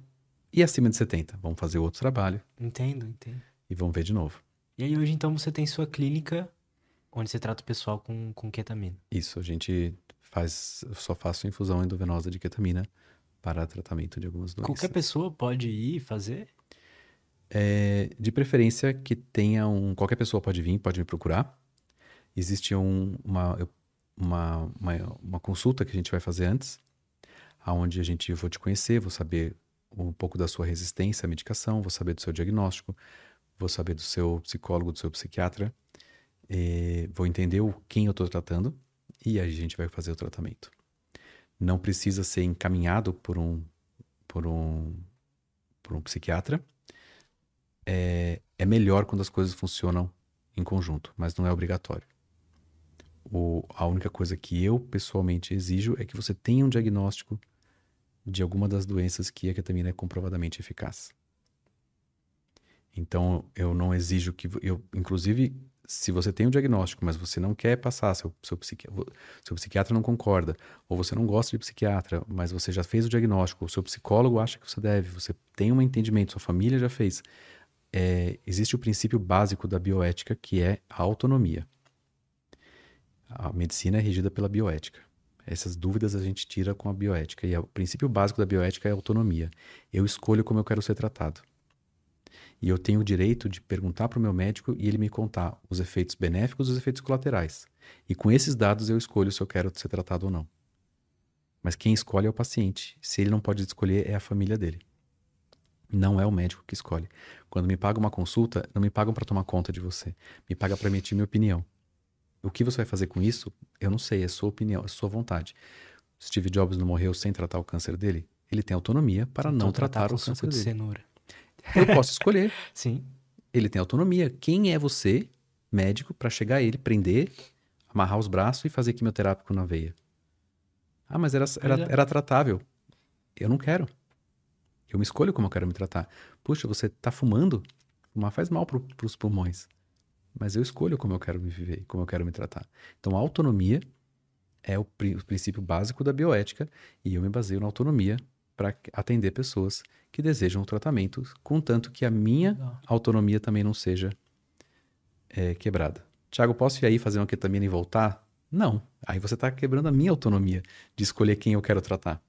e acima de 70? Vamos fazer outro trabalho. Entendo, entendo. E vamos ver de novo. E aí hoje, então, você tem sua clínica onde você trata o pessoal com, com ketamina. Isso, a gente faz, só faço infusão endovenosa de ketamina para tratamento de algumas doenças. Qualquer pessoa pode ir fazer? É, de preferência que tenha um. Qualquer pessoa pode vir, pode me procurar. Existe um, uma, uma, uma, uma, consulta que a gente vai fazer antes, aonde a gente vou te conhecer, vou saber um pouco da sua resistência à medicação, vou saber do seu diagnóstico, vou saber do seu psicólogo, do seu psiquiatra, vou entender o quem eu estou tratando e a gente vai fazer o tratamento. Não precisa ser encaminhado por um, por um, por um psiquiatra é, é melhor quando as coisas funcionam em conjunto, mas não é obrigatório. O, a única coisa que eu pessoalmente exijo é que você tenha um diagnóstico de alguma das doenças que a ketamina é comprovadamente eficaz. Então, eu não exijo que. Eu, inclusive, se você tem um diagnóstico, mas você não quer passar, seu, seu, psiquiatra, seu psiquiatra não concorda, ou você não gosta de psiquiatra, mas você já fez o diagnóstico, o seu psicólogo acha que você deve, você tem um entendimento, sua família já fez, é, existe o princípio básico da bioética, que é a autonomia. A medicina é regida pela bioética. Essas dúvidas a gente tira com a bioética. E o princípio básico da bioética é a autonomia. Eu escolho como eu quero ser tratado. E eu tenho o direito de perguntar para o meu médico e ele me contar os efeitos benéficos e os efeitos colaterais. E com esses dados eu escolho se eu quero ser tratado ou não. Mas quem escolhe é o paciente. Se ele não pode escolher, é a família dele. Não é o médico que escolhe. Quando me paga uma consulta, não me pagam para tomar conta de você. Me paga para emitir minha opinião. O que você vai fazer com isso, eu não sei, é sua opinião, é sua vontade. Steve Jobs não morreu sem tratar o câncer dele? Ele tem autonomia para então, não tratar, tratar o câncer de dele. cenoura. Eu posso escolher. Sim. Ele tem autonomia. Quem é você, médico, para chegar a ele, prender, amarrar os braços e fazer quimioterápico na veia? Ah, mas era, era, é. era tratável. Eu não quero. Eu me escolho como eu quero me tratar. Puxa, você está fumando? Fumar faz mal para os pulmões. Mas eu escolho como eu quero me viver, como eu quero me tratar. Então, a autonomia é o, o princípio básico da bioética e eu me baseio na autonomia para atender pessoas que desejam o tratamento, contanto que a minha Legal. autonomia também não seja é, quebrada. Tiago, posso ir aí fazer uma ketamina e voltar? Não. Aí você está quebrando a minha autonomia de escolher quem eu quero tratar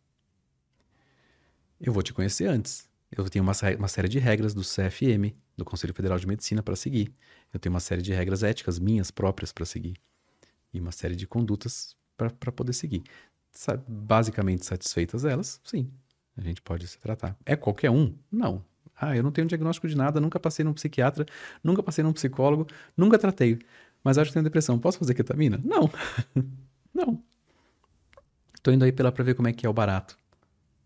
eu vou te conhecer antes. Eu tenho uma, uma série de regras do CFM, do Conselho Federal de Medicina, para seguir. Eu tenho uma série de regras éticas minhas próprias para seguir. E uma série de condutas para poder seguir. Basicamente satisfeitas elas, sim, a gente pode se tratar. É qualquer um? Não. Ah, eu não tenho diagnóstico de nada, nunca passei num psiquiatra, nunca passei num psicólogo, nunca tratei. Mas acho que tenho depressão. Posso fazer ketamina? Não. não. tô indo aí pela pra ver como é que é o barato.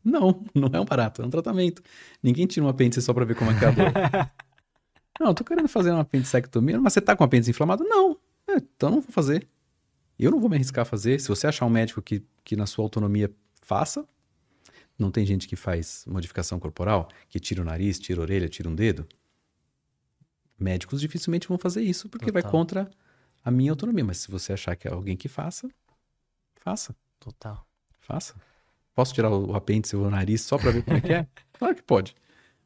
Não, não é um barato, é um tratamento. Ninguém tira um apêndice só pra ver como é que é a dor. não, tô querendo fazer uma apendicectomia, mas você tá com o apêndice inflamado? Não. É, então não vou fazer. Eu não vou me arriscar a fazer. Se você achar um médico que, que na sua autonomia faça, não tem gente que faz modificação corporal, que tira o nariz, tira a orelha, tira um dedo? Médicos dificilmente vão fazer isso, porque Total. vai contra a minha autonomia. Mas se você achar que é alguém que faça, faça, Total. faça. Posso tirar o apêndice ou o nariz só para ver como é que é? Claro que pode.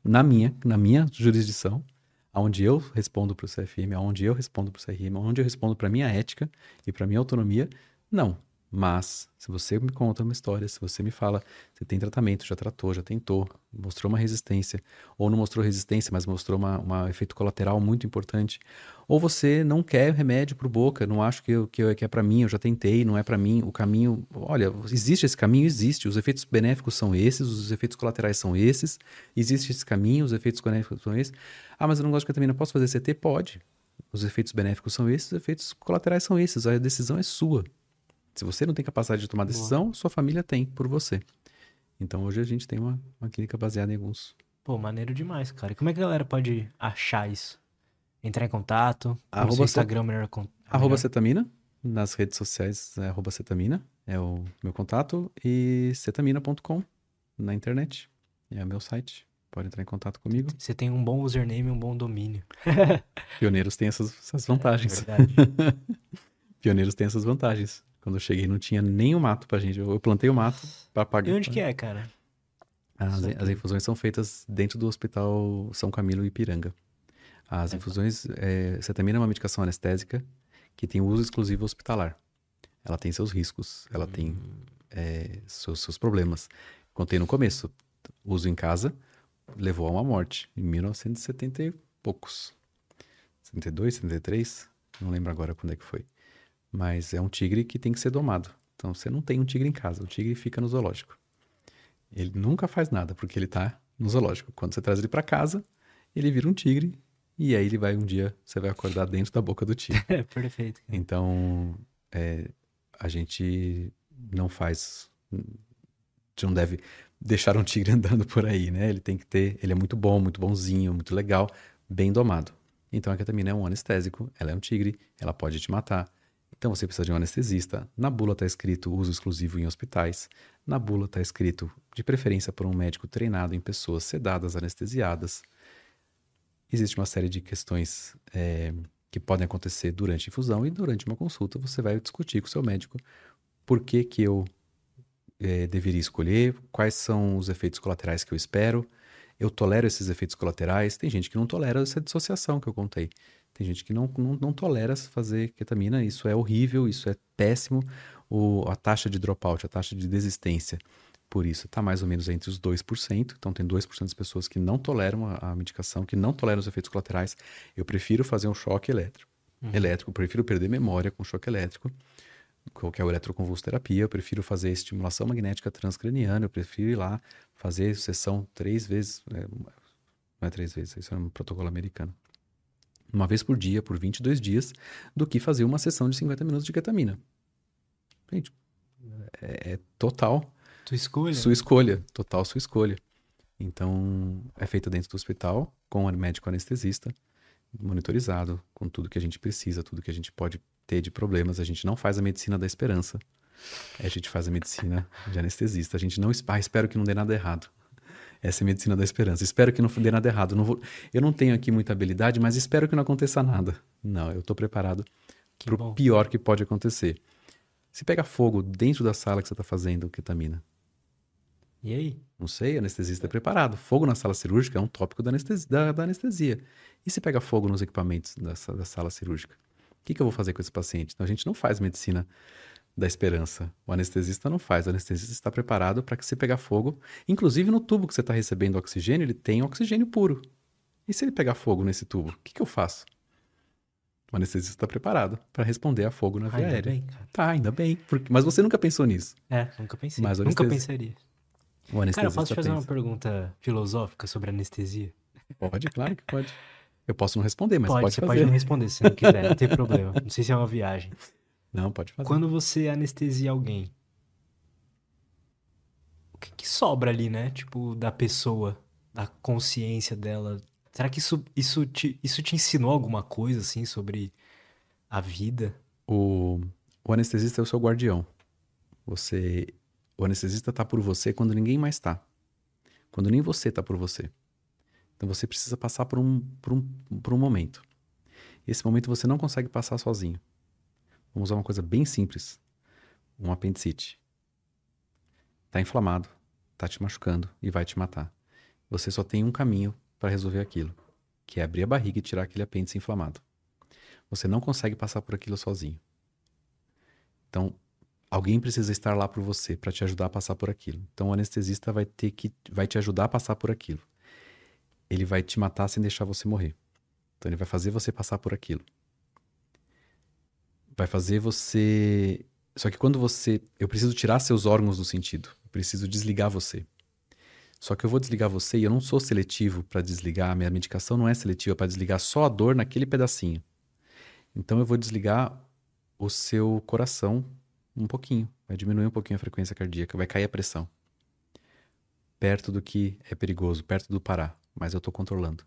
Na minha, na minha jurisdição, onde eu respondo para o CFM, onde eu respondo para o CRM, onde eu respondo para minha ética e para minha autonomia, não. Mas, se você me conta uma história, se você me fala, você tem tratamento, já tratou, já tentou, mostrou uma resistência, ou não mostrou resistência, mas mostrou um efeito colateral muito importante, ou você não quer remédio para boca, não acho que, que, que é para mim, eu já tentei, não é para mim, o caminho, olha, existe esse caminho, existe, os efeitos benéficos são esses, os efeitos colaterais são esses, existe esse caminho, os efeitos benéficos são esses. Ah, mas eu não gosto de ketamina, posso fazer CT? Pode. Os efeitos benéficos são esses, os efeitos colaterais são esses, a decisão é sua. Se você não tem capacidade de tomar decisão, Boa. sua família tem por você. Então hoje a gente tem uma, uma clínica baseada em alguns. Pô, maneiro demais, cara. E como é que a galera pode achar isso? Entrar em contato? Arroba Instagram, set... melhor, melhor. Arroba cetamina. Nas redes sociais é arroba cetamina. É o meu contato. E cetamina.com na internet. É o meu site. Pode entrar em contato comigo. Você tem um bom username e um bom domínio. Pioneiros têm essas, essas vantagens. É verdade. Pioneiros têm essas vantagens. Quando eu cheguei, não tinha nem o mato pra gente. Eu plantei o mato pra pagar. E onde que é, cara? As, as, infusões são feitas dentro do Hospital São Camilo Ipiranga. As é. infusões, é, cetamina é uma medicação anestésica que tem uso exclusivo hospitalar. Ela tem seus riscos, ela hum. tem é, seus, seus problemas. Contei no começo, uso em casa levou a uma morte em 1970 e poucos. 72, 73, não lembro agora quando é que foi. Mas é um tigre que tem que ser domado. Então você não tem um tigre em casa, o tigre fica no zoológico. Ele nunca faz nada porque ele está no zoológico. Quando você traz ele para casa, ele vira um tigre e aí ele vai um dia, você vai acordar dentro da boca do tigre. É, perfeito. Então, é, a gente não faz, não deve deixar um tigre andando por aí, né? Ele tem que ter, ele é muito bom, muito bonzinho, muito legal, bem domado. Então a ketamina é um anestésico, ela é um tigre, ela pode te matar, então você precisa de um anestesista. Na bula está escrito uso exclusivo em hospitais. Na bula está escrito de preferência por um médico treinado em pessoas sedadas, anestesiadas. Existe uma série de questões é, que podem acontecer durante a infusão e durante uma consulta você vai discutir com o seu médico por que, que eu é, deveria escolher, quais são os efeitos colaterais que eu espero. Eu tolero esses efeitos colaterais. Tem gente que não tolera essa dissociação que eu contei. Tem gente que não, não, não tolera fazer ketamina, isso é horrível, isso é péssimo. O, a taxa de dropout, a taxa de desistência, por isso está mais ou menos entre os 2%. Então, tem 2% das pessoas que não toleram a, a, medicação, que não toleram os efeitos colaterais. Eu prefiro fazer um choque elétrico. Uhum. Elétrico, prefiro perder memória com choque elétrico, que é o eletroconvulsoterapia. Eu prefiro fazer estimulação magnética transcraniana. Eu prefiro ir lá fazer sessão três vezes. É, não é três vezes, isso é um protocolo americano uma vez por dia, por 22 dias, do que fazer uma sessão de 50 minutos de ketamina. Gente, é, é total. Tua escolha. Sua escolha, total sua escolha. Então, é feita dentro do hospital, com o médico anestesista, monitorizado, com tudo que a gente precisa, tudo que a gente pode ter de problemas. A gente não faz a medicina da esperança. A gente faz a medicina de anestesista. A gente não. Ah, espero que não dê nada errado. Essa é a medicina da esperança. Espero que não dê nada errado. Não vou, eu não tenho aqui muita habilidade, mas espero que não aconteça nada. Não, eu estou preparado para o pior que pode acontecer. Se pega fogo dentro da sala que você está fazendo ketamina. E aí? Não sei, anestesista é preparado. Fogo na sala cirúrgica é um tópico da anestesia. Da, da anestesia. E se pega fogo nos equipamentos da, da sala cirúrgica? O que, que eu vou fazer com esse paciente? Então, a gente não faz medicina da esperança. O anestesista não faz. O anestesista está preparado para que se pegar fogo, inclusive no tubo que você está recebendo oxigênio, ele tem oxigênio puro. E se ele pegar fogo nesse tubo, o que, que eu faço? O anestesista está preparado para responder a fogo na via ainda aérea. Bem, cara. Tá, ainda bem. Porque... Mas você nunca pensou nisso. É, nunca pensei. Mas nunca pensaria. O anestesista cara, eu posso te fazer pensa. uma pergunta filosófica sobre anestesia? Pode, claro que pode. Eu posso não responder, mas pode, pode você fazer. pode não responder se não quiser, não tem problema. Não sei se é uma viagem. Não, pode fazer. Quando você anestesia alguém, sobra ali, né? Tipo, da pessoa, da consciência dela. Será que isso, isso, te, isso te ensinou alguma coisa, assim, sobre a vida? O, o anestesista é o seu guardião. Você, o anestesista tá por você quando ninguém mais tá. Quando nem você tá por você. Então você precisa passar por um, por um, por um momento. Esse momento você não consegue passar sozinho. Vamos usar uma coisa bem simples. Um apendicite. Tá inflamado, tá te machucando e vai te matar. Você só tem um caminho para resolver aquilo, que é abrir a barriga e tirar aquele apêndice inflamado. Você não consegue passar por aquilo sozinho. Então, alguém precisa estar lá por você para te ajudar a passar por aquilo. Então, o anestesista vai ter que vai te ajudar a passar por aquilo. Ele vai te matar sem deixar você morrer. Então, ele vai fazer você passar por aquilo. Vai fazer você. Só que quando você. Eu preciso tirar seus órgãos do sentido. Eu preciso desligar você. Só que eu vou desligar você e eu não sou seletivo para desligar. A minha medicação não é seletiva para desligar só a dor naquele pedacinho. Então eu vou desligar o seu coração um pouquinho. Vai diminuir um pouquinho a frequência cardíaca, vai cair a pressão. Perto do que é perigoso, perto do parar. Mas eu estou controlando.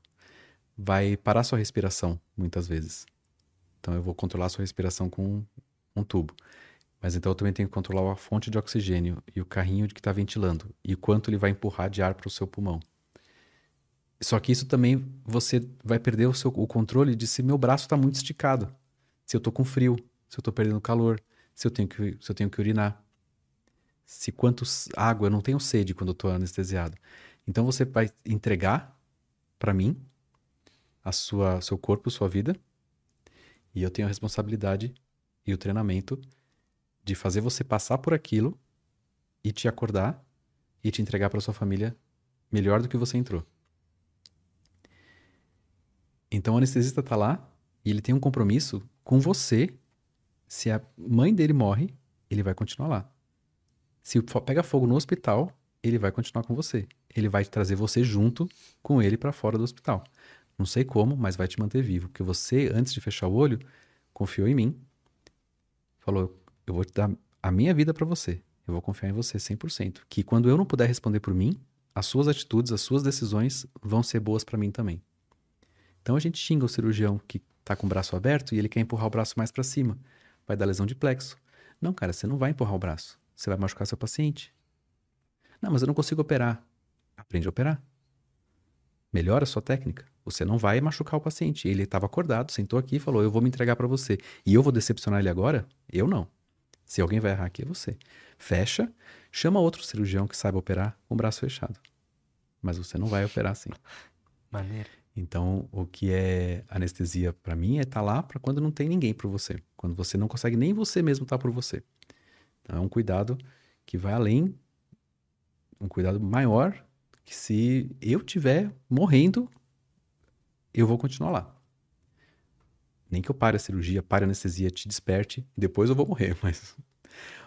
Vai parar sua respiração, muitas vezes. Então eu vou controlar sua respiração com um tubo. Mas então eu também tenho que controlar a fonte de oxigênio e o carrinho de que está ventilando e quanto ele vai empurrar de ar para o seu pulmão. Só que isso também você vai perder o, seu, o controle de se meu braço está muito esticado, se eu estou com frio, se eu estou perdendo calor, se eu tenho que, se eu tenho que urinar, se quantos água eu não tenho sede quando estou anestesiado. Então você vai entregar para mim a sua seu corpo, sua vida, e eu tenho a responsabilidade e o treinamento de fazer você passar por aquilo e te acordar e te entregar para sua família melhor do que você entrou. Então o anestesista está lá e ele tem um compromisso com você. Se a mãe dele morre, ele vai continuar lá. Se pega fogo no hospital, ele vai continuar com você. Ele vai trazer você junto com ele para fora do hospital. Não sei como, mas vai te manter vivo, porque você, antes de fechar o olho, confiou em mim. Falou: "Eu vou te dar a minha vida para você. Eu vou confiar em você 100%, que quando eu não puder responder por mim, as suas atitudes, as suas decisões vão ser boas para mim também." Então a gente xinga o cirurgião que tá com o braço aberto e ele quer empurrar o braço mais para cima. Vai dar lesão de plexo. Não, cara, você não vai empurrar o braço. Você vai machucar seu paciente. Não, mas eu não consigo operar. Aprende a operar. Melhora a sua técnica. Você não vai machucar o paciente. Ele estava acordado, sentou aqui e falou: Eu vou me entregar para você. E eu vou decepcionar ele agora? Eu não. Se alguém vai errar aqui, é você. Fecha, chama outro cirurgião que saiba operar com o braço fechado. Mas você não vai operar assim. Maneiro. Então, o que é anestesia para mim é estar tá lá para quando não tem ninguém por você, quando você não consegue nem você mesmo estar tá por você. Então, é um cuidado que vai além, um cuidado maior que se eu tiver morrendo, eu vou continuar lá. Nem que eu pare a cirurgia, pare a anestesia, te desperte, depois eu vou morrer, mas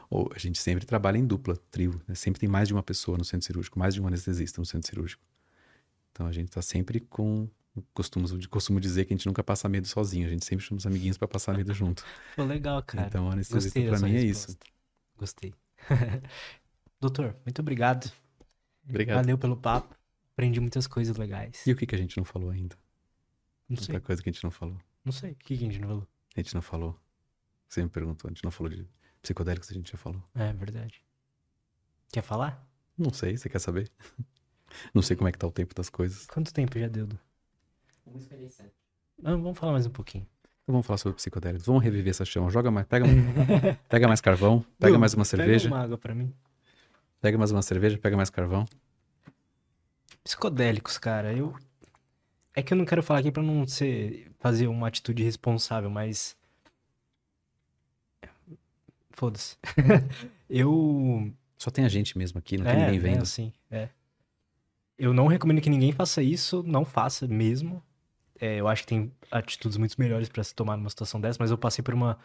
ou a gente sempre trabalha em dupla, trio, né? sempre tem mais de uma pessoa no centro cirúrgico, mais de um anestesista no centro cirúrgico. Então a gente está sempre com costumo, costumo dizer que a gente nunca passa medo sozinho, a gente sempre chama os amiguinhos para passar medo junto. Pô, legal, cara. Então a anestesista para mim é isso. Gostei. Doutor, muito obrigado. Obrigado. Valeu pelo papo. Aprendi muitas coisas legais. E o que, que a gente não falou ainda? Não Outra sei. coisa que a gente não falou. Não sei. O que, que a gente não falou? A gente não falou. Você me perguntou, a gente não falou de psicodélicos, a gente já falou. É verdade. Quer falar? Não sei, você quer saber? Não sei como é que tá o tempo das coisas. Quanto tempo já deu? Ah, vamos falar mais um pouquinho. Então vamos falar sobre psicodélicos. Vamos reviver essa chama. Joga mais, pega, pega mais carvão, pega Du, mais uma cerveja. Pega uma água pra mim. Pega mais uma cerveja, pega mais carvão. Psicodélicos, cara, eu. É que eu não quero falar aqui pra não ser. fazer uma atitude responsável, mas. Foda-se. eu. Só tem a gente mesmo aqui, não tem é, ninguém vendo. É, assim, é. Eu não recomendo que ninguém faça isso, não faça mesmo. É, eu acho que tem atitudes muito melhores pra se tomar numa situação dessa, mas eu passei por uma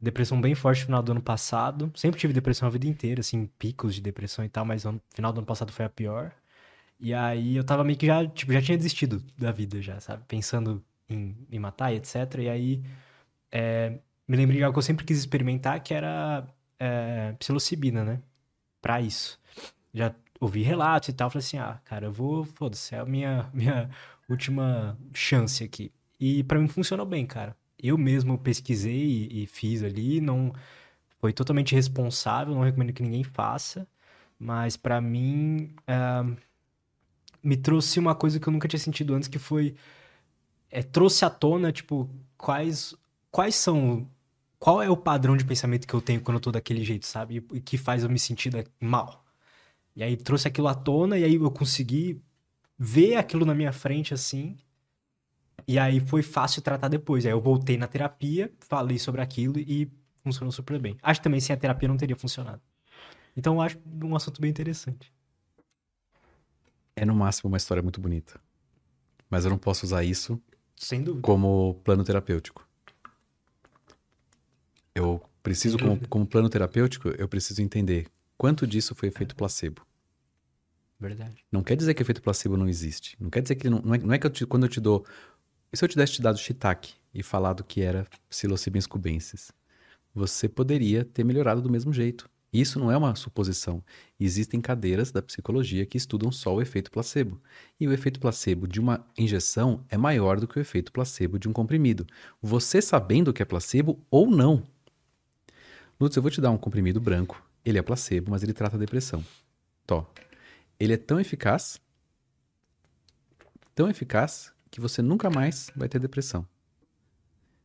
depressão bem forte no final do ano passado. Sempre tive depressão a vida inteira, assim, picos de depressão e tal, mas no final do ano passado foi a pior. E aí eu tava meio que já, tipo, já tinha desistido da vida já, sabe? Pensando em me matar e etc. E aí é, me lembrei de algo que eu sempre quis experimentar, que era é, psilocibina, né? Pra isso. Já ouvi relatos e tal, falei assim, ah, cara, eu vou, foda-se, é a minha, minha última chance aqui. E pra mim funcionou bem, cara. Eu mesmo pesquisei e, fiz ali, não foi totalmente responsável, não recomendo que ninguém faça, mas pra mim eh, me trouxe uma coisa que eu nunca tinha sentido antes, que foi é, trouxe à tona, tipo, quais quais são qual é o padrão de pensamento que eu tenho quando eu tô daquele jeito, sabe? E que faz eu me sentir mal. E aí trouxe aquilo à tona e aí eu consegui ver aquilo na minha frente assim. E aí foi fácil tratar depois. Aí eu voltei na terapia, falei sobre aquilo e funcionou super bem. Acho que também sem a terapia não teria funcionado. Então eu acho um assunto bem interessante. É no máximo uma história muito bonita. Mas eu não posso usar isso Sem dúvida. como plano terapêutico. Eu preciso, como, dúvida. como plano terapêutico, eu preciso entender quanto disso foi efeito placebo. Verdade. Não quer dizer que efeito placebo não existe. Não quer dizer que ele não, não é, não é que eu te- quando eu te dou. E se eu tivesse te dado shiitake e falado que era psilocybin cubensis, você poderia ter melhorado do mesmo jeito. Isso não é uma suposição. Existem cadeiras da psicologia que estudam só o efeito placebo. E o efeito placebo de uma injeção é maior do que o efeito placebo de um comprimido. Você sabendo que é placebo ou não. Lutz, eu vou te dar um comprimido branco. Ele é placebo, mas ele trata a depressão. Tó. Ele é tão eficaz, tão eficaz, que você nunca mais vai ter depressão.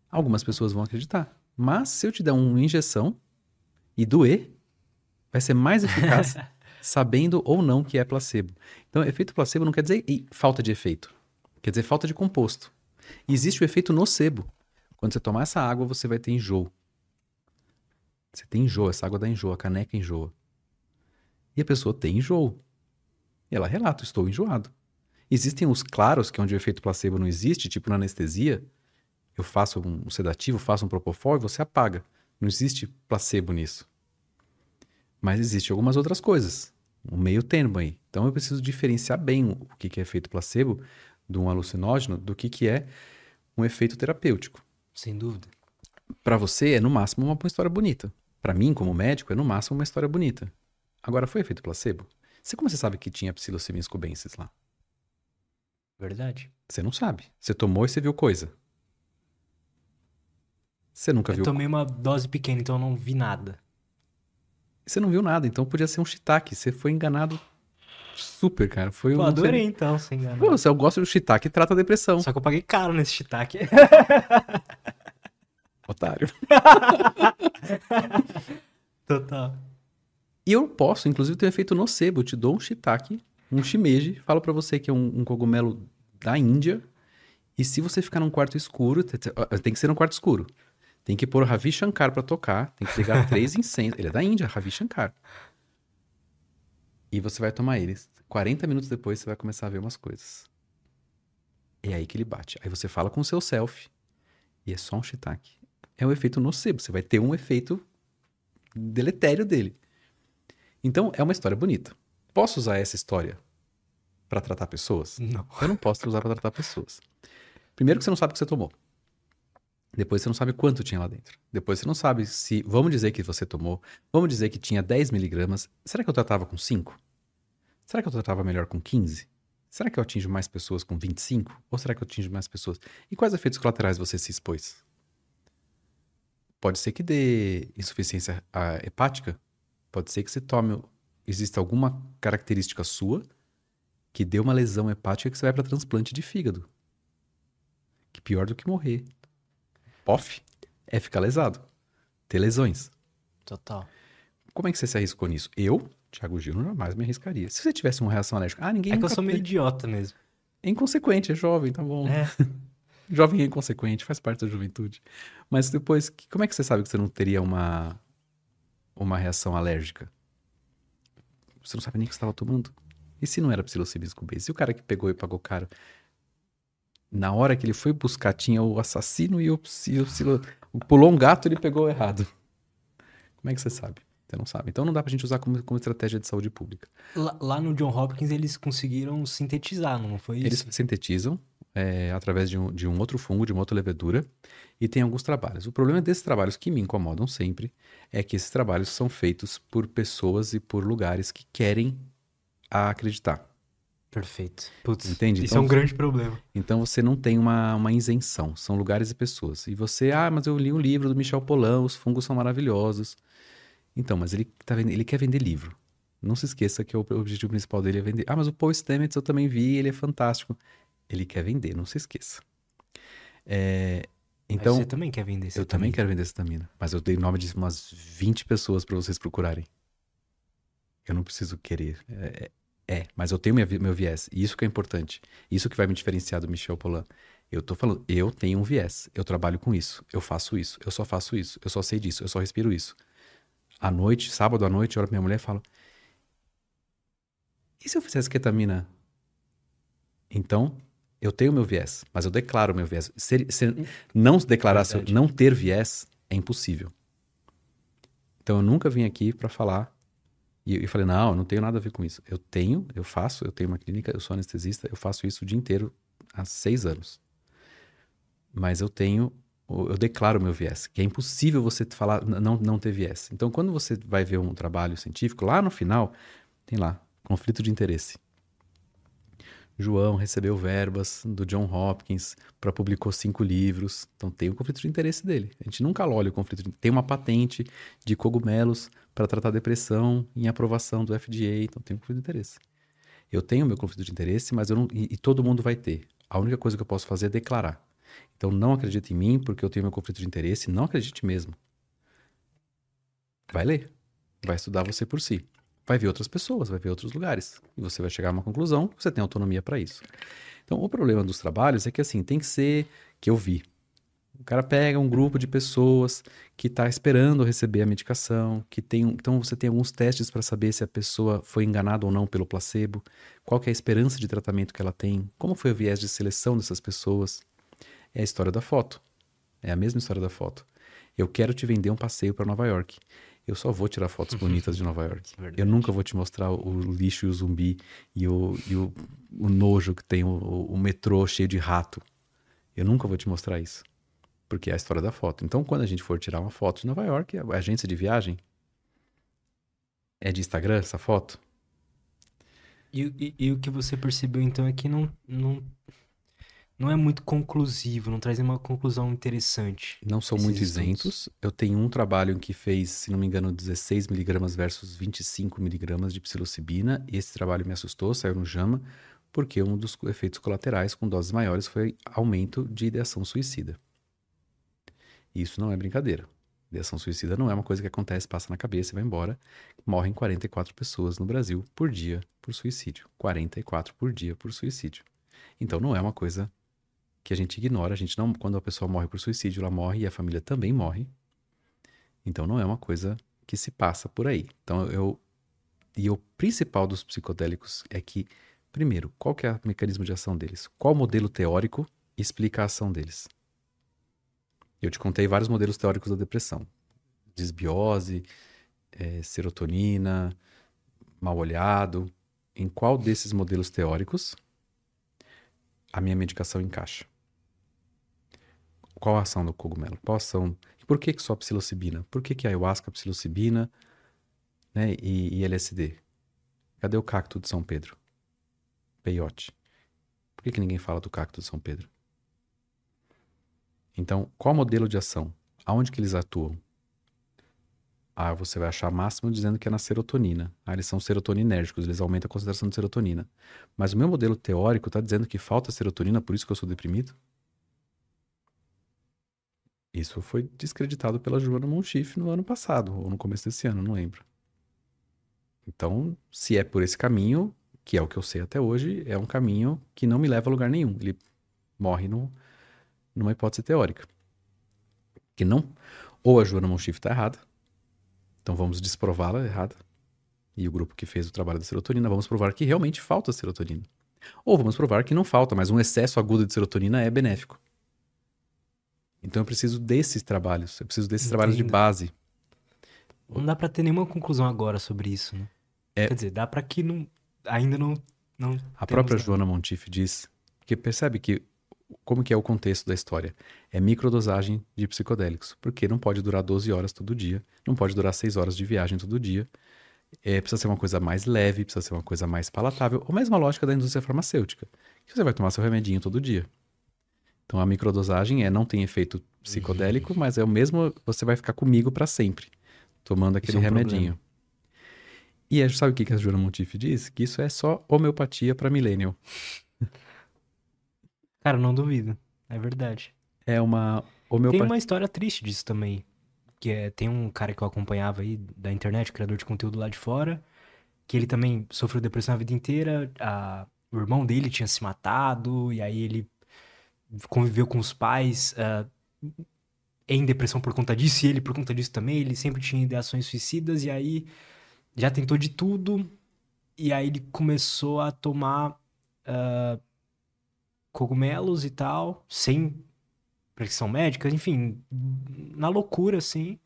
Algumas pessoas vão acreditar. Mas se eu te der uma injeção e doer, vai ser mais eficaz sabendo ou não que é placebo. Então, efeito placebo não quer dizer e- falta de efeito. Quer dizer falta de composto. Existe o efeito nocebo. Quando você tomar essa água, você vai ter enjoo. Você tem enjoo, essa água dá enjoo, a caneca enjoa. E a pessoa tem enjoo. E ela relata, estou enjoado. Existem os claros, que é onde o efeito placebo não existe, tipo na anestesia. Eu faço um sedativo, faço um propofol e você apaga. Não existe placebo nisso. Mas existe algumas outras coisas. Um meio termo aí. Então eu preciso diferenciar bem o que que é efeito placebo de um alucinógeno do que, que é um efeito terapêutico. Sem dúvida. Para você é no máximo uma história bonita. Para mim, como médico, é no máximo uma história bonita. Agora, foi efeito placebo? Você como você sabe que tinha psilocybin cubensis lá? Verdade. Você não sabe. Você tomou e você viu coisa. Você nunca Eu viu. tomei uma dose pequena, então eu não vi nada. Você não viu nada, então podia ser um shiitake. Você foi enganado super, cara. Foi Pô, um. adorei então, sem enganar. Pô, você gosta do shiitake trata a depressão. Só que eu paguei caro nesse shiitake. Otário. Total. E eu posso, inclusive, ter um efeito nocebo. Eu te dou um shiitake, um shimeji, falo pra você que é um, um cogumelo da Índia. E se você ficar num quarto escuro, tem que ser num quarto escuro. Tem que pôr Ravi Shankar pra tocar, tem que ligar três incensos. Ele é da Índia, Ravi Shankar. E você vai tomar eles. 40 minutos depois você vai começar a ver umas coisas. É aí que ele bate. Aí você fala com o seu self. E é só um shiitake. É um efeito nocebo. Você vai ter um efeito deletério dele. Então, é uma história bonita. Posso usar essa história pra tratar pessoas? Não. Eu não posso usar pra tratar pessoas. Primeiro que você não sabe o que você tomou. Depois você não sabe quanto tinha lá dentro. Depois você não sabe se. Vamos dizer que você tomou. Vamos dizer que tinha 10 miligramas. Será que eu tratava com 5? Será que eu tratava melhor com 15? Será que eu atinjo mais pessoas com 25? Ou será que eu atinjo mais pessoas? E quais efeitos colaterais você se expôs? Pode ser que dê insuficiência ah, hepática. Pode ser que você tome. Exista alguma característica sua que dê uma lesão hepática que você vai para transplante de fígado. Que pior do que morrer. POF é ficar lesado. Ter lesões. Total. Como é que você se arriscou nisso? Eu, Thiago Gil, jamais me arriscaria. Se você tivesse uma reação alérgica, ah, ninguém É que eu sou meio idiota mesmo. É inconsequente, é jovem, tá bom. É. Jovem é inconsequente, faz parte da juventude. Mas depois, que- como é que você sabe que você não teria uma, uma reação alérgica? Você não sabe nem o que você estava tomando. E se não era psilocybin cubensis? E o cara que pegou e pagou caro? Na hora que ele foi buscar, tinha o assassino e o, psi- o psilo... Pulou um gato ele pegou errado. Como é que você sabe? Você não sabe. Então não dá pra gente usar como, como estratégia de saúde pública. Lá, lá no John Hopkins eles conseguiram sintetizar, não foi isso? Eles sintetizam é, através de um, de um outro fungo, de uma outra levedura, e tem alguns trabalhos. O problema desses trabalhos que me incomodam sempre é que esses trabalhos são feitos por pessoas e por lugares que querem acreditar. Perfeito. Putz, Entende? Isso Então- é um grande problema. Então você não tem uma, uma isenção, são lugares e pessoas. E você, ah, mas eu li um livro do Michel Polan, os fungos são maravilhosos. Então, mas ele, tá vendo, ele quer vender livro. Não se esqueça que o objetivo principal dele é vender. Ah, mas o Paul Stamets eu também vi, ele é fantástico. Ele quer vender, não se esqueça. É, Então, você também quer vender esse eu também quero vender cetamina, mas eu dei nome de umas 20 pessoas para vocês procurarem. Eu não preciso querer. É, é, é, mas eu tenho minha meu viés. E isso que é importante. Isso que vai me diferenciar do Michel Polan. Eu tô falando, eu tenho um viés. Eu trabalho com isso. Eu faço isso. Eu só faço isso. Eu só sei disso. Eu só respiro isso. À noite, sábado à noite, eu olho pra minha mulher e falo: E se eu fizesse ketamina? Então, eu tenho meu viés, mas eu declaro meu viés. Ser, ser- não declarar, Verdade. não ter viés é impossível. Então, eu nunca vim aqui pra falar e eu falei, não, eu não tenho nada a ver com isso. Eu tenho, eu faço, eu tenho uma clínica, eu sou anestesista, eu faço isso o dia inteiro há seis anos. Mas eu tenho, eu declaro meu viés, que é impossível você falar, não, não ter viés. Então, quando você vai ver um trabalho científico, lá no final, tem lá, conflito de interesse. João recebeu verbas do John Hopkins para publicou cinco livros. Então tem o conflito de interesse dele. A gente nunca olha o conflito de Tem uma patente de cogumelos para tratar depressão em aprovação do FDA. Então tem um conflito de interesse. Eu tenho meu conflito de interesse, mas eu não. E, e todo mundo vai ter. A única coisa que eu posso fazer é declarar. Então não acredite em mim porque eu tenho meu conflito de interesse. Não acredite mesmo. Vai ler. Vai estudar você por si. Vai ver outras pessoas, vai ver outros lugares. E você vai chegar a uma conclusão, você tem autonomia para isso. Então, o problema dos trabalhos é que, assim, tem que ser que eu vi. O cara pega um grupo de pessoas que está esperando receber a medicação, que tem, então você tem alguns testes para saber se a pessoa foi enganada ou não pelo placebo, qual é a esperança de tratamento que ela tem, como foi o viés de seleção dessas pessoas. É a história da foto. É a mesma história da foto. Eu quero te vender um passeio para Nova York. Eu só vou tirar fotos bonitas de Nova York. Verdade. Eu nunca vou te mostrar o lixo e o zumbi e o, e o, o nojo que tem o, o metrô cheio de rato. Eu nunca vou te mostrar isso. Porque é a história da foto. Então, quando a gente for tirar uma foto de Nova York, a agência de viagem é de Instagram essa foto? E, e- e o que você percebeu então é que não, não, não é muito conclusivo, não traz nenhuma conclusão interessante. Não são muito isentos. Eu tenho um trabalho em que fez, se não me engano, 16 miligramas versus 25 miligramas de psilocibina. E esse trabalho me assustou, saiu no JAMA, porque um dos efeitos colaterais com doses maiores foi aumento de ideação suicida. E isso não é brincadeira. Ideação suicida não é uma coisa que acontece, passa na cabeça e vai embora. Morrem 44 pessoas no Brasil por dia por suicídio. 44 por dia por suicídio. Então não é uma coisa que a gente ignora. A gente não, quando a pessoa morre por suicídio, ela morre e a família também morre. Então não é uma coisa que se passa por aí. Então eu e o principal dos psicodélicos é que primeiro, qual que é o mecanismo de ação deles? Qual modelo teórico explica a ação deles? Eu te contei vários modelos teóricos da depressão: desbiose, eh, serotonina, mal olhado. Em qual desses modelos teóricos a minha medicação encaixa? Qual a ação do cogumelo? Qual a ação? Por que, que só psilocibina? Por que, que ayahuasca, psilocibina né, e, e LSD? Cadê o cacto de São Pedro? Peiote. Por que, que ninguém fala do cacto de São Pedro? Então, qual modelo de ação? Aonde que eles atuam? Ah, você vai achar máximo dizendo que é na serotonina. Ah, eles são serotoninérgicos, eles aumentam a concentração de serotonina. Mas o meu modelo teórico está dizendo que falta serotonina, por isso que eu sou deprimido? Isso foi descreditado pela Joana Monchif no ano passado, ou no começo desse ano, não lembro. Então, se é por esse caminho, que é o que eu sei até hoje, é um caminho que não me leva a lugar nenhum. Ele morre no, numa hipótese teórica. Que não. Ou a Joana Monchif está errada, então vamos desprová-la errada. E o grupo que fez o trabalho da serotonina, vamos provar que realmente falta serotonina. Ou vamos provar que não falta, mas um excesso agudo de serotonina é benéfico. Então eu preciso desses trabalhos, eu preciso desses trabalhos de Entendo. base. Não dá pra ter nenhuma conclusão agora sobre isso, né? É- Quer dizer, dá pra que não, ainda não, não A própria nada. Joana Montife diz que percebe que como que é o contexto da história? É microdosagem de psicodélicos, porque não pode durar 12 horas todo dia, não pode durar 6 horas de viagem todo dia. É, precisa ser uma coisa mais leve, precisa ser uma coisa mais palatável. Ou mesmo a lógica da indústria farmacêutica. Que você vai tomar seu remedinho todo dia. Então a microdosagem é não tem efeito psicodélico, mas é o mesmo, você vai ficar comigo para sempre, tomando aquele é um remedinho. E a- sabe o que que a Jura Montife diz? Que isso é só homeopatia para millennial. Cara, não duvido. É verdade. É uma Tem homeopatia. uma história triste disso também. Que é, tem um cara que eu acompanhava aí da internet, criador de conteúdo lá de fora, que ele também sofreu depressão a vida inteira. A, o irmão dele tinha se matado, e aí ele conviveu com os pais ah, em depressão por conta disso, e ele por conta disso também. Ele sempre tinha ideações suicidas, e aí já tentou de tudo, e aí ele começou a tomar ah, cogumelos e tal, sem prescrição médica, enfim, na loucura, assim.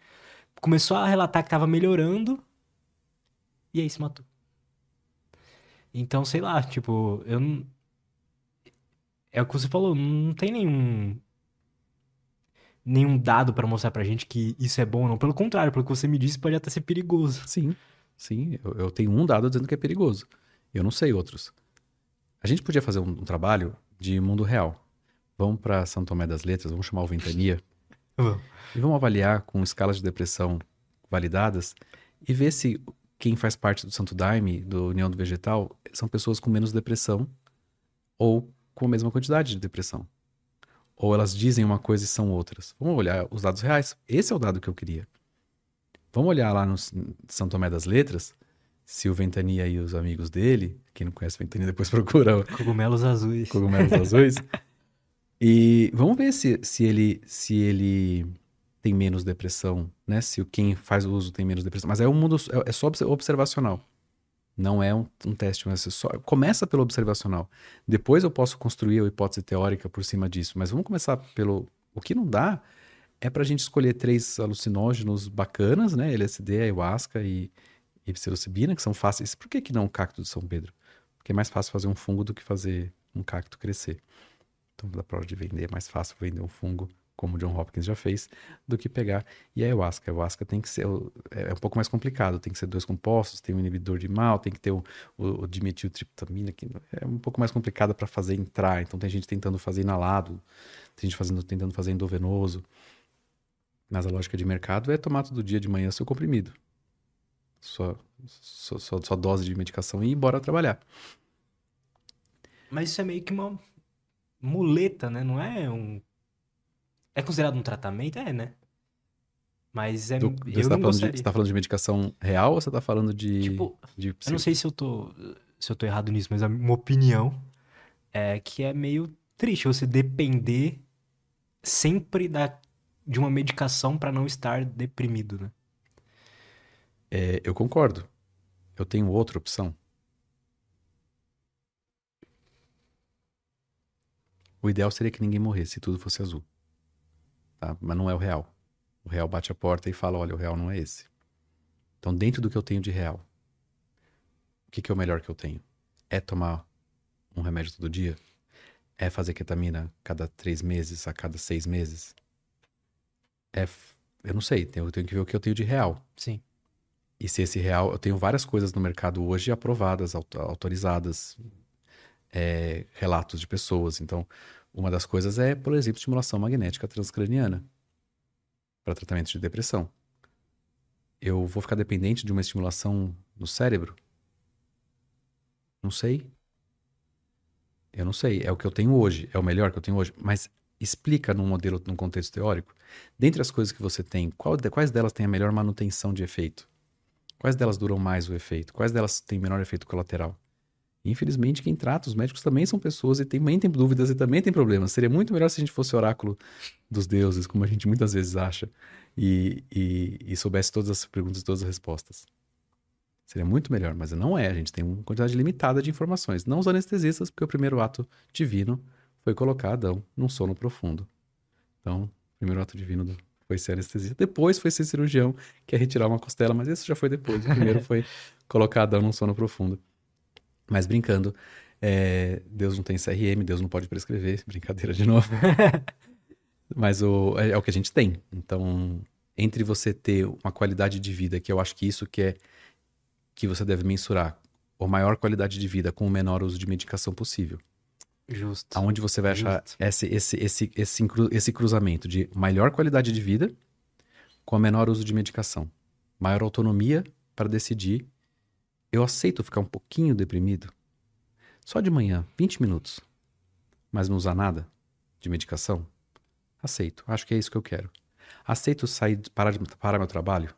Começou a relatar que tava melhorando e aí se matou. Então, sei lá, tipo, eu não. É o que você falou, não tem nenhum. Nenhum dado pra mostrar pra gente que isso é bom ou não. Pelo contrário, pelo que você me disse, pode até ser perigoso. Sim, sim. Eu, eu tenho um dado dizendo que é perigoso. Eu não sei outros. A gente podia fazer um, um trabalho de mundo real. Vamos para São Tomé das Letras, vamos chamar o Ventania e vamos avaliar com escalas de depressão validadas e ver se quem faz parte do Santo Daime, do União do Vegetal, são pessoas com menos depressão ou com a mesma quantidade de depressão. Ou elas dizem uma coisa e são outras. Vamos olhar os dados reais. Esse é o dado que eu queria. Vamos olhar lá no São Tomé das Letras, se o Ventania e os amigos dele, quem não conhece o Ventania depois procura Cogumelos azuis. cogumelos azuis. E vamos ver se, se, ele, se ele tem menos depressão, né? Se o quem faz o uso tem menos depressão. Mas é um mundo, é, é só obs- observacional. Não é um, um teste, mas é só, começa pelo observacional. Depois eu posso construir a hipótese teórica por cima disso. Mas vamos começar pelo. O que não dá é pra gente escolher três alucinógenos bacanas, né? LSD, ayahuasca e, e psilocibina, que são fáceis. Por que, que não o cacto de São Pedro? Porque é mais fácil fazer um fungo do que fazer um cacto crescer. Então, dá pra hora de vender, é mais fácil vender um fungo, como o John Hopkins já fez, do que pegar. E a ayahuasca? A ayahuasca tem que ser. o- É um pouco mais complicado, tem que ser dois compostos, tem um inibidor de mal, tem que ter o, o, o dimetiltriptamina, que é um pouco mais complicado para fazer entrar. Então, tem gente tentando fazer inalado, tem gente fazendo, tentando fazer endovenoso. Mas a lógica de mercado é tomar todo dia de manhã seu comprimido. Sua, sua, sua, sua dose de medicação e ir embora trabalhar. Mas isso é meio que uma muleta, né? Não é um. É considerado um tratamento? É, né? Mas é. Do- eu você, tá de, você tá falando de medicação real ou você tá falando de. Tipo, de eu não sei se eu tô, se eu tô errado nisso, mas a minha opinião é que é meio triste você depender sempre da, de uma medicação pra não estar deprimido, né? É, eu concordo. Eu tenho outra opção. O ideal seria que ninguém morresse se tudo fosse azul. Tá? Mas não é o real. O real bate a porta e fala: olha, o real não é esse. Então, dentro do que eu tenho de real, o que, que é o melhor que eu tenho? É tomar um remédio todo dia? É fazer ketamina cada três meses, a cada seis meses? É. Eu não sei, eu tenho que ver o que eu tenho de real. Sim. E se esse real. Eu tenho várias coisas no mercado hoje aprovadas, auto- autorizadas, é, relatos de pessoas. Então, uma das coisas é, por exemplo, estimulação magnética transcraniana para tratamento de depressão. Eu vou ficar dependente de uma estimulação no cérebro? Não sei. Eu não sei. É o que eu tenho hoje. É o melhor que eu tenho hoje. Mas explica num modelo, num contexto teórico. Dentre as coisas que você tem, qual quais delas têm a melhor manutenção de efeito? Quais delas duram mais o efeito? Quais delas têm menor efeito colateral? Infelizmente, quem trata, os médicos também são pessoas e também tem dúvidas e também tem problemas. Seria muito melhor se a gente fosse oráculo dos deuses, como a gente muitas vezes acha, e, e, e soubesse todas as perguntas e todas as respostas. Seria muito melhor, mas não é. A gente tem uma quantidade limitada de informações. Não os anestesistas, porque o primeiro ato divino foi colocar Adão num sono profundo. Então, o primeiro ato divino do- foi ser anestesista. Depois foi ser cirurgião, que é retirar uma costela, mas esse já foi depois. O primeiro foi colocar Adão num sono profundo. Mas brincando, é, Deus não tem CRM, Deus não pode prescrever, brincadeira de novo. Mas o, é, é o que a gente tem. Então, entre você ter uma qualidade de vida, que eu acho que isso que é que você deve mensurar a maior qualidade de vida com o menor uso de medicação possível. Justo. Aonde você vai achar Justo. esse, esse, esse, esse, esse cruzamento de maior qualidade de vida com o menor uso de medicação. Maior autonomia para decidir. Eu aceito ficar um pouquinho deprimido. Só de manhã, 20 minutos. Mas não usar nada de medicação? Aceito. Acho que é isso que eu quero. Aceito sair, parar, de, parar meu trabalho?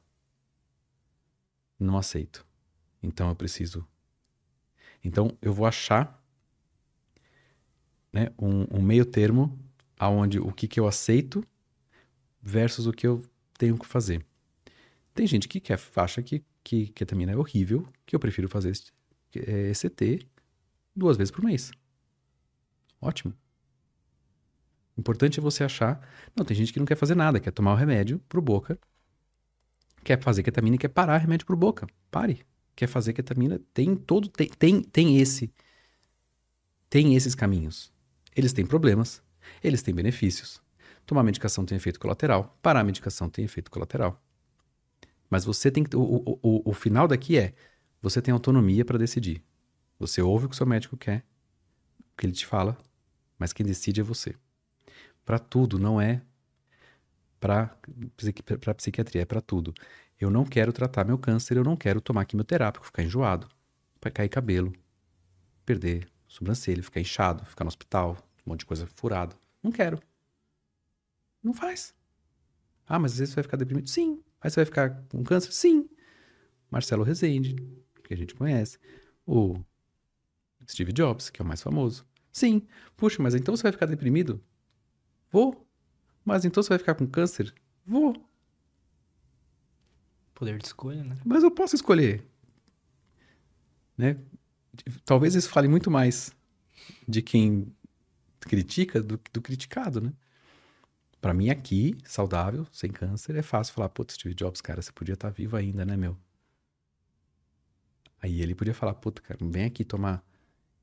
Não aceito. Então eu preciso. Então eu vou achar né, um, um meio termo aonde o que, que eu aceito versus o que eu tenho que fazer. Tem gente que quer, acha que, que ketamina é horrível, que eu prefiro fazer esse, é, ECT duas vezes por mês. Ótimo. Importante é você achar. Não, tem gente que não quer fazer nada, quer tomar o remédio pro boca, quer fazer ketamina e quer parar remédio pro boca. Pare. Quer fazer ketamina, tem todo. Tem, tem, tem esse. Tem esses caminhos. Eles têm problemas, eles têm benefícios. Tomar medicação tem efeito colateral, parar a medicação tem efeito colateral. Mas você tem que. O, o, o, o final daqui é: você tem autonomia para decidir. Você ouve o que o seu médico quer, o que ele te fala, mas quem decide é você. Para tudo, não é para psiquiatria, é para tudo. Eu não quero tratar meu câncer, eu não quero tomar quimioterápico, ficar enjoado, cair cabelo, perder sobrancelha, ficar inchado, ficar no hospital, um monte de coisa furada. Não quero. Não faz. Ah, mas às vezes você vai ficar deprimido? Sim. Aí você vai ficar com câncer? Sim. Marcelo Rezende, que a gente conhece. O Steve Jobs, que é o mais famoso. Sim. Puxa, mas então você vai ficar deprimido? Vou. Mas então você vai ficar com câncer? Vou. Poder de escolha, né? Mas eu posso escolher. Né? Talvez isso fale muito mais de quem critica do, do criticado, né? Pra mim aqui, saudável, sem câncer, é fácil falar, putz, Steve Jobs, cara, você podia estar vivo ainda, né, meu? Aí ele podia falar, puta, cara, vem aqui tomar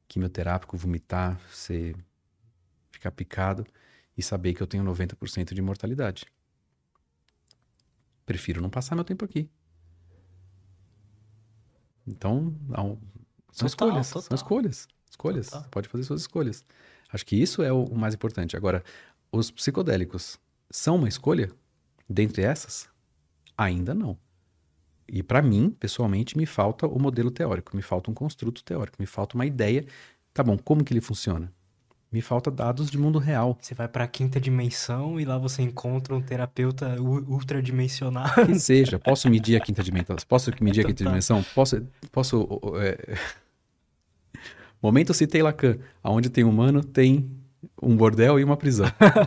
quimioterápico, vomitar, você ficar picado e saber que eu tenho 90% de mortalidade. Prefiro não passar meu tempo aqui. Então, não, são Total, escolhas, total. são escolhas, escolhas. Total. Pode fazer suas escolhas. Acho que isso é o mais importante. Agora, os psicodélicos são uma escolha dentre essas? Ainda não. E para mim, pessoalmente, me falta o modelo teórico, me falta um construto teórico, me falta uma ideia. Tá bom, como que ele funciona? Me falta dados de mundo real. Você vai pra quinta dimensão e lá você encontra um terapeuta ultradimensional. Que seja, posso medir a quinta dimensão? Posso medir a quinta Total. dimensão? Posso, posso é... Momento citei Lacan, aonde tem humano, tem um bordel e uma prisão.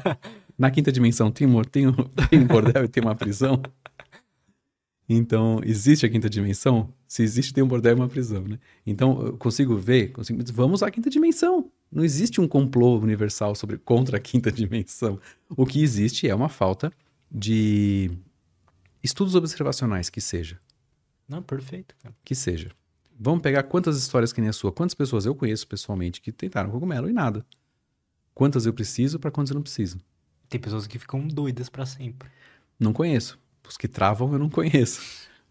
Na quinta dimensão tem um, tem um, tem um bordel e tem uma prisão. Então, existe a quinta dimensão? Se existe, tem um bordel e uma prisão, né? Então, eu consigo ver, consigo... vamos à quinta dimensão. Não existe um complô universal sobre contra a quinta dimensão. O que existe é uma falta de estudos observacionais que seja, Não, perfeito, cara. que seja. Vamos pegar quantas histórias que nem a sua, quantas pessoas eu conheço pessoalmente que tentaram cogumelo e nada. Quantas eu preciso para quantas eu não preciso. Tem pessoas que ficam doidas pra sempre. Não conheço. Os que travam eu não conheço.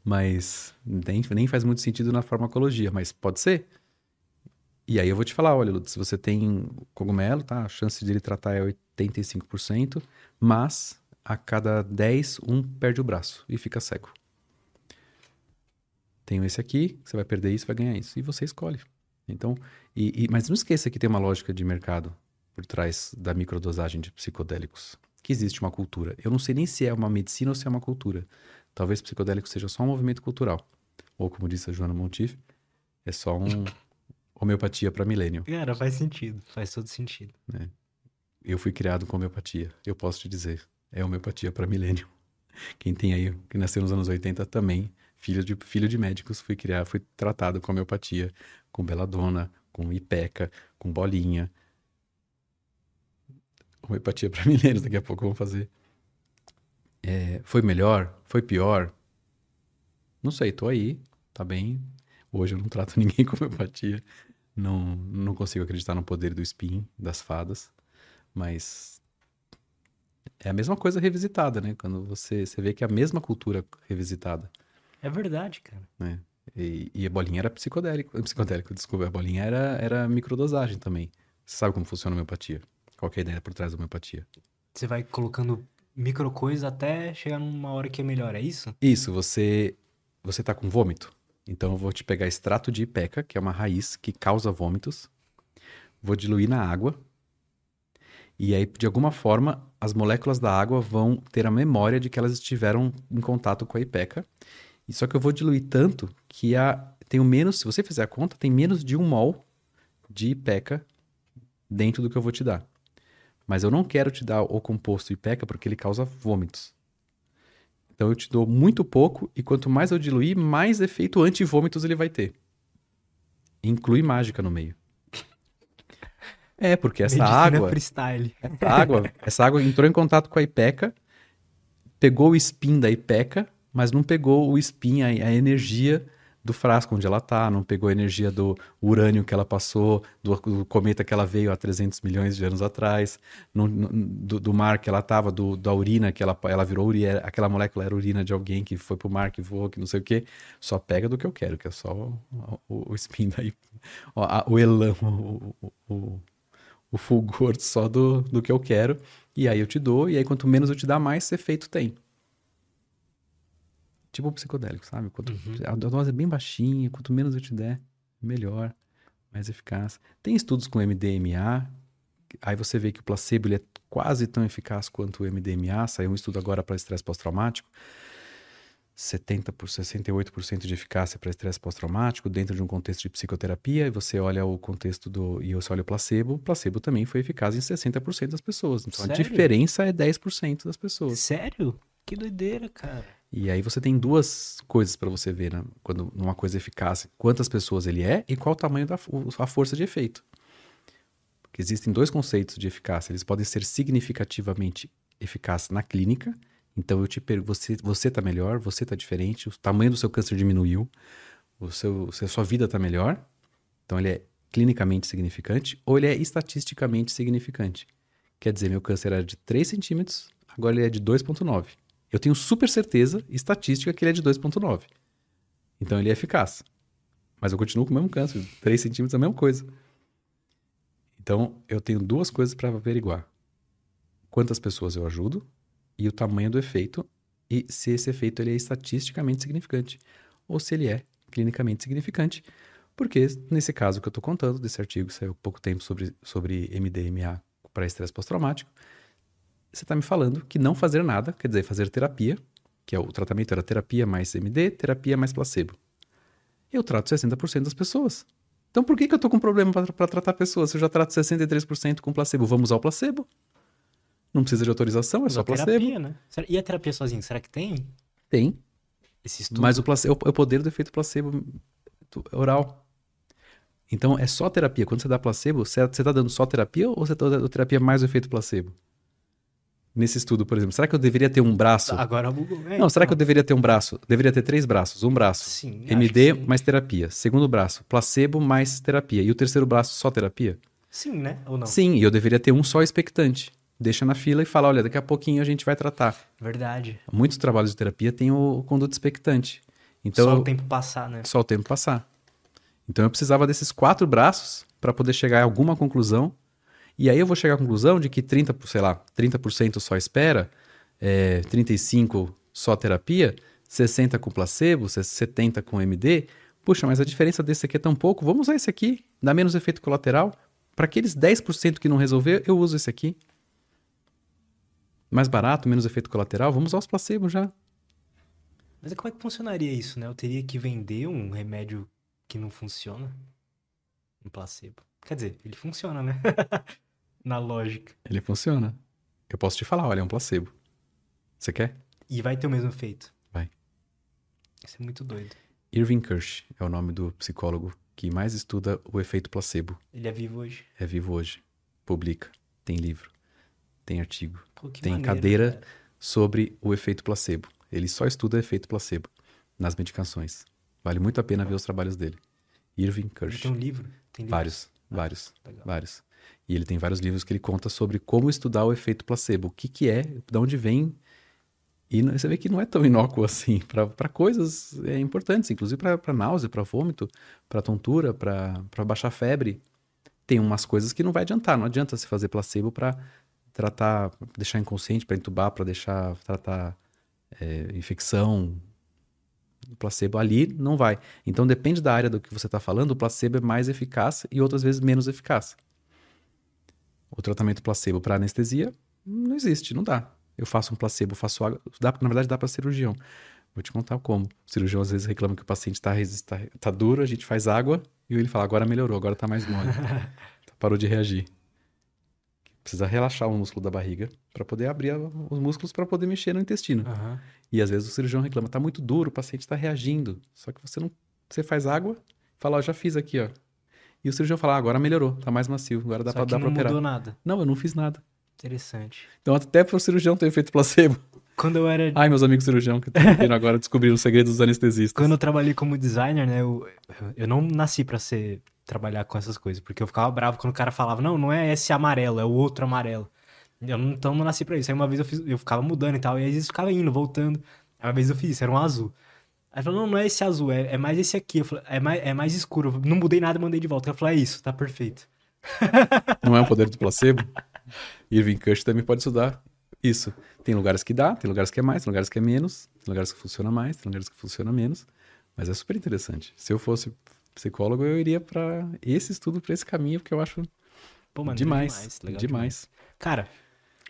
Mas nem, nem faz muito sentido na farmacologia, mas pode ser. E aí eu vou te falar, olha, Lutz, se você tem cogumelo, tá? A chance de ele tratar é 85%, mas a cada 10, um perde o braço e fica cego. Tenho esse aqui, você vai perder isso, vai ganhar isso. E você escolhe. Então, e, e- mas não esqueça que tem uma lógica de mercado por trás da microdosagem de psicodélicos. Que existe uma cultura. Eu não sei nem se é uma medicina ou se é uma cultura. Talvez psicodélico seja só um movimento cultural. Ou, como disse a Joana Montif, é só um homeopatia para milênio. Cara, faz sentido. Faz todo sentido. Eu fui criado com homeopatia. Eu posso te dizer, é homeopatia para milênio. Quem tem aí, que nasceu nos anos 80 também, filho de, filho de médicos, fui criado, fui tratado com homeopatia, com beladona, com ipeca, com bolinha. Homeopatia para milênios, daqui a pouco vamos fazer. É, foi melhor? Foi pior? Não sei, tô aí, tá bem. Hoje eu não trato ninguém com homeopatia. Não, não consigo acreditar no poder do spin, das fadas. Mas é a mesma coisa revisitada, né? Quando você, você vê que é a mesma cultura revisitada. É verdade, cara. Né? E, e a bolinha era psicodélico, psicodélico, desculpa, a bolinha era, era microdosagem também. Você sabe como funciona a homeopatia? Qual que é a ideia por trás da homeopatia? Você vai colocando micro coisas até chegar numa hora que é melhor, é isso? Isso, você você tá com vômito. Então eu vou te pegar extrato de ipeca, que é uma raiz que causa vômitos. Vou diluir na água. E aí, de alguma forma, as moléculas da água vão ter a memória de que elas estiveram em contato com a ipeca. E só que eu vou diluir tanto que a, tenho menos, se você fizer a conta, tem menos de um mol de ipeca dentro do que eu vou te dar. Mas eu não quero te dar o composto ipeca porque ele causa vômitos. Então eu te dou muito pouco e quanto mais eu diluir, mais efeito anti-vômitos ele vai ter. Inclui mágica no meio. É, porque essa Medicina água, freestyle. essa água, essa água entrou em contato com a ipeca, pegou o spin da ipeca, mas não pegou o spin, a, a energia do frasco onde ela tá, não pegou a energia do urânio que ela passou, do, do cometa que ela veio há 300 milhões de anos atrás, no, no- do, do mar que ela tava, da urina que ela, ela virou urina, aquela molécula era urina de alguém que foi pro mar, que voou, que não sei o quê. Só pega do que eu quero, que é só o, o, o spin daí, o, a- o elan, o, o, o, o fulgor só do, do que eu quero. E aí eu te dou, e aí quanto menos eu te dar, mais efeito tem. Tipo o psicodélico, sabe? Quanto, A dose é bem baixinha, quanto menos eu te der, melhor, mais eficaz. Tem estudos com MDMA, aí você vê que o placebo ele é quase tão eficaz quanto o MDMA. Saiu um estudo agora para estresse pós-traumático. 70 por 68% de eficácia para estresse pós-traumático dentro de um contexto de psicoterapia, e você olha o contexto do e você olha o placebo, o placebo também foi eficaz em 60% das pessoas. Então a Sério? diferença é 10% das pessoas. Sério? Que doideira, cara. E aí você tem duas coisas para você ver né? quando numa coisa eficaz, quantas pessoas ele é e qual o tamanho da a força de efeito. Porque existem dois conceitos de eficácia, eles podem ser significativamente eficazes na clínica. Então eu te pergunto, você você tá melhor, você tá diferente, o tamanho do seu câncer diminuiu, o seu, se a sua vida tá melhor. Então ele é clinicamente significante ou ele é estatisticamente significante. Quer dizer, meu câncer era de 3 centímetros, agora ele é de 2,9. Eu tenho super certeza estatística que ele é de 2,9. Então ele é eficaz. Mas eu continuo com o mesmo câncer. 3 centímetros é a mesma coisa. Então eu tenho duas coisas para averiguar: quantas pessoas eu ajudo e o tamanho do efeito, e se esse efeito ele é estatisticamente significante ou se ele é clinicamente significante. Porque nesse caso que eu estou contando, desse artigo saiu pouco tempo sobre, sobre MDMA para estresse pós-traumático, você está me falando que não fazer nada, quer dizer, fazer terapia, que é o tratamento era terapia mais MD, terapia mais placebo. Eu trato 60% das pessoas. Então por que, que eu tô com problema para tratar pessoas? Se eu já trato 63% com placebo, vamos usar o placebo? Não precisa de autorização, é só Usa placebo. terapia, né? E a terapia sozinha, será que tem Tem, esse estudo? mas o, placebo, é o poder do efeito placebo oral. Então é só terapia. Quando você dá placebo, você está dando só terapia ou você está dando terapia mais o efeito placebo? Nesse estudo, por exemplo, será que eu deveria ter um braço? Agora bugou. É, Não, será que eu então. deveria ter um braço? Deveria ter três braços. Um braço, Sim, MD sim. mais terapia. Segundo braço, placebo mais terapia. E o terceiro braço, só terapia? Sim, né? Ou não? Sim, e eu deveria ter um só expectante. Deixa na fila e fala, olha, daqui a pouquinho a gente vai tratar. Verdade. Muitos trabalhos de terapia têm o conduto expectante. Então, Só o tempo passar, né? só o tempo passar. Então eu precisava desses quatro braços para poder chegar a alguma conclusão. E aí eu vou chegar à conclusão de que 30, sei lá, 30% só espera, é, 35 só terapia, 60 com placebo, 70 com MD. Puxa, mas a diferença desse aqui é tão pouco. Vamos usar esse aqui, dá menos efeito colateral. Para aqueles 10% que não resolver, eu uso esse aqui. Mais barato, menos efeito colateral, vamos usar os placebos já. Mas como é que funcionaria isso, né? Eu teria que vender um remédio que não funciona? Um placebo. Quer dizer, ele funciona, né? Na lógica. Ele funciona. Eu posso te falar, olha, é um placebo. Você quer? E vai ter o mesmo efeito. Vai. Isso é muito doido. Irving Kirsch é o nome do psicólogo que mais estuda o efeito placebo. Ele é vivo hoje. É vivo hoje. Publica. Tem livro. Tem artigo. Pô, Tem maneiro, cadeira cara. sobre o efeito placebo. Ele só estuda efeito placebo nas medicações. Vale muito a pena ver os trabalhos dele. Irving Ele Kirsch. tem um livro? Tem livros? Vários, vários, Legal. vários. E ele tem vários livros que ele conta sobre como estudar o efeito placebo. O que que é, de onde vem E você vê que não é tão inócuo assim, para coisas é, importantes, inclusive para náusea, para vômito, para tontura, para baixar febre. Tem umas coisas que não vai adiantar, não adianta se fazer placebo para tratar, deixar inconsciente, para entubar, para deixar tratar é, infecção. O placebo ali não vai. Então depende da área do que você está falando, o placebo é mais eficaz e outras vezes menos eficaz. O tratamento placebo para anestesia não existe, não dá. Eu faço um placebo, faço água. Dá, na verdade, dá para cirurgião. Vou te contar como. O cirurgião às vezes reclama que o paciente está tá, tá duro, a gente faz água e ele fala: agora melhorou, agora está mais mole. Parou de reagir. Precisa relaxar o músculo da barriga para poder abrir a- os músculos para poder mexer no intestino. Aham. E às vezes o cirurgião reclama: tá muito duro, o paciente está reagindo. Só que você não. Você faz água, fala: ó, já fiz aqui, ó. E o cirurgião fala: ah, agora melhorou, tá mais macio, agora dá Só para que dar não pra operar. mudou nada. Não, eu não fiz nada. Interessante. Então, até pro cirurgião ter feito placebo. Quando eu era Ai, meus amigos cirurgião que estão agora descobrir os segredos dos anestesistas. Quando eu trabalhei como designer, né, eu, eu não nasci pra ser trabalhar com essas coisas, porque eu ficava bravo quando o cara falava, não, não é esse amarelo, é o outro amarelo. Eu não, então não nasci pra isso. Aí uma vez eu, fiz, eu ficava mudando e tal, e às vezes ficava indo, voltando. Aí uma vez eu fiz isso, era um azul. Aí ele falou, não, não é esse azul, é, é mais esse aqui. Eu falei, é mais, é mais escuro. Não mudei nada, mandei de volta. Ele falou, é isso, tá perfeito. Não é um poder do placebo? Irving Kush também pode estudar isso. Tem lugares que dá, tem lugares que é mais, tem lugares que é menos, tem lugares que funciona mais, tem lugares que funciona menos. Mas é super interessante. Se eu fosse psicólogo, eu iria para esse estudo, para esse caminho, porque eu acho Pô, mano, demais, demais, legal demais. Cara,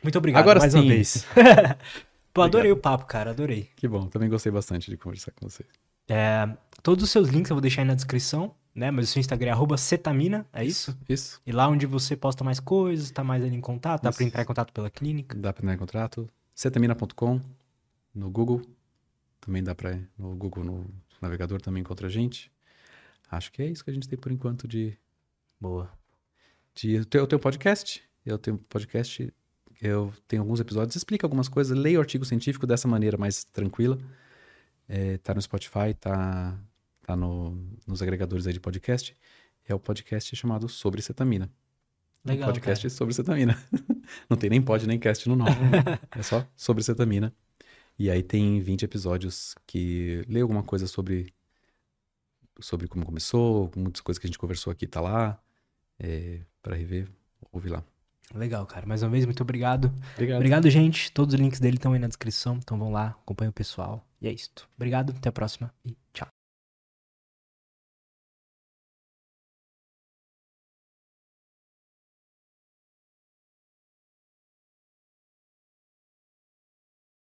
muito obrigado Agora mais uma sim. vez. Pô, adorei o papo, cara, adorei. Que bom, também gostei bastante de conversar com você. É, todos os seus links eu vou deixar aí na descrição, né? Mas o seu Instagram é cetamina, é isso? Isso. E lá onde você posta mais coisas, tá mais ali em contato, dá pra Isso. entrar em contato pela clínica. Dá para entrar em contrato. cetamina.com no Google. Também dá para no Google, no navegador também encontra a gente. Acho que é isso que a gente tem por enquanto de Boa. de eu tenho, eu tenho podcast. Eu tenho podcast. Eu tenho alguns episódios, explica algumas coisas, leio artigo científico dessa maneira mais tranquila. É, tá no Spotify, tá, tá no, nos agregadores aí de podcast. É o podcast chamado Sobre Cetamina. Legal, um podcast sobre cetamina. Não tem nem pod nem cast no nome. é só sobre cetamina. E aí tem 20 episódios que lê alguma coisa sobre sobre como começou, muitas coisas que a gente conversou aqui tá lá. É, para rever, ouve lá. Legal, cara. Mais uma vez, muito obrigado. Obrigado. Obrigado, gente. Todos os links dele estão aí na descrição, então vão lá, acompanha o pessoal. E é isso. Obrigado, até a próxima e tchau.